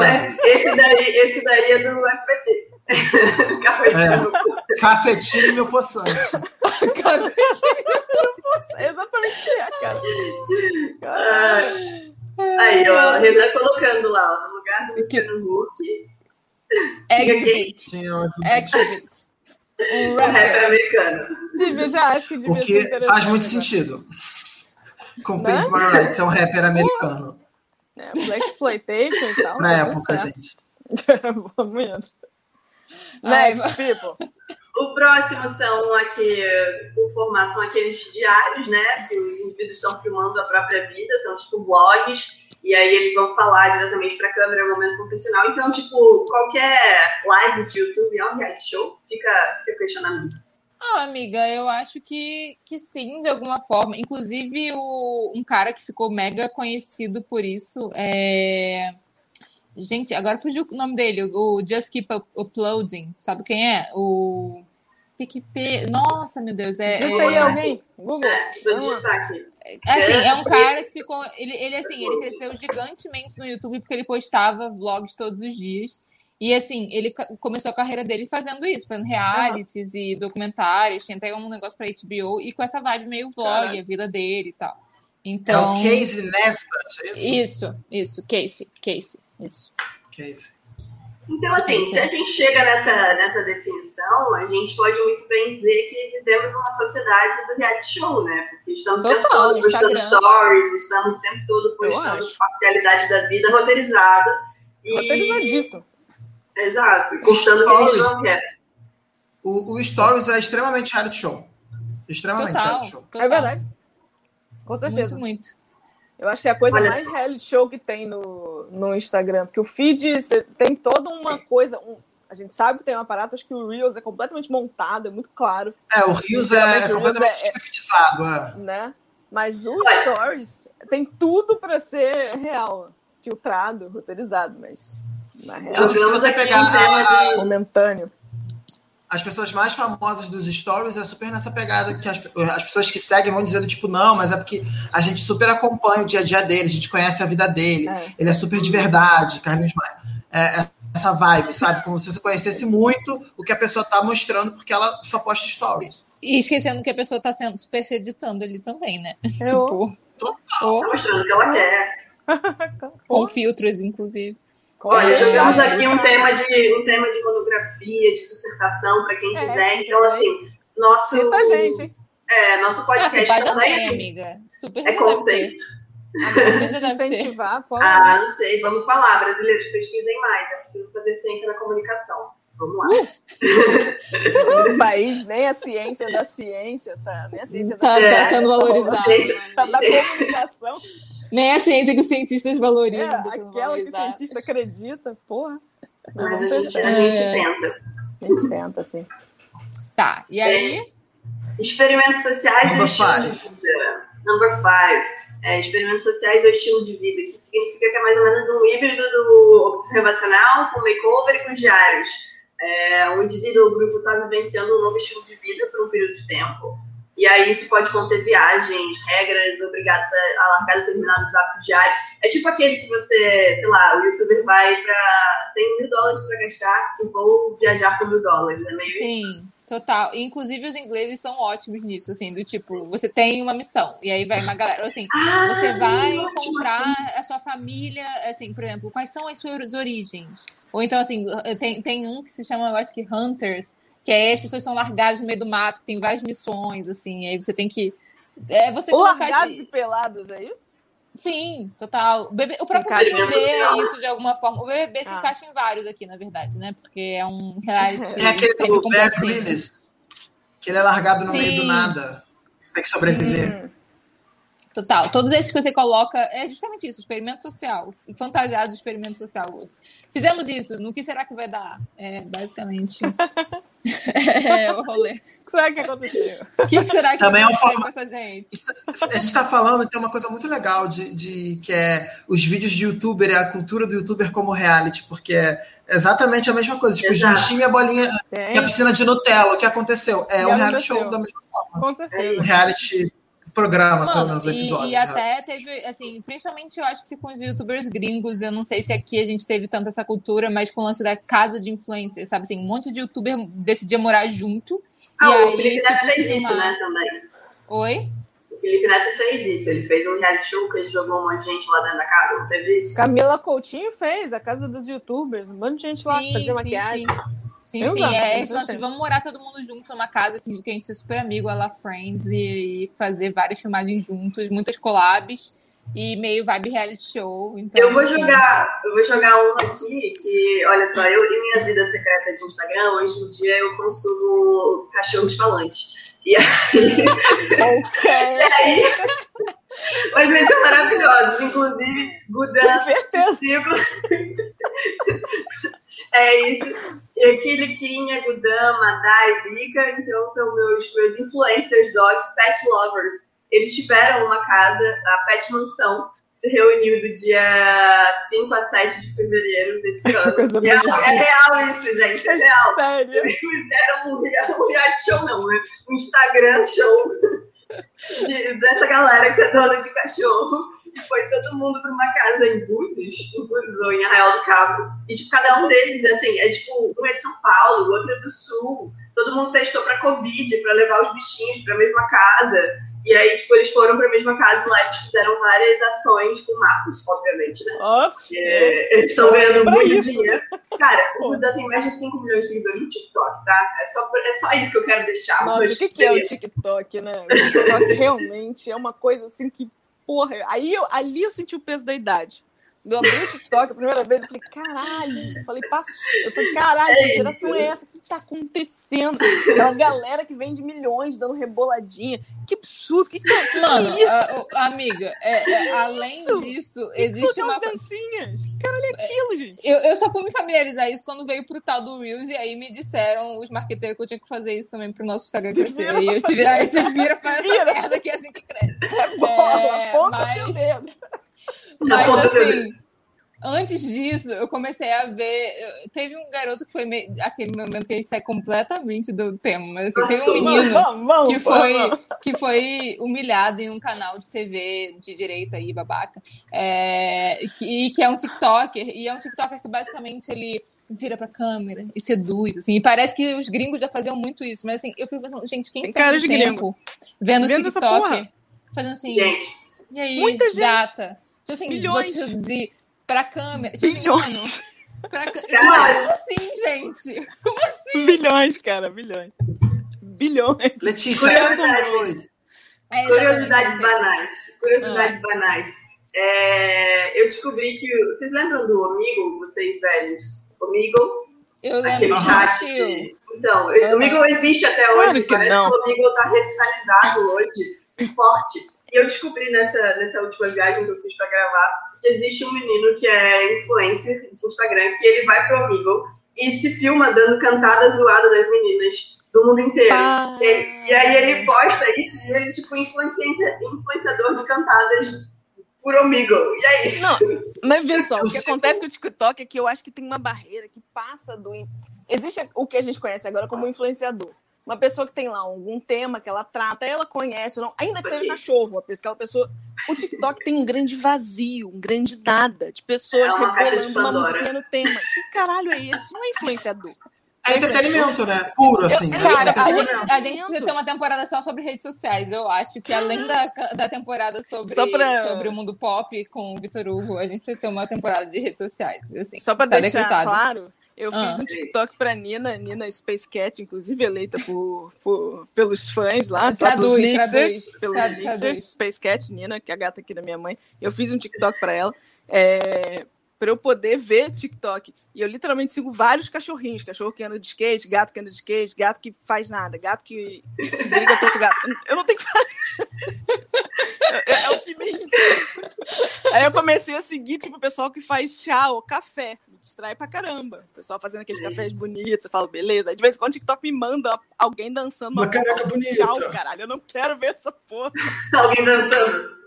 Speaker 2: É.
Speaker 4: Esse daí, esse daí é do SBT. Cafetinho.
Speaker 2: Cafetine e meu poçante.
Speaker 3: É exatamente o que é, cara.
Speaker 4: Ah, Aí, ó, Renan colocando lá, ó, no lugar do Luciano Huck,
Speaker 1: Exhibit.
Speaker 2: Um
Speaker 1: Exhibit. Um
Speaker 4: o rapper
Speaker 1: rapper.
Speaker 4: americano.
Speaker 3: Devia, já acho que devia
Speaker 2: O que faz muito
Speaker 3: né?
Speaker 2: sentido. Com
Speaker 3: Né?
Speaker 2: Pimp My Ride, ser um rapper americano.
Speaker 3: É, Black Exploitation e tal.
Speaker 2: Na
Speaker 3: tá
Speaker 2: época, gente.
Speaker 3: Bom, muito. Next, people.
Speaker 4: O próximo são aqui, o formato são aqueles diários, né? Que os indivíduos estão filmando a própria vida, são tipo blogs, e aí eles vão falar diretamente para a câmera no momento confessional. Então, tipo, qualquer live de YouTube é um reality show, fica, fica questionamento.
Speaker 1: Ah, amiga, eu acho que, que sim, de alguma forma. Inclusive, o, um cara que ficou mega conhecido por isso é. Gente, agora fugiu o nome dele, o Just Keep Up- Uploading. Sabe quem é? O PicP. Nossa, meu Deus, é.
Speaker 3: Digita
Speaker 1: é-
Speaker 3: aí alguém. Google.
Speaker 4: É.
Speaker 1: Assim, é um cara que ficou. Ele, ele, assim, ele cresceu gigantemente no YouTube porque ele postava vlogs todos os dias. E, assim, ele começou a carreira dele fazendo isso, fazendo realities e documentários. Tinha até um negócio pra HBO e com essa vibe meio vlog,
Speaker 3: Caraca.
Speaker 1: a vida dele e tal. Então,
Speaker 2: é o Casey Neistat, é isso?
Speaker 1: Isso, isso, Casey, Casey, isso.
Speaker 2: Casey.
Speaker 4: Então, assim, se a gente chega nessa, nessa definição, a gente pode muito bem dizer que vivemos uma sociedade do reality show, né? Porque estamos o tempo
Speaker 1: Total,
Speaker 4: todo postando
Speaker 1: Instagram.
Speaker 4: stories, estamos o tempo todo postando parcialidade da vida roteirizada. E...
Speaker 3: Roteirizadíssimo.
Speaker 4: Exato, contando o que a gente
Speaker 2: Stories.
Speaker 4: não quer.
Speaker 2: O, o Stories é extremamente reality show. Extremamente
Speaker 1: Total,
Speaker 2: reality show.
Speaker 1: total.
Speaker 3: É verdade. Com certeza.
Speaker 1: Muito, muito.
Speaker 3: Eu acho que é a coisa
Speaker 4: Olha
Speaker 3: mais
Speaker 4: só.
Speaker 3: reality show que tem no, no Instagram. Porque o feed tem toda uma coisa. um- a gente sabe que tem um aparato, acho que o Reels é completamente montado, é muito claro,
Speaker 2: É, o Rios é,
Speaker 3: Reels
Speaker 2: completamente
Speaker 3: é- é-.
Speaker 2: É.
Speaker 3: né? Mas o. Stories tem tudo para ser real. Filtrado, roteirizado, mas na real,
Speaker 2: Tanto que se você pegar
Speaker 4: um tema
Speaker 2: a-
Speaker 4: de-
Speaker 3: momentâneo.
Speaker 2: As pessoas mais famosas dos stories é super nessa pegada que as, as pessoas que seguem vão dizendo, tipo, não, mas é porque a gente super acompanha o dia a dia dele, a gente conhece a vida dele,
Speaker 3: É.
Speaker 2: ele é super de verdade, Carlinhos Maia. É, é essa vibe, sabe? Como se você conhecesse muito o que a pessoa tá mostrando, porque ela só posta stories.
Speaker 1: E esquecendo que a pessoa tá sendo super se editando ali também, né?
Speaker 3: Eu-
Speaker 1: tipo,
Speaker 4: Tá
Speaker 1: ou
Speaker 4: mostrando o que ela quer.
Speaker 1: com filtros, inclusive.
Speaker 4: Olha,
Speaker 1: É,
Speaker 4: jogamos
Speaker 1: é,
Speaker 4: aqui um tema de um tema de monografia, de dissertação, para quem
Speaker 3: É,
Speaker 4: quiser. Então,
Speaker 3: é.
Speaker 4: assim, nosso,
Speaker 3: Cita a gente,
Speaker 4: é, nosso
Speaker 1: Ah,
Speaker 4: podcast
Speaker 1: já
Speaker 4: também
Speaker 1: amiga. Super
Speaker 4: é conceito.
Speaker 1: Ah.
Speaker 3: Incentivar, pô.
Speaker 4: Ah, não sei, vamos falar. Brasileiros, pesquisem mais. É preciso fazer ciência na comunicação. Vamos lá.
Speaker 3: Nesse país, nem a ciência da ciência, tá? Nem a ciência da,
Speaker 1: Tá,
Speaker 4: É,
Speaker 1: tá sendo
Speaker 4: só
Speaker 1: valorizado.
Speaker 4: vocês.
Speaker 1: né,
Speaker 3: tá da comunicação.
Speaker 1: Nem a ciência que os cientistas
Speaker 3: É,
Speaker 1: valorizam. sendo
Speaker 3: aquela que o cientista acredita, porra.
Speaker 4: Mas a gente, a gente
Speaker 1: É.
Speaker 4: tenta.
Speaker 3: A gente tenta, assim.
Speaker 1: Tá, e aí?
Speaker 4: Experimentos sociais
Speaker 2: Number
Speaker 4: ou estilo
Speaker 2: five.
Speaker 4: de vida. Number five. É, experimentos sociais ou estilo de vida, que significa que é mais ou menos um híbrido do observacional com makeover e com diários. É, o indivíduo ou grupo está vivenciando um novo estilo de vida por um período de tempo. E aí isso pode conter viagens, regras obrigadas a, largar determinados hábitos diários. É tipo aquele que você, sei lá, o youtuber vai para tem mil dólares para gastar e vou viajar por mil dólares. É meio isso.
Speaker 1: Sim, total. Inclusive, os ingleses são ótimos nisso, assim, do tipo, você tem uma missão, e aí vai uma galera, assim,
Speaker 4: Ah,
Speaker 1: você vai
Speaker 4: ótimo,
Speaker 1: encontrar a sua família, assim, por exemplo, quais são as suas origens? Ou então, assim, tem, tem um que se chama, eu acho que Hunters, que é as pessoas são largadas no meio do mato, que tem várias missões, assim, aí você tem que. É, você
Speaker 3: Ou
Speaker 1: colocar.
Speaker 3: largados e pelados, é isso?
Speaker 1: Sim, total. O, bebê, o próprio
Speaker 4: em
Speaker 1: é isso de alguma forma. O BBB se
Speaker 3: Ah.
Speaker 1: encaixa em vários aqui, na verdade, né? Porque é um reality.
Speaker 2: É aquele do Bear
Speaker 1: completinho.
Speaker 2: Grylls, que ele é largado no meio do
Speaker 1: Sim.
Speaker 2: nada. Você tem que sobreviver.
Speaker 3: Hum.
Speaker 1: Total. Todos esses que você coloca é justamente isso, experimento social, fantasiado de experimento social. Fizemos isso, no que será que vai dar? É, basicamente. é o rolê.
Speaker 3: O que será que aconteceu?
Speaker 1: O que, que será que
Speaker 2: Também é
Speaker 1: vai
Speaker 2: um
Speaker 1: acontecer
Speaker 2: forma-
Speaker 1: com essa gente?
Speaker 2: Isso- A gente tá falando, tem uma coisa muito legal de, de- que é os vídeos de youtuber, é a cultura do youtuber como reality, porque é exatamente a mesma coisa. Tipo,
Speaker 4: Exato.
Speaker 2: bichinhos e a bolinha e a piscina de Nutella. O que aconteceu? É
Speaker 3: E
Speaker 2: um reality
Speaker 3: aconteceu.
Speaker 2: show da mesma forma.
Speaker 3: com
Speaker 2: Um
Speaker 3: certeza.
Speaker 2: reality programa,
Speaker 1: Mano,
Speaker 2: menos, o
Speaker 1: e, e até teve, assim, principalmente eu acho que com os youtubers gringos, eu não sei se aqui a gente teve tanto essa cultura, mas com o lance da casa de influencers, sabe? Assim, um monte de youtuber decidia morar junto.
Speaker 4: Ah,
Speaker 1: e
Speaker 4: o
Speaker 1: aí,
Speaker 4: Felipe
Speaker 1: tipo,
Speaker 4: Neto
Speaker 1: se
Speaker 4: fez isso,
Speaker 1: filmar.
Speaker 4: né, também.
Speaker 1: Oi?
Speaker 4: O Felipe Neto fez isso. Ele fez um reality show que ele jogou um monte de gente lá dentro da casa, não teve isso?
Speaker 3: Camila Coutinho fez a casa dos youtubers, um monte de gente lá
Speaker 1: Sim,
Speaker 3: fazer
Speaker 1: sim,
Speaker 3: maquiagem.
Speaker 1: Sim,
Speaker 3: Eu
Speaker 1: sim.
Speaker 3: gosto,
Speaker 1: é
Speaker 3: eu
Speaker 1: lance de
Speaker 3: gostei.
Speaker 1: vamos morar todo mundo junto numa casa, fingir que a gente é super amigo, a la Friends, e, e fazer várias filmagens juntos, muitas collabs e meio vibe reality show. Então,
Speaker 4: Eu vou
Speaker 1: assim,
Speaker 4: jogar, eu vou jogar um aqui que, olha só, eu em minha vida secreta de Instagram, hoje em dia eu consumo cachorros falantes. E
Speaker 3: Ok,
Speaker 4: aí, mas eles são maravilhosos, inclusive Gudan. É isso. E aqui, Liquinha, Gudam, Madá e Bica, então são meus, meus influencers dogs, pet lovers. Eles tiveram uma casa, a Pet Mansão, se reuniu do dia 5 a 7 de fevereiro desse ano.
Speaker 3: Coisa
Speaker 4: é, é real isso, gente, é real.
Speaker 3: Sério.
Speaker 4: Eles fizeram um um reality show, não, né? Um Instagram show de- dessa galera que é dona de cachorro. E foi todo mundo para uma casa em Búzios, em Búzios ou em Arraial do Cabo. E, tipo, cada um deles, assim, é tipo, um é de São Paulo, o outro é do Sul. Todo mundo testou para Covid, para levar os bichinhos para a mesma casa. E aí, tipo, eles foram pra mesma casa lá, eles fizeram várias ações com marcos, obviamente, né? É, eles estão ganhando muito
Speaker 3: isso.
Speaker 4: dinheiro. Cara, o. Buda tem mais de 5 milhões de seguidores no TikTok, tá? É só, é só isso que eu quero deixar.
Speaker 3: Nossa, o que, que é o TikTok, né? O TikTok realmente é uma coisa assim que, porra, aí eu, ali eu senti o peso da idade. Quando eu abri o TikTok a primeira vez, eu falei, caralho. Eu falei, passou. Eu falei, caralho, que geração é essa? O que tá acontecendo? É uma galera que vende milhões dando reboladinha. Que absurdo. Que, que, que
Speaker 1: Mano,
Speaker 3: é isso?
Speaker 1: a- a- amiga, é- é, além
Speaker 3: isso?
Speaker 1: disso,
Speaker 3: Que
Speaker 1: existe uma.
Speaker 3: dancinhas? Caralho é aquilo, gente?
Speaker 1: Eu, eu só fui me familiarizar isso quando veio pro tal do Reels e aí me disseram, os marqueteiros, que eu tinha que fazer isso também pro nosso Instagram
Speaker 3: Se
Speaker 1: crescer. E eu tive, aí se vira, faz essa merda que é assim que cresce.
Speaker 3: É bola,
Speaker 1: É,
Speaker 3: aponta
Speaker 1: mas-
Speaker 3: dedo.
Speaker 1: Mas assim, antes disso, eu comecei a ver. eu- Teve um garoto que foi meio, aquele momento que a gente sai completamente do tema, mas assim, teve um menino que foi, que foi humilhado em um canal de TV de direita aí, babaca. É, que, que é um TikToker, e é um TikToker que basicamente ele vira pra câmera e seduz, assim, e parece que os gringos já faziam muito isso, mas assim, eu fico pensando, gente, quem
Speaker 3: Tem cara de
Speaker 1: tempo vendo,
Speaker 3: Vendo essa
Speaker 1: TikToker, fazendo assim,
Speaker 4: Gente,
Speaker 1: e aí,
Speaker 3: Muita gente.
Speaker 1: gata? Tipo assim,
Speaker 3: Milhões.
Speaker 1: vou te seduzir pra câmera. Tipo assim, pra cã-
Speaker 4: Cara.
Speaker 1: Como assim, gente? Como assim?
Speaker 3: Bilhões, cara, bilhões. Bilhões.
Speaker 2: Letícia,
Speaker 4: Curiosidades.
Speaker 2: coisa.
Speaker 1: É,
Speaker 4: curiosidades
Speaker 1: exatamente,
Speaker 4: banais. Curiosidades banais. É, eu descobri que. Vocês lembram do Omigo, vocês velhos? Omigo?
Speaker 1: Eu lembro
Speaker 4: Aquele
Speaker 1: do
Speaker 4: chat.
Speaker 1: tio.
Speaker 4: Então, o Omigo existe até
Speaker 3: Claro
Speaker 4: hoje.
Speaker 3: que
Speaker 4: Parece
Speaker 3: não.
Speaker 4: que o Omigo tá revitalizado hoje, forte. E eu descobri nessa, nessa última viagem que eu fiz pra gravar que existe um menino que é influencer de Instagram, que ele vai pro Omigo e se filma dando cantada zoada das meninas do mundo inteiro.
Speaker 3: Ah.
Speaker 4: E, e aí ele posta isso e ele, tipo, influencia, influenciador de cantadas por Omigo. E é isso.
Speaker 3: Não, Mas vê só, o que acontece com o TikTok é que eu acho que tem uma barreira que passa do. Existe o que a gente conhece agora como influenciador. Uma pessoa que tem lá algum tema que ela trata, ela conhece, ou não, ainda que seja cachorro, aquela pessoa. O TikTok tem um grande vazio, um grande nada de pessoas
Speaker 4: É uma
Speaker 3: rebolando musiquinha no tema. Que caralho é esse? Isso não é influenciador.
Speaker 2: É entretenimento, né? Puro, assim.
Speaker 3: Eu-
Speaker 2: É
Speaker 1: Cara, a
Speaker 2: entretenimento.
Speaker 1: gente, a gente precisa ter uma temporada só sobre redes sociais. Eu acho que além da, da temporada sobre,
Speaker 3: Só pra-
Speaker 1: sobre o mundo pop com o Vitor Hugo, a gente precisa ter uma temporada de redes sociais. Assim,
Speaker 3: Só pra
Speaker 1: tá
Speaker 3: deixar
Speaker 1: decretado.
Speaker 3: claro, eu
Speaker 1: Ah.
Speaker 3: fiz um TikTok pra Nina, Nina Space Cat, inclusive eleita por, por- pelos fãs lá,
Speaker 1: Traduz,
Speaker 3: pelos mixers,
Speaker 1: traduz.
Speaker 3: pelos
Speaker 1: Tra-
Speaker 3: mixers,
Speaker 1: traduz.
Speaker 3: Space Cat, Nina, que é a gata aqui da minha mãe. Eu fiz um TikTok pra ela, é, pra eu poder ver TikTok. E eu literalmente sigo vários cachorrinhos, cachorro que anda de skate, gato que anda de skate, gato que faz nada, gato que, que briga com outro gato. Eu não tenho que fazer. É, é o que me Aí eu comecei a seguir, tipo, o pessoal que faz chá ou café. Me distrai pra caramba. O pessoal fazendo aqueles cafés bonitos. Eu falo, beleza. Aí de vez em quando o TikTok me manda alguém dançando
Speaker 2: Uma careca
Speaker 3: um
Speaker 2: bonita.
Speaker 3: Tchau, caralho. Eu não quero ver essa porra.
Speaker 4: Alguém dançando.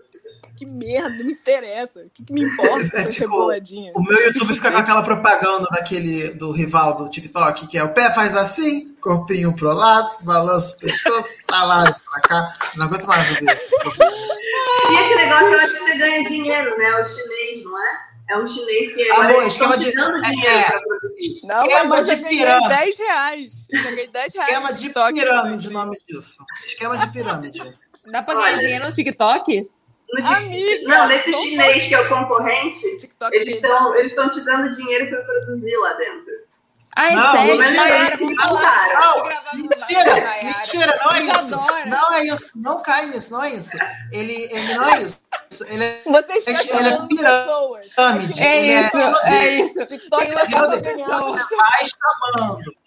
Speaker 3: Que merda, não me interessa. O que, que me importa
Speaker 2: É,
Speaker 3: essa
Speaker 2: tipo? O meu YouTube fica com aquela propaganda daquele do rival do TikTok, que é o pé faz assim, corpinho pro lado, balança o pescoço, pra lá e pra cá. Não aguento mais ver.
Speaker 4: E esse negócio eu acho que você ganha dinheiro, né? O chinês, não é? É um chinês que eles estão
Speaker 2: esquema
Speaker 4: te
Speaker 2: de-
Speaker 4: dando
Speaker 2: é,
Speaker 4: dinheiro
Speaker 2: é.
Speaker 4: pra produzir.
Speaker 3: Não,
Speaker 2: esquema
Speaker 3: mas eu
Speaker 2: de pirâmide.
Speaker 3: 10 reais. Eu Joguei 10 reais.
Speaker 2: Esquema de
Speaker 3: TikTok.
Speaker 2: pirâmide o nome disso. Esquema de pirâmide.
Speaker 1: Dá pra ganhar dinheiro no TikTok?
Speaker 4: No
Speaker 3: Amiga,
Speaker 4: não, nesse chinês que é o concorrente,
Speaker 3: TikTok
Speaker 4: eles estão eles estão te dando dinheiro pra produzir lá dentro.
Speaker 1: Sério?
Speaker 4: não é não,
Speaker 1: gravar com
Speaker 2: mentira,
Speaker 1: Maiara.
Speaker 2: mentira, não é isso. Não é isso, não cai nisso, não é isso. Ele, ele não é isso. Ele é
Speaker 3: Vocês ficam
Speaker 2: Ele é pirâmide.
Speaker 1: É
Speaker 2: ele
Speaker 1: isso,
Speaker 2: é,
Speaker 1: é isso.
Speaker 3: TikTok
Speaker 1: só
Speaker 3: só
Speaker 1: pessoa.
Speaker 2: vai chamando.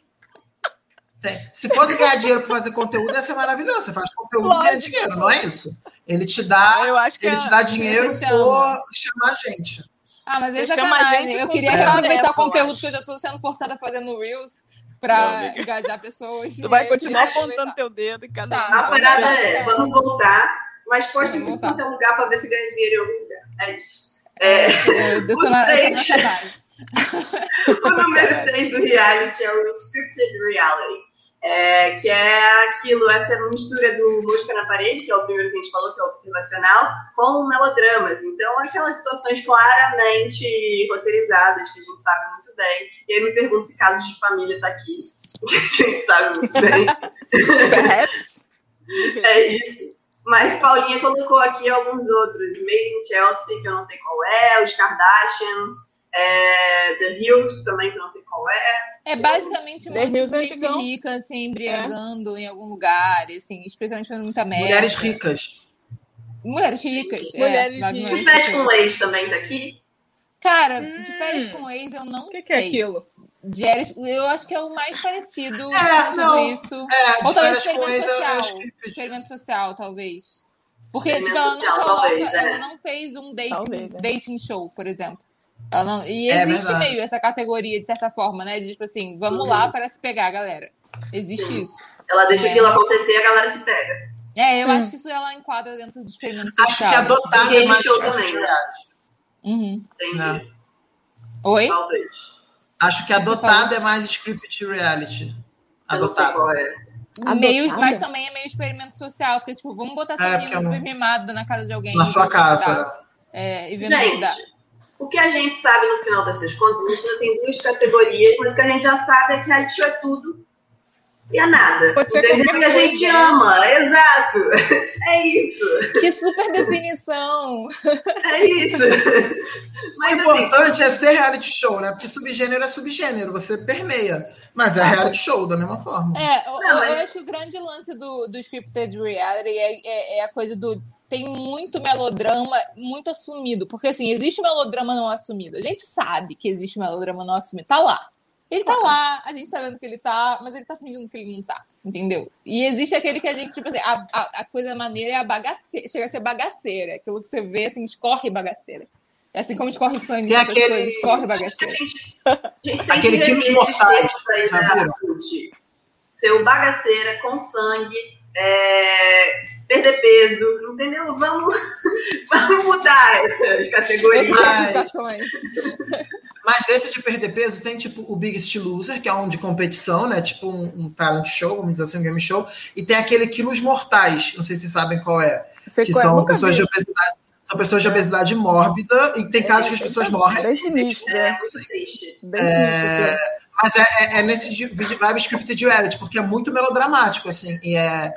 Speaker 2: Tem. Se fosse ganhar dinheiro pra fazer conteúdo, ia ser maravilhoso. Você faz conteúdo e ganha dinheiro, não é isso? Ele te dá,
Speaker 3: Ah, eu acho que
Speaker 2: ele
Speaker 3: é-
Speaker 2: te dá dinheiro por
Speaker 1: chama.
Speaker 2: chamar a gente.
Speaker 1: Ah, mas é
Speaker 3: Você chama a gente
Speaker 1: Eu queria
Speaker 3: tarefa,
Speaker 1: reaproveitar o conteúdo que eu já tô sendo forçada a fazer no Reels
Speaker 3: amiga.
Speaker 1: engajar pessoas.
Speaker 3: Tu vai continuar apontando teu dedo em cada
Speaker 1: Tá.
Speaker 4: A parada é,
Speaker 1: é.
Speaker 4: vamos voltar, mas poste em qualquer lugar pra ver se ganha dinheiro em algum lugar. É isso.
Speaker 1: É,
Speaker 4: É,
Speaker 1: eu, eu tô na, eu tô base.
Speaker 4: o número 6 do reality é o Scripted Reality. É, que é aquilo, essa mistura do música na parede, que é o primeiro que a gente falou, que é observacional, com melodramas. Então, aquelas situações claramente roteirizadas, que a gente sabe muito bem. E aí me pergunto se casos de família tá aqui, que a gente sabe muito bem.
Speaker 3: Perhaps.
Speaker 4: É isso. Mas Paulinha colocou aqui alguns outros. Made in Chelsea, que eu não sei qual é, os Kardashians, é, The Hills também, que eu não sei qual é.
Speaker 1: É basicamente um monte de
Speaker 3: é
Speaker 1: gente
Speaker 3: antigão.
Speaker 1: rica se embriagando em algum lugar, assim, especialmente fazendo muita merda.
Speaker 2: Mulheres ricas.
Speaker 1: Mulheres ricas.
Speaker 3: Mulheres
Speaker 1: é,
Speaker 3: ricas.
Speaker 4: De Férias com. Ex também tá aqui.
Speaker 1: Cara,
Speaker 3: Hum.
Speaker 1: de férias com ex eu não
Speaker 3: O que, que
Speaker 1: sei.
Speaker 3: é aquilo?
Speaker 1: De Eres- eu acho que é o mais parecido
Speaker 2: É,
Speaker 1: com
Speaker 2: não.
Speaker 1: isso.
Speaker 2: É,
Speaker 1: Ou talvez experimento
Speaker 2: ex, eu, eu
Speaker 1: social.
Speaker 2: acho que.
Speaker 1: Experimento social, talvez. Porque, tipo, ela não
Speaker 4: social,
Speaker 1: coloca,
Speaker 4: talvez, é.
Speaker 1: ela não fez um dating,
Speaker 3: Talvez, é.
Speaker 1: dating show, por exemplo. Ela não- e
Speaker 2: É
Speaker 1: existe
Speaker 2: verdade.
Speaker 1: meio essa categoria, de certa forma, né? De tipo assim, vamos lá para se pegar, galera. Existe
Speaker 4: Sim.
Speaker 1: isso.
Speaker 4: Ela deixa
Speaker 1: É.
Speaker 4: aquilo acontecer e a galera se pega.
Speaker 1: É, eu
Speaker 3: Hum.
Speaker 1: acho que isso ela enquadra dentro do experimento
Speaker 2: Acho
Speaker 1: social.
Speaker 2: que
Speaker 1: assim.
Speaker 2: adotada é mais
Speaker 4: show
Speaker 2: script
Speaker 4: também, né?
Speaker 2: reality.
Speaker 1: Uhum.
Speaker 4: Entendi.
Speaker 2: Né?
Speaker 1: Oi?
Speaker 4: Talvez.
Speaker 2: Acho que
Speaker 1: que
Speaker 2: adotada é mais script reality. Adotada.
Speaker 4: qual é essa.
Speaker 1: Meio, mas também é meio experimento social, porque, tipo, vamos botar essa
Speaker 2: É,
Speaker 1: menina
Speaker 2: porque é um-
Speaker 1: super mimada na casa de alguém.
Speaker 2: Na sua casa.
Speaker 1: mudar. É, e vendo.
Speaker 4: Gente, o que a gente sabe no final dessas contas, a gente já tem duas categorias, mas o que a gente já sabe é que reality show é tudo e é nada.
Speaker 3: Pode ser
Speaker 4: entendeu? E a gente
Speaker 3: coisa, né?
Speaker 4: ama, exato. É isso,
Speaker 1: Que super definição!
Speaker 4: é isso.
Speaker 2: O
Speaker 4: Mas assim,
Speaker 2: importante é ser reality show, né? Porque subgênero é subgênero, você permeia. Mas é reality show, da mesma forma.
Speaker 1: É, eu,
Speaker 4: Não,
Speaker 1: eu-
Speaker 4: mas-
Speaker 1: eu acho que o grande lance do, do scripted reality é, é, é a coisa do. Tem muito melodrama muito assumido. Porque, assim, existe melodrama não assumido. A gente sabe que existe melodrama não assumido. Tá lá. Ele tá lá, a gente tá vendo que ele tá, mas ele tá fingindo que ele não tá. Entendeu? E existe aquele que a gente, tipo assim, a, a, a coisa maneira é a bagaceira. Chega a ser bagaceira. Aquilo que você vê, assim, escorre bagaceira. É assim como escorre sangue,
Speaker 2: Tem aquele-
Speaker 1: coisas, escorre
Speaker 4: a
Speaker 1: bagaceira.
Speaker 4: gente, a gente tem
Speaker 2: Aquele
Speaker 4: que
Speaker 2: Quilos Mortais, já
Speaker 4: né,
Speaker 2: viram?
Speaker 4: Ser o bagaceira com sangue, é, perder peso, entendeu? Vamos, vamos mudar essas categorias.
Speaker 2: Mas-. Mas desse de perder peso, tem tipo o Biggest Loser, que é um de competição, né? Tipo um, um talent show, vamos dizer assim, um game show. E tem aquele Quilos Mortais, não sei se vocês sabem qual é.
Speaker 3: Sei
Speaker 2: Que
Speaker 3: qual é,
Speaker 2: são pessoas
Speaker 3: vi.
Speaker 2: de obesidade. São pessoas de obesidade mórbida, e tem casos que as pessoas morrem.
Speaker 3: Bem sinistro,
Speaker 4: É
Speaker 3: né?
Speaker 4: muito triste.
Speaker 3: Bem sinistro.
Speaker 2: É,
Speaker 3: aquilo.
Speaker 2: Mas é, é, é nesse vibe scripted reality, porque é muito melodramático, assim, e é,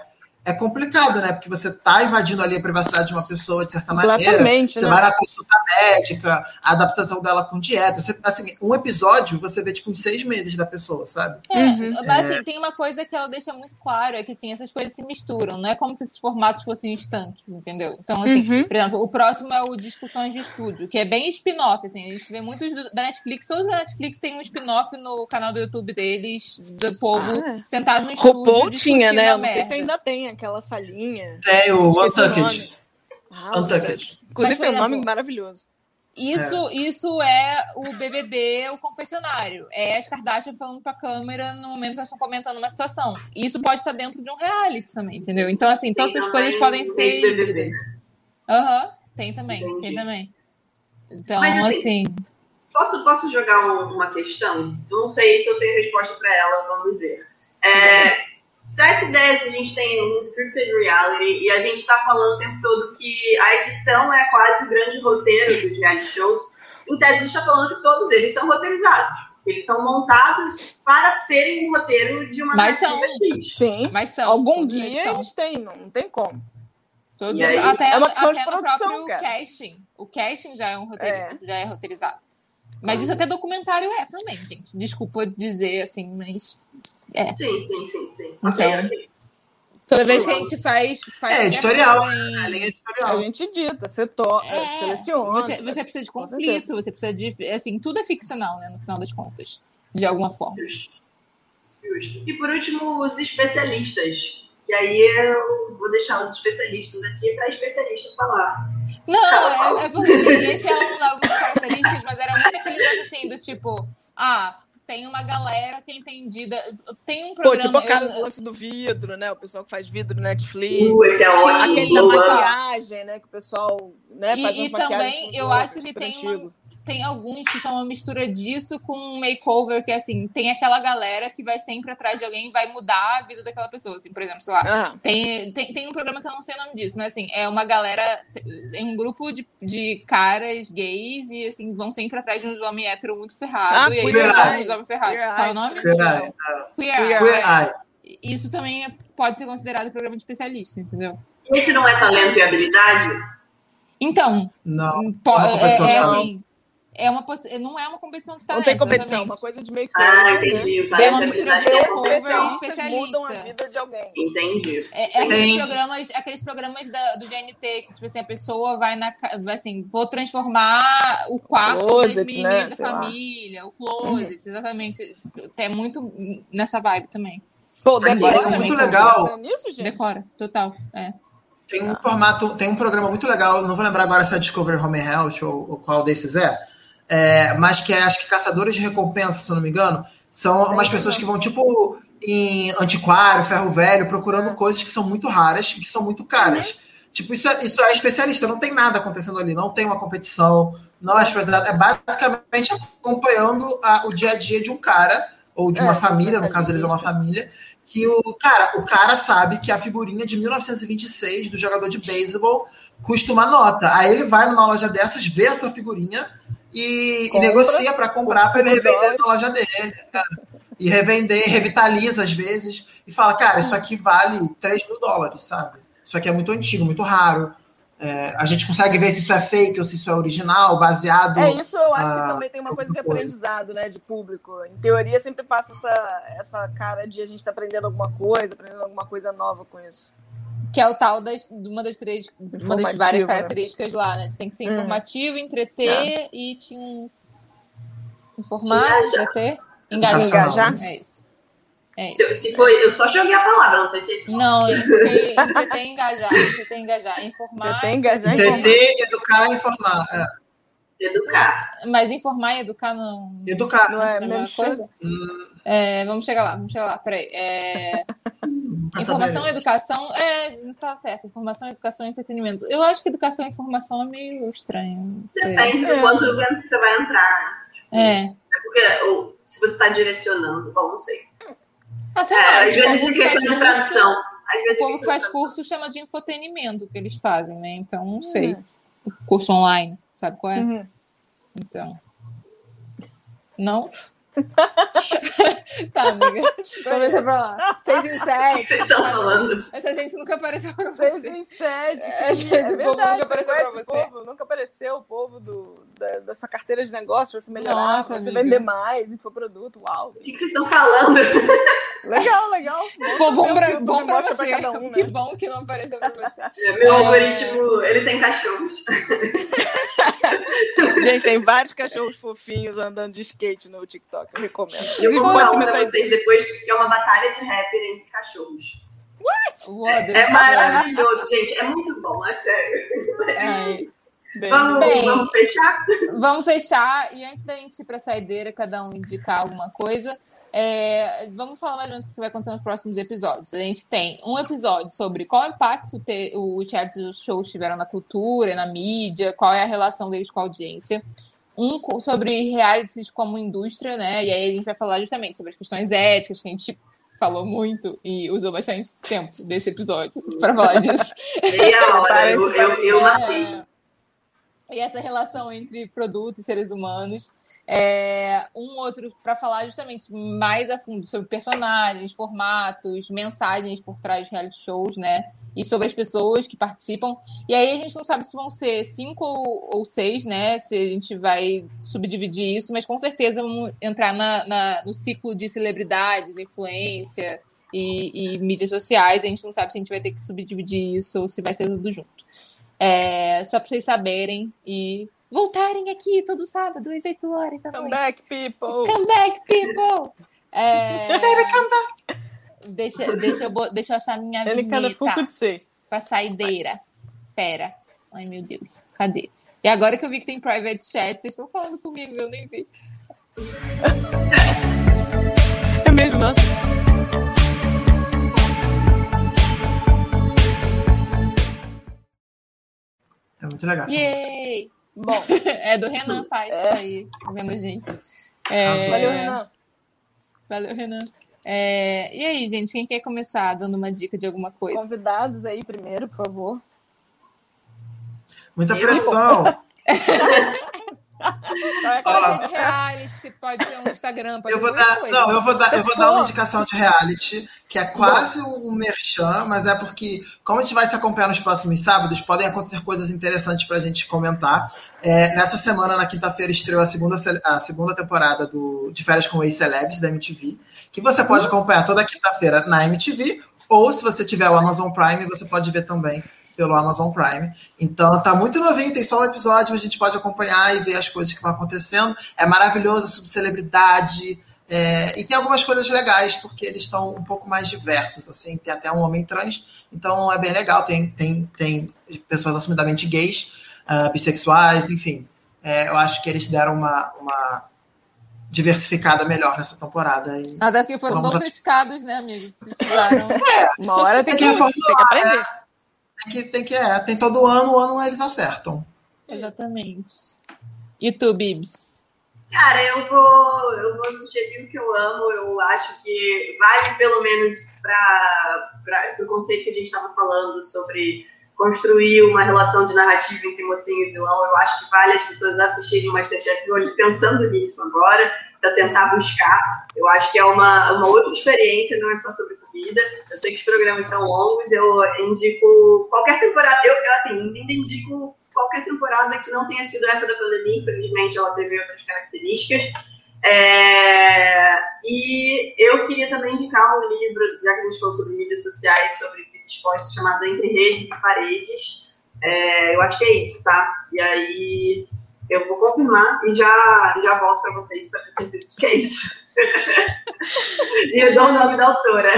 Speaker 2: é complicado, né? Porque você tá invadindo ali a privacidade de uma pessoa, de certa maneira.
Speaker 3: Completamente,
Speaker 2: Você
Speaker 3: né?
Speaker 2: vai na consulta médica, a adaptação dela com dieta. Você- assim, um episódio você vê, tipo, uns seis meses da pessoa, sabe?
Speaker 1: É,
Speaker 3: Uhum.
Speaker 1: mas assim, tem uma coisa que ela deixa muito claro, é que assim, essas coisas se misturam, não é como se esses formatos fossem estanques, entendeu? Então, assim,
Speaker 3: Uhum.
Speaker 1: por exemplo, o próximo é o Discussões de Estúdio, que é bem spin-off, assim, a gente vê muitos do- da Netflix, todos da Netflix têm um spin-off no canal do YouTube deles, do povo
Speaker 3: Ah, é.
Speaker 1: sentado no estúdio.
Speaker 3: RuPaul tinha,
Speaker 1: discutindo
Speaker 3: né?
Speaker 1: a
Speaker 3: Eu não sei se ainda tem aquela salinha.
Speaker 2: Tem o Untucked.
Speaker 3: Ah,
Speaker 2: Untucked.
Speaker 3: Inclusive tem um nome maravilhoso.
Speaker 1: Isso, isso é o BBB, o confessionário. É as Kardashian falando pra câmera no momento que elas estão comentando uma situação. E isso pode estar dentro de um reality também, entendeu? Então, assim,
Speaker 4: Tem
Speaker 1: todas as
Speaker 4: também
Speaker 1: coisas podem
Speaker 4: o
Speaker 1: ser híbridas. Aham, tem também,
Speaker 4: Entendi.
Speaker 1: tem também. Então,
Speaker 4: Mas, assim,
Speaker 1: assim,
Speaker 4: Posso, posso jogar um- uma questão? Eu não sei se eu tenho resposta para ela, vamos ver. É, se essa ideia, se a gente tem um scripted reality e a gente está falando o tempo todo que a edição é quase o grande roteiro dos reality shows, em tese a gente está falando que todos eles são roteirizados. que Eles são montados para serem um roteiro de uma
Speaker 1: Mas
Speaker 4: narrativa
Speaker 1: são.
Speaker 4: X.
Speaker 3: Sim.
Speaker 1: mas são.
Speaker 3: Algum
Speaker 1: eles
Speaker 3: guia eles têm, não, tem como.
Speaker 1: Todos
Speaker 4: aí-
Speaker 1: até
Speaker 3: É uma questão
Speaker 1: até
Speaker 3: de
Speaker 1: no
Speaker 3: produção,
Speaker 1: próprio
Speaker 3: cara.
Speaker 1: casting. O casting já é um roteiro,
Speaker 3: É.
Speaker 1: já é roteirizado. Mas isso até documentário é também, gente. Desculpa dizer assim, mas
Speaker 4: Sim, sim, sim, sim.
Speaker 1: Então,
Speaker 4: Ok, ok.
Speaker 1: toda vez que a gente faz. faz
Speaker 2: É, editorial,
Speaker 1: em-
Speaker 2: A linha
Speaker 3: A
Speaker 2: editorial.
Speaker 3: gente dita, você to
Speaker 1: É,
Speaker 3: seleciona.
Speaker 1: Você, você precisa de conflito, você precisa de. Assim, tudo é ficcional, né? No final das contas. De alguma forma.
Speaker 4: Justo. Justo. E por último, os especialistas. Que aí eu vou deixar os especialistas aqui para especialista falar.
Speaker 1: Não, é, é porque assim, esse é um das algumas características, mas era muito aquele negócio assim, do tipo, ah, tem uma galera que é entendida. Tem um
Speaker 3: Pô,
Speaker 1: programa.
Speaker 3: tipo a cara
Speaker 1: eu-
Speaker 3: do lance do vidro, né? O pessoal que faz vidro no Netflix.
Speaker 4: Uh, esse é ótimo.
Speaker 3: Aquele da maquiagem, né? Que o pessoal né,
Speaker 1: E-
Speaker 3: faz
Speaker 1: e
Speaker 3: umas maquiagens
Speaker 1: também eu acho que tem uma-. Tem alguns que são uma mistura disso com um makeover, que assim, tem aquela galera que vai sempre atrás de alguém e vai mudar a vida daquela pessoa. Assim, por exemplo, sei lá,
Speaker 3: Ah,
Speaker 1: Tem, tem, tem um programa que eu não sei o nome disso, mas assim, é uma galera, tem um grupo de, de caras gays e assim, vão sempre atrás de uns homens héteros muito ferrados.
Speaker 3: Ah,
Speaker 1: e aí
Speaker 2: Queer
Speaker 1: vão
Speaker 2: Eye.
Speaker 1: uns homens ferrados.
Speaker 3: Queer
Speaker 1: Qual é o
Speaker 3: Eye,
Speaker 1: nome?
Speaker 2: Queer. Eye.
Speaker 1: Queer. Isso também é- pode ser considerado programa de especialista, entendeu?
Speaker 4: E esse não é talento e habilidade?
Speaker 1: Então,
Speaker 2: Não.
Speaker 1: po-
Speaker 2: é
Speaker 1: é, é assim, é uma não é uma competição de
Speaker 3: Não
Speaker 1: talento.
Speaker 3: tem competição,
Speaker 1: exatamente.
Speaker 3: uma coisa de meio
Speaker 4: Ah,
Speaker 3: campo, né?
Speaker 4: entendi. Talento
Speaker 1: uma
Speaker 4: e
Speaker 1: mistura de
Speaker 4: é
Speaker 1: cover e
Speaker 4: competição.
Speaker 3: especialistas mudam a
Speaker 1: especialista.
Speaker 3: vida de alguém.
Speaker 4: Entendi.
Speaker 1: É, é aqueles programas, aqueles programas da- do GNT, que tipo assim, a pessoa vai na assim, vou transformar o quarto
Speaker 3: Closet,
Speaker 1: das meninas
Speaker 3: né?
Speaker 1: da
Speaker 3: Sei lá.
Speaker 1: família, o closet, exatamente. É muito nessa vibe também.
Speaker 3: Pô, decora
Speaker 1: muito
Speaker 3: também,
Speaker 2: legal.
Speaker 3: nisso, gente?
Speaker 1: Decora, total. É.
Speaker 2: Tem um formato, tem um programa muito legal, não vou lembrar agora se é Discovery Home and Health ou, ou qual desses é, é, mas que é, acho que caçadores de recompensa, se eu não me engano, são umas pessoas que vão, tipo, em antiquário, ferro velho, procurando coisas que são muito raras e que são muito caras. Tipo, isso é, isso é especialista, não tem nada acontecendo ali, não tem uma competição, não é especialidade, é basicamente acompanhando a- o dia a dia de um cara, ou de
Speaker 3: É,
Speaker 2: uma família, no caso eles é uma família, que o cara, o cara sabe que a figurinha de 1926 do jogador de beisebol custa uma nota. Aí ele vai numa loja dessas, vê essa figurinha e, e negocia para comprar para ele revender na loja dele. cara. E revender, revitaliza às vezes e fala, cara, isso aqui vale 3 mil dólares, sabe? Isso aqui é muito antigo, muito raro. É, a gente consegue ver se isso é fake ou se isso é original, baseado.
Speaker 3: É isso, eu acho que
Speaker 2: Ah,
Speaker 3: também tem uma coisa de aprendizado, né? De público. Em teoria, sempre passa essa, essa cara de a gente tá aprendendo alguma coisa, aprendendo alguma coisa nova com isso.
Speaker 1: Que é o tal das, de uma das três, uma das várias características lá, né? Você tem que ser
Speaker 3: Uhum.
Speaker 1: informativo, entreter e te in- informar,
Speaker 4: Engajar.
Speaker 1: entreter, engajar.
Speaker 3: Engajar.
Speaker 1: É isso. É isso.
Speaker 4: Se, se foi, eu só joguei a palavra, não sei se é
Speaker 1: Não, porque entreter e engajar, entreter e engajar, informar.
Speaker 3: Tem engajar e
Speaker 2: Entreter, educar e informar. É,
Speaker 4: educar.
Speaker 1: Mas informar e educar não,
Speaker 2: educar.
Speaker 3: Não é a mesma
Speaker 1: mesma
Speaker 3: coisa?
Speaker 2: Hum,
Speaker 1: É, vamos chegar lá, vamos chegar lá, peraí. É,
Speaker 2: nunca
Speaker 1: informação e educação, é, não estava certo. Informação, educação e entretenimento. Eu acho que educação e informação é meio estranho. sei.
Speaker 4: Depende do quanto você vai entrar.
Speaker 1: É.
Speaker 4: É porque, ou se você está direcionando, bom, não sei.
Speaker 1: Ah, sei
Speaker 4: É, às vezes é questão de tradução. Às vezes
Speaker 1: O
Speaker 4: é
Speaker 1: povo que faz
Speaker 4: tradução.
Speaker 1: curso chama de infotenimento que eles fazem, né? Então, não sei.
Speaker 3: Uhum.
Speaker 1: Curso online, sabe qual é?
Speaker 3: Uhum.
Speaker 1: Então. Não? tá, amiga. Começa pra lá. Seis em
Speaker 4: O que
Speaker 1: sete.
Speaker 4: vocês estão
Speaker 1: sabe?
Speaker 4: falando?
Speaker 1: Essa gente nunca apareceu pra
Speaker 3: Seis
Speaker 1: você.
Speaker 3: em sete.
Speaker 1: Esse-
Speaker 3: é
Speaker 1: esse povo
Speaker 3: verdade,
Speaker 1: nunca apareceu pra você.
Speaker 3: Povo, nunca apareceu o povo do, da, da sua carteira de negócio pra você melhorar,
Speaker 1: Nossa,
Speaker 3: pra você
Speaker 1: amiga.
Speaker 3: vender mais, infoproduto. Uau.
Speaker 4: O que que vocês estão falando?
Speaker 3: Legal, legal.
Speaker 1: Pô, bom pra, bom pra
Speaker 3: mostra
Speaker 1: você.
Speaker 3: pra cada um, né?
Speaker 1: Que bom que não apareceu pra você.
Speaker 4: Meu
Speaker 1: É.
Speaker 4: algoritmo, ele tem cachorros.
Speaker 3: Gente, tem vários cachorros fofinhos andando de skate no TikTok. Eu recomendo.
Speaker 4: Eu vou
Speaker 3: ser
Speaker 4: um pra vocês depois que é uma batalha de rapper entre cachorros.
Speaker 1: What?
Speaker 4: É maravilhoso, gente. É muito bom, é sério.
Speaker 1: É.
Speaker 3: Bem,
Speaker 4: Vamos,
Speaker 1: Bem.
Speaker 4: vamos fechar?
Speaker 1: Vamos fechar e antes da gente ir para a saideira, cada um indicar alguma coisa, é, vamos falar mais ou menos o que vai acontecer nos próximos episódios. A gente tem um episódio sobre qual impacto te, o chat dos shows tiveram na cultura, na mídia, qual é a relação deles com a audiência. Um sobre realities como indústria, né? E aí a gente vai falar justamente sobre as questões éticas, que a gente falou muito e usou bastante tempo desse episódio para falar disso.
Speaker 4: Meia hora. Eu, eu, eu matei.
Speaker 1: É, e essa relação entre produto e seres humanos. É, um outro para falar justamente mais a fundo sobre personagens, formatos, mensagens por trás de reality shows, né? E sobre as pessoas que participam. E aí a gente não sabe se vão ser cinco ou, ou seis, né? Se a gente vai subdividir isso, mas com certeza vamos entrar na, na- no ciclo de celebridades, influência e, e mídias sociais. A gente não sabe se a gente vai ter que subdividir isso ou se vai ser tudo junto. É, só para vocês saberem e voltarem aqui todo sábado, às 8 horas da
Speaker 3: Come
Speaker 1: noite.
Speaker 3: back, people.
Speaker 1: Come back, people! É... Baby, come back! Deixa, deixa, eu, deixa eu achar minha
Speaker 3: Ele
Speaker 1: vinheta pra saideira. Pera. Ai, meu Deus. Cadê? E agora que eu vi que tem private chat, vocês estão falando comigo, eu nem vi.
Speaker 3: É mesmo, nossa.
Speaker 2: É muito legal. essa música.
Speaker 1: Yay!
Speaker 3: Bom,
Speaker 1: É do Renan Paz, que tá aí vendo a gente. É,
Speaker 3: valeu, Renan.
Speaker 1: Valeu, Renan. É, e aí, gente, quem quer começar dando uma dica de alguma coisa?
Speaker 3: Convidados aí primeiro, por favor.
Speaker 2: Muita pressão.
Speaker 1: Pode ser reality, pode ser um Instagram, pode
Speaker 2: Eu vou dar,
Speaker 1: coisa.
Speaker 2: não, eu vou dar, eu vou dar uma indicação de reality, que é quase um merchan, mas é porque, como a gente vai se acompanhar nos próximos sábados, podem acontecer coisas interessantes pra gente comentar. É, nessa semana, na quinta-feira, estreou a segunda, a segunda temporada do, de Férias com Ex-Celebs da MTV, que você pode acompanhar toda quinta-feira na MTV, ou se você tiver o Amazon Prime, você pode ver também pelo Amazon Prime. Então tá muito novinho, tem só um episódio, mas a gente pode acompanhar e ver as coisas que vão acontecendo. É maravilhoso, é sobre celebridade. é, e tem algumas coisas legais, porque eles estão um pouco mais diversos, assim, tem até um homem trans, então é bem legal, tem, tem, tem pessoas assumidamente gays, ah, bissexuais, enfim. É, eu acho que eles deram uma, uma diversificada melhor nessa temporada. E
Speaker 1: Até porque foram tão criticados, né, amigo? Precisaram.
Speaker 3: Uma hora tem
Speaker 2: Tem
Speaker 3: que,
Speaker 2: que
Speaker 3: tem que aprender.
Speaker 2: tem que, tem que, é, tem todo ano, o ano eles acertam.
Speaker 1: Exatamente. E tu, Bibs?
Speaker 4: Cara, eu vou, eu vou sugerir o que eu amo. Eu acho que vale pelo menos para o conceito que a gente estava falando sobre construir uma relação de narrativa entre mocinho e vilão. Eu acho que vale as pessoas assistirem o Masterchef pensando nisso agora, para tentar buscar. Eu acho que é uma, uma outra experiência, não é só sobre comida. Eu sei que os programas são longos, eu indico qualquer temporada. Eu, eu assim, ainda indico qualquer temporada que não tenha sido essa da pandemia, infelizmente ela teve outras características. É, e eu queria também indicar um livro, já que a gente falou sobre mídias sociais, sobre exposta, chamado Entre Redes e Paredes. É, eu acho que é isso, tá? E aí eu vou confirmar e já, já volto para vocês para ter certeza de que é isso. e eu dou o nome da autora.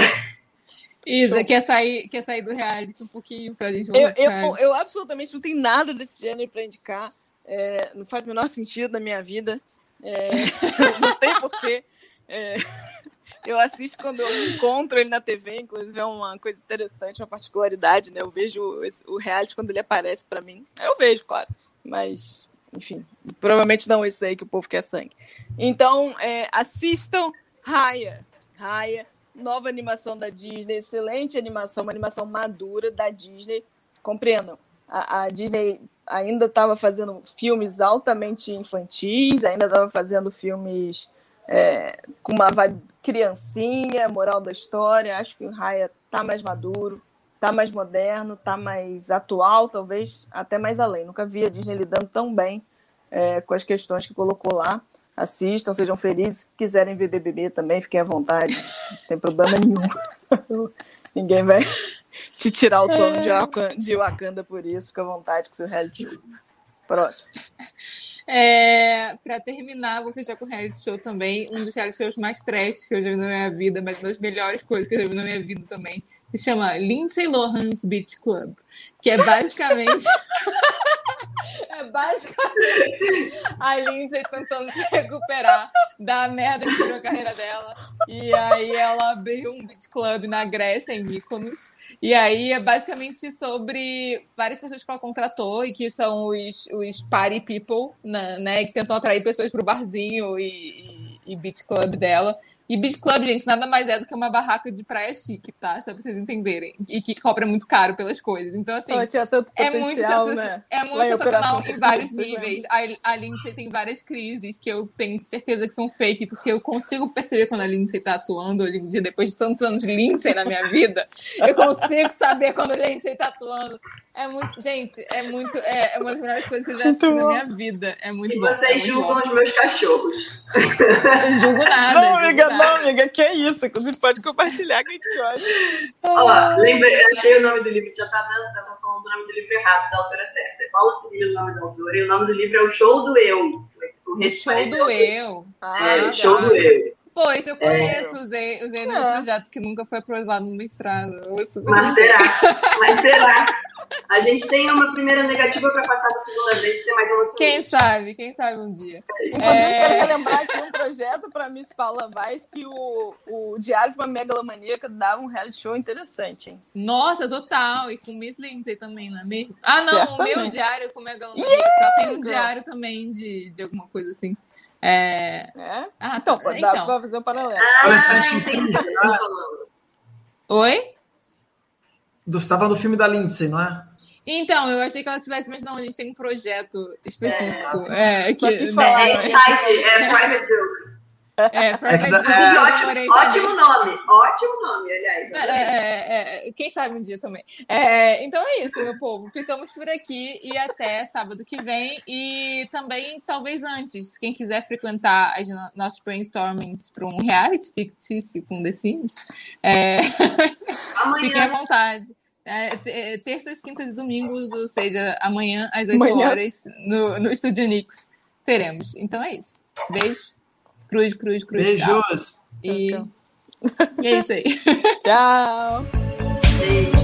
Speaker 1: Isa, quer sair, quer sair do reality um pouquinho pra gente
Speaker 3: Eu,
Speaker 1: voltar
Speaker 3: eu,
Speaker 1: reality?
Speaker 3: eu absolutamente não tenho nada desse gênero para indicar. É, não faz o menor sentido na minha vida. É, não tem porquê. É, eu assisto quando eu encontro ele na TV, inclusive é uma coisa interessante, uma particularidade, né? Eu vejo esse- o reality quando ele aparece para mim. Eu vejo, claro. Mas, enfim, provavelmente não esse aí que o povo quer sangue. Então, é, assistam Raya. Raya, nova animação da Disney, excelente animação, uma animação madura da Disney. Compreendam, a, a Disney ainda estava fazendo filmes altamente infantis, ainda estava fazendo filmes é, com uma vibe criancinha, moral da história. Acho que o Raya tá mais maduro, tá mais moderno, tá mais atual, talvez até mais além. Nunca vi a Disney lidando tão bem é, com as questões que colocou lá. Assistam, sejam felizes. Se quiserem ver BBB também, fiquem à vontade. Não tem problema nenhum. Ninguém vai te tirar o de Wakanda, de Wakanda por isso. Fica à vontade com seu reality show. Próximo.
Speaker 1: É, pra terminar, vou fechar com o reality show também. Um dos reality shows mais trash que eu já vi na minha vida, mas uma das melhores coisas que eu já vi na minha vida também. Se chama Lindsay Lohan's Beach Club. Que é basicamente. é basicamente a Lindsay tentando se recuperar da merda que virou a carreira dela. E aí ela abriu um beach club na Grécia, em Mykonos. E aí é basicamente sobre várias pessoas que ela contratou e que são os, os party people, né, né, que tentam atrair pessoas pro barzinho e, e, e beach club dela. E beach club, gente, nada mais é do que uma barraca de praia chique, tá? Só pra vocês entenderem. E que cobra muito caro pelas coisas. Então, assim,
Speaker 3: Ela tinha tanto
Speaker 1: é muito,
Speaker 3: né?
Speaker 1: é muito
Speaker 3: Lá
Speaker 1: sensacional em vários níveis. A, a Lindsay tem várias crises que eu tenho certeza que são fake, porque eu consigo perceber quando a Lindsay tá atuando hoje em dia, depois de tantos anos de Lindsay na minha vida. Eu consigo saber quando a Lindsay tá atuando. É muito, gente, é muito, é, é uma das melhores coisas que eu já assisti na minha vida. É muito
Speaker 4: E
Speaker 1: bom. é
Speaker 4: vocês
Speaker 1: muito
Speaker 4: julgam
Speaker 1: bom.
Speaker 4: os meus cachorros.
Speaker 1: Eu julgo nada.
Speaker 3: Não, amiga,
Speaker 1: nada.
Speaker 3: não, amiga, que isso. Inclusive, pode compartilhar que a gente gosta.
Speaker 4: Ó, lembrei, achei o nome do livro, já tava, tava falando o nome do livro errado, da autora certa. É Paula Cirilo o nome da autora, e o nome do livro é O Show do Eu. O
Speaker 1: show do eu.
Speaker 4: É,
Speaker 3: Ah,
Speaker 4: o Show do Eu.
Speaker 1: Pô, isso eu conheço, usei, usei no meu
Speaker 3: É.
Speaker 1: projeto que nunca foi aprovado no mestrado.
Speaker 4: Mas será? Mas será? A gente tem uma primeira negativa para passar da segunda vez e ser mais emocionante.
Speaker 1: Quem sabe, quem sabe um dia.
Speaker 3: Inclusive,
Speaker 1: É.
Speaker 3: quero relembrar aqui um projeto para Miss Paula Vaz que o, o Diário de uma Megalomaníaca dava um reality show interessante, hein?
Speaker 1: Nossa, total. E com Miss Lindsay também, não é mesmo? Ah, não, o meu
Speaker 3: Certamente.
Speaker 1: diário com Megalomaníaca. Ela tem um diário também de, de alguma coisa assim. É...
Speaker 3: É?
Speaker 1: Ah,
Speaker 3: Então, dá
Speaker 1: então.
Speaker 3: pra fazer um paralelo.
Speaker 4: Falando.
Speaker 1: Oi?
Speaker 2: Do, você tá falando do filme da Lindsay, não é?
Speaker 1: Então, eu achei que ela tivesse, mas não, a gente tem um projeto específico. É, é que,
Speaker 3: Só quis falar,
Speaker 1: né,
Speaker 4: É inside, é private joke.
Speaker 1: É, Private Joke,
Speaker 2: é,
Speaker 1: eu
Speaker 4: ótimo, ótimo nome, ótimo nome, aliás.
Speaker 1: É, é, é, quem sabe um dia também. É, então é isso, meu povo. Ficamos por aqui e até sábado que vem. E também, talvez antes, quem quiser frequentar as no- nossos brainstormings para um reality fictício com The Sims, é, fiquem à
Speaker 4: Amanhã,
Speaker 1: vontade. É, é, terças, quintas e domingos, ou seja, amanhã às 8
Speaker 3: Amanhã.
Speaker 1: horas no, no Estúdio Nix teremos. Então é isso. Beijo. Cruz, cruz, cruz. tchau.
Speaker 2: Beijos.
Speaker 1: E,
Speaker 3: Tchau,
Speaker 1: e é isso aí.
Speaker 3: Tchau.
Speaker 4: beijo.